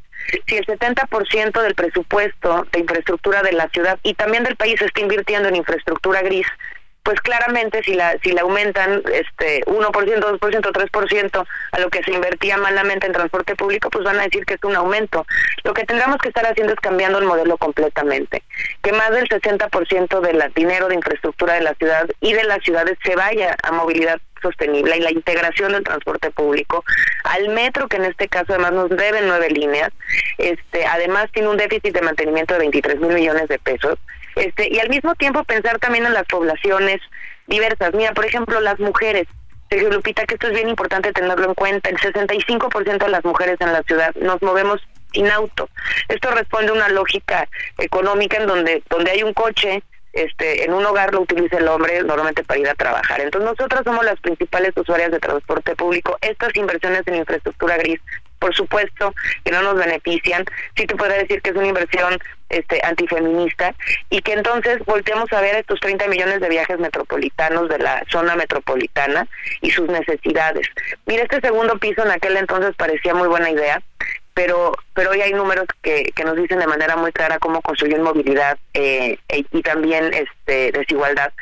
Si el 70% del presupuesto de infraestructura de la ciudad y también del país se está invirtiendo en infraestructura gris, pues claramente si la si le aumentan este 1%, 2%, 3% a lo que se invertía malamente en transporte público, pues van a decir que es un aumento. Lo que tendríamos que estar haciendo es cambiando el modelo completamente. Que más del 60% del dinero de infraestructura de la ciudad y de las ciudades se vaya a movilidad sostenible y la integración del transporte público al metro que en este caso además nos debe nueve líneas este además tiene un déficit de mantenimiento de 23 mil millones de pesos este, y al mismo tiempo pensar también en las poblaciones diversas. Mira, por ejemplo, las mujeres. Sergio Lupita, que esto es bien importante tenerlo en cuenta. El 65% de las mujeres en la ciudad nos movemos sin auto. Esto responde a una lógica económica en donde, donde hay un coche, este, en un hogar lo utiliza el hombre normalmente para ir a trabajar. Entonces nosotros somos las principales usuarias de transporte público. Estas inversiones en infraestructura gris por supuesto que no nos benefician, sí te puedo decir que es una inversión este antifeminista y que entonces volteamos a ver estos 30 millones de viajes metropolitanos de la zona metropolitana y sus necesidades. Mira, este segundo piso en aquel entonces parecía muy buena idea, pero pero hoy hay números que, que nos dicen de manera muy clara cómo construir movilidad eh, e, y también este desigualdad.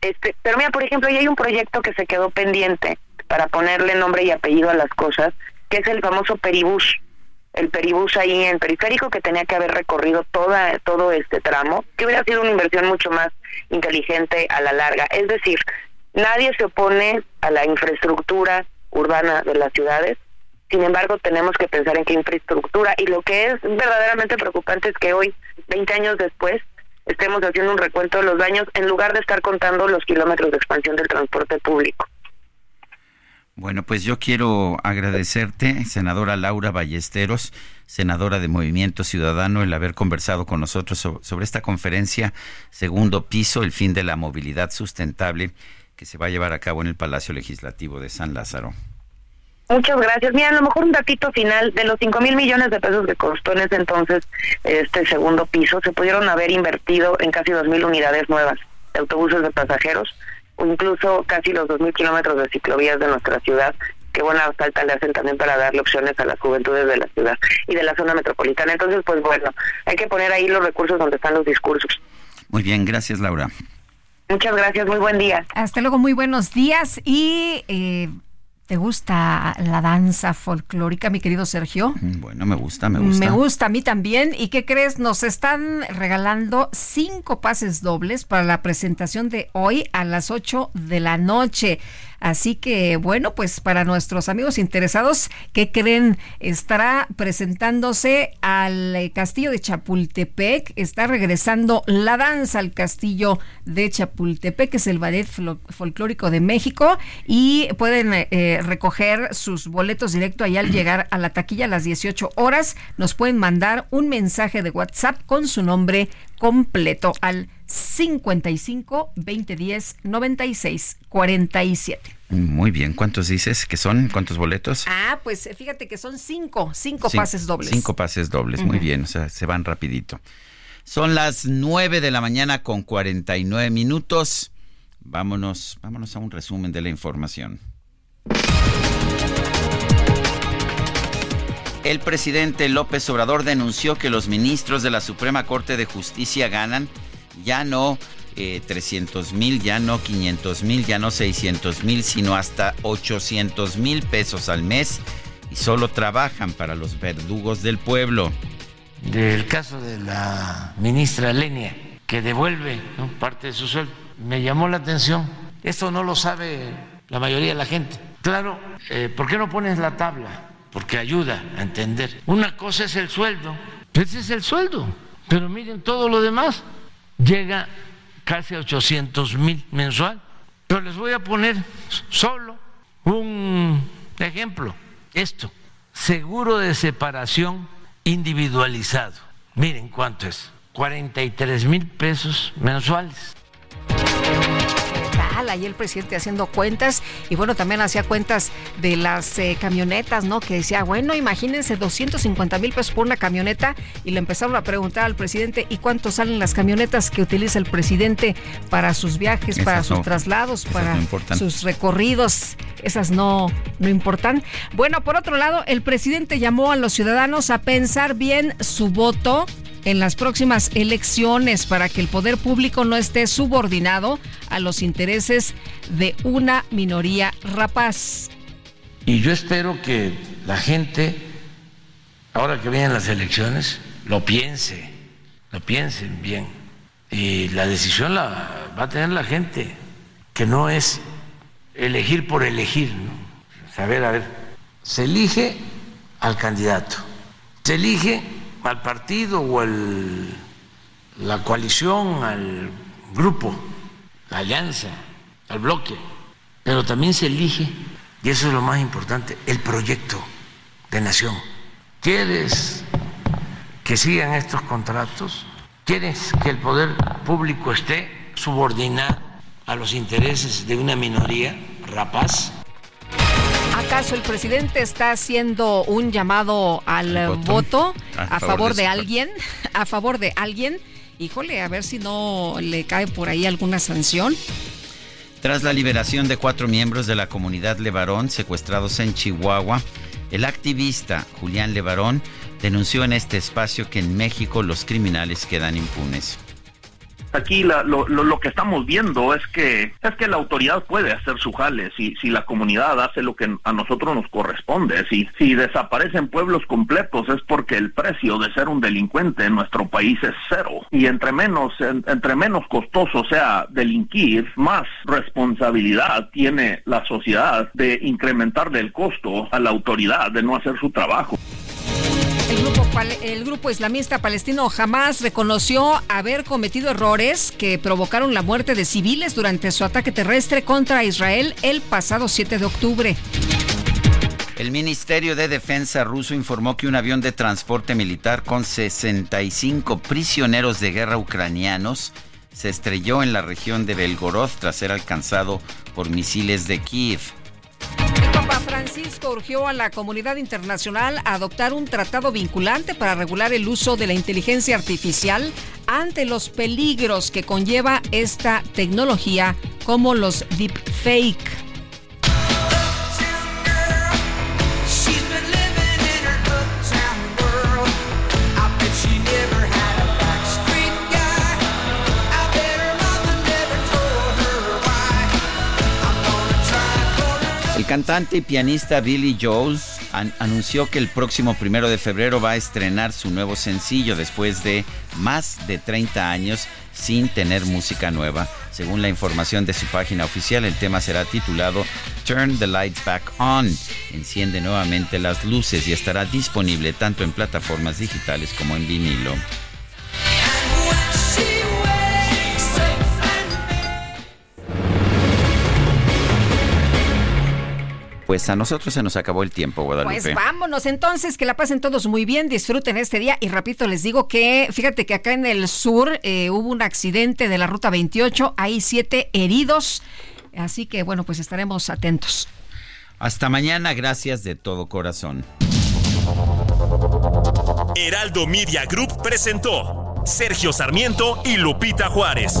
Este, pero mira, por ejemplo, hay un proyecto que se quedó pendiente para ponerle nombre y apellido a las cosas, que es el famoso peribús, el peribús ahí en periférico que tenía que haber recorrido toda, todo este tramo, que hubiera sido una inversión mucho más inteligente a la larga. Es decir, nadie se opone a la infraestructura urbana de las ciudades, sin embargo tenemos que pensar en qué infraestructura y lo que es verdaderamente preocupante es que hoy, 20 años después, estemos haciendo un recuento de los daños en lugar de estar contando los kilómetros de expansión del transporte público. Bueno, pues yo quiero agradecerte, senadora Laura Ballesteros, senadora de Movimiento Ciudadano, el haber conversado con nosotros sobre esta conferencia Segundo Piso, el fin de la movilidad sustentable, que se va a llevar a cabo en el Palacio Legislativo de San Lázaro. Muchas gracias. Mira, a lo mejor un datito final, de los 5 mil millones de pesos que costó en ese entonces este segundo piso, se pudieron haber invertido en casi 2 mil unidades nuevas de autobuses de pasajeros o incluso casi los 2.000 kilómetros de ciclovías de nuestra ciudad, que buena falta le hacen también para darle opciones a las juventudes de la ciudad y de la zona metropolitana. Entonces, pues bueno, hay que poner ahí los recursos donde están los discursos. Muy bien, gracias Laura. Muchas gracias, muy buen día. Hasta luego, muy buenos días y... Eh, ¿Te gusta la danza folclórica, mi querido Sergio? Bueno, me gusta, me gusta. Me gusta a mí también. ¿Y qué crees? Nos están regalando cinco pases dobles para la presentación de hoy a las 8 de la noche. Así que, bueno, pues para nuestros amigos interesados que creen estará presentándose al eh, castillo de Chapultepec, está regresando la danza al castillo de Chapultepec, que es el ballet folclórico de México, y pueden eh, recoger sus boletos directo ahí al llegar a la taquilla a las 18 horas. Nos pueden mandar un mensaje de WhatsApp con su nombre completo al 55 2010 96 47. Muy bien, ¿cuántos dices que son? ¿Cuántos boletos? Ah, pues fíjate que son cinco, cinco pases dobles. Cinco pases dobles, muy bien, o sea, se van rapidito. Son las 9 de la mañana con 49 minutos. Vámonos, vámonos a un resumen de la información. El presidente López Obrador denunció que los ministros de la Suprema Corte de Justicia ganan ya no 300 eh, mil, ya no 500 mil, ya no 600 mil, sino hasta 800 mil pesos al mes y solo trabajan para los verdugos del pueblo. Del caso de la ministra Lenia, que devuelve parte de su sueldo, me llamó la atención. Esto no lo sabe la mayoría de la gente. Claro, eh, ¿por qué no pones la tabla? Porque ayuda a entender. Una cosa es el sueldo, ese es el sueldo, pero miren todo lo demás llega casi a 800 mil mensual. Pero les voy a poner solo un ejemplo. Esto, seguro de separación individualizado. Miren cuánto es. 43 mil pesos mensuales. Ahí el presidente haciendo cuentas y bueno, también hacía cuentas de las eh, camionetas, ¿no? Que decía, bueno, imagínense 250 mil pesos por una camioneta y le empezaron a preguntar al presidente, ¿y cuánto salen las camionetas que utiliza el presidente para sus viajes, para sus traslados, para sus recorridos? Esas no, no importan. Bueno, por otro lado, el presidente llamó a los ciudadanos a pensar bien su voto en las próximas elecciones para que el poder público no esté subordinado a los intereses de una minoría rapaz. Y yo espero que la gente, ahora que vienen las elecciones, lo piense, lo piensen bien. Y la decisión la va a tener la gente, que no es elegir por elegir. ¿no? A ver, a ver, se elige al candidato, se elige al partido o al, la coalición, al grupo, la alianza, al bloque, pero también se elige, y eso es lo más importante, el proyecto de nación. ¿Quieres que sigan estos contratos? ¿Quieres que el poder público esté subordinado a los intereses de una minoría rapaz? ¿Acaso el presidente está haciendo un llamado al voto, a, favor, de, alguien? A favor de alguien. Híjole, a ver si no le cae por ahí alguna sanción. Tras la liberación de cuatro miembros de la comunidad Levarón secuestrados en Chihuahua, el activista Julián Levarón denunció en este espacio que en México los criminales quedan impunes. Aquí lo, lo, que estamos viendo es que es que la autoridad puede hacer su jale si, si la comunidad hace lo que a nosotros nos corresponde. Si, si desaparecen pueblos completos es porque el precio de ser un delincuente en nuestro país es cero. Y entre menos, entre menos costoso sea delinquir, más responsabilidad tiene la sociedad de incrementarle el costo a la autoridad de no hacer su trabajo. El grupo, islamista palestino jamás reconoció haber cometido errores que provocaron la muerte de civiles durante su ataque terrestre contra Israel el pasado 7 de octubre. El Ministerio de Defensa ruso informó que un avión de transporte militar con 65 prisioneros de guerra ucranianos se estrelló en la región de Belgorod tras ser alcanzado por misiles de Kiev. Papa Francisco urgió a la comunidad internacional a adoptar un tratado vinculante para regular el uso de la inteligencia artificial ante los peligros que conlleva esta tecnología como los deepfake. Cantante y pianista Billy Joel anunció que el próximo primero de febrero va a estrenar su nuevo sencillo después de más de 30 años sin tener música nueva. Según la información de su página oficial, el tema será titulado Turn the Lights Back On. Enciende nuevamente las luces y estará disponible tanto en plataformas digitales como en vinilo. Pues a nosotros se nos acabó el tiempo, Guadalupe. Pues vámonos entonces, que la pasen todos muy bien, disfruten este día y repito, les digo que fíjate que acá en el sur eh, hubo un accidente de la ruta 28, hay siete heridos, así que bueno, pues estaremos atentos. Hasta mañana, gracias de todo corazón. Heraldo Media Group presentó Sergio Sarmiento y Lupita Juárez.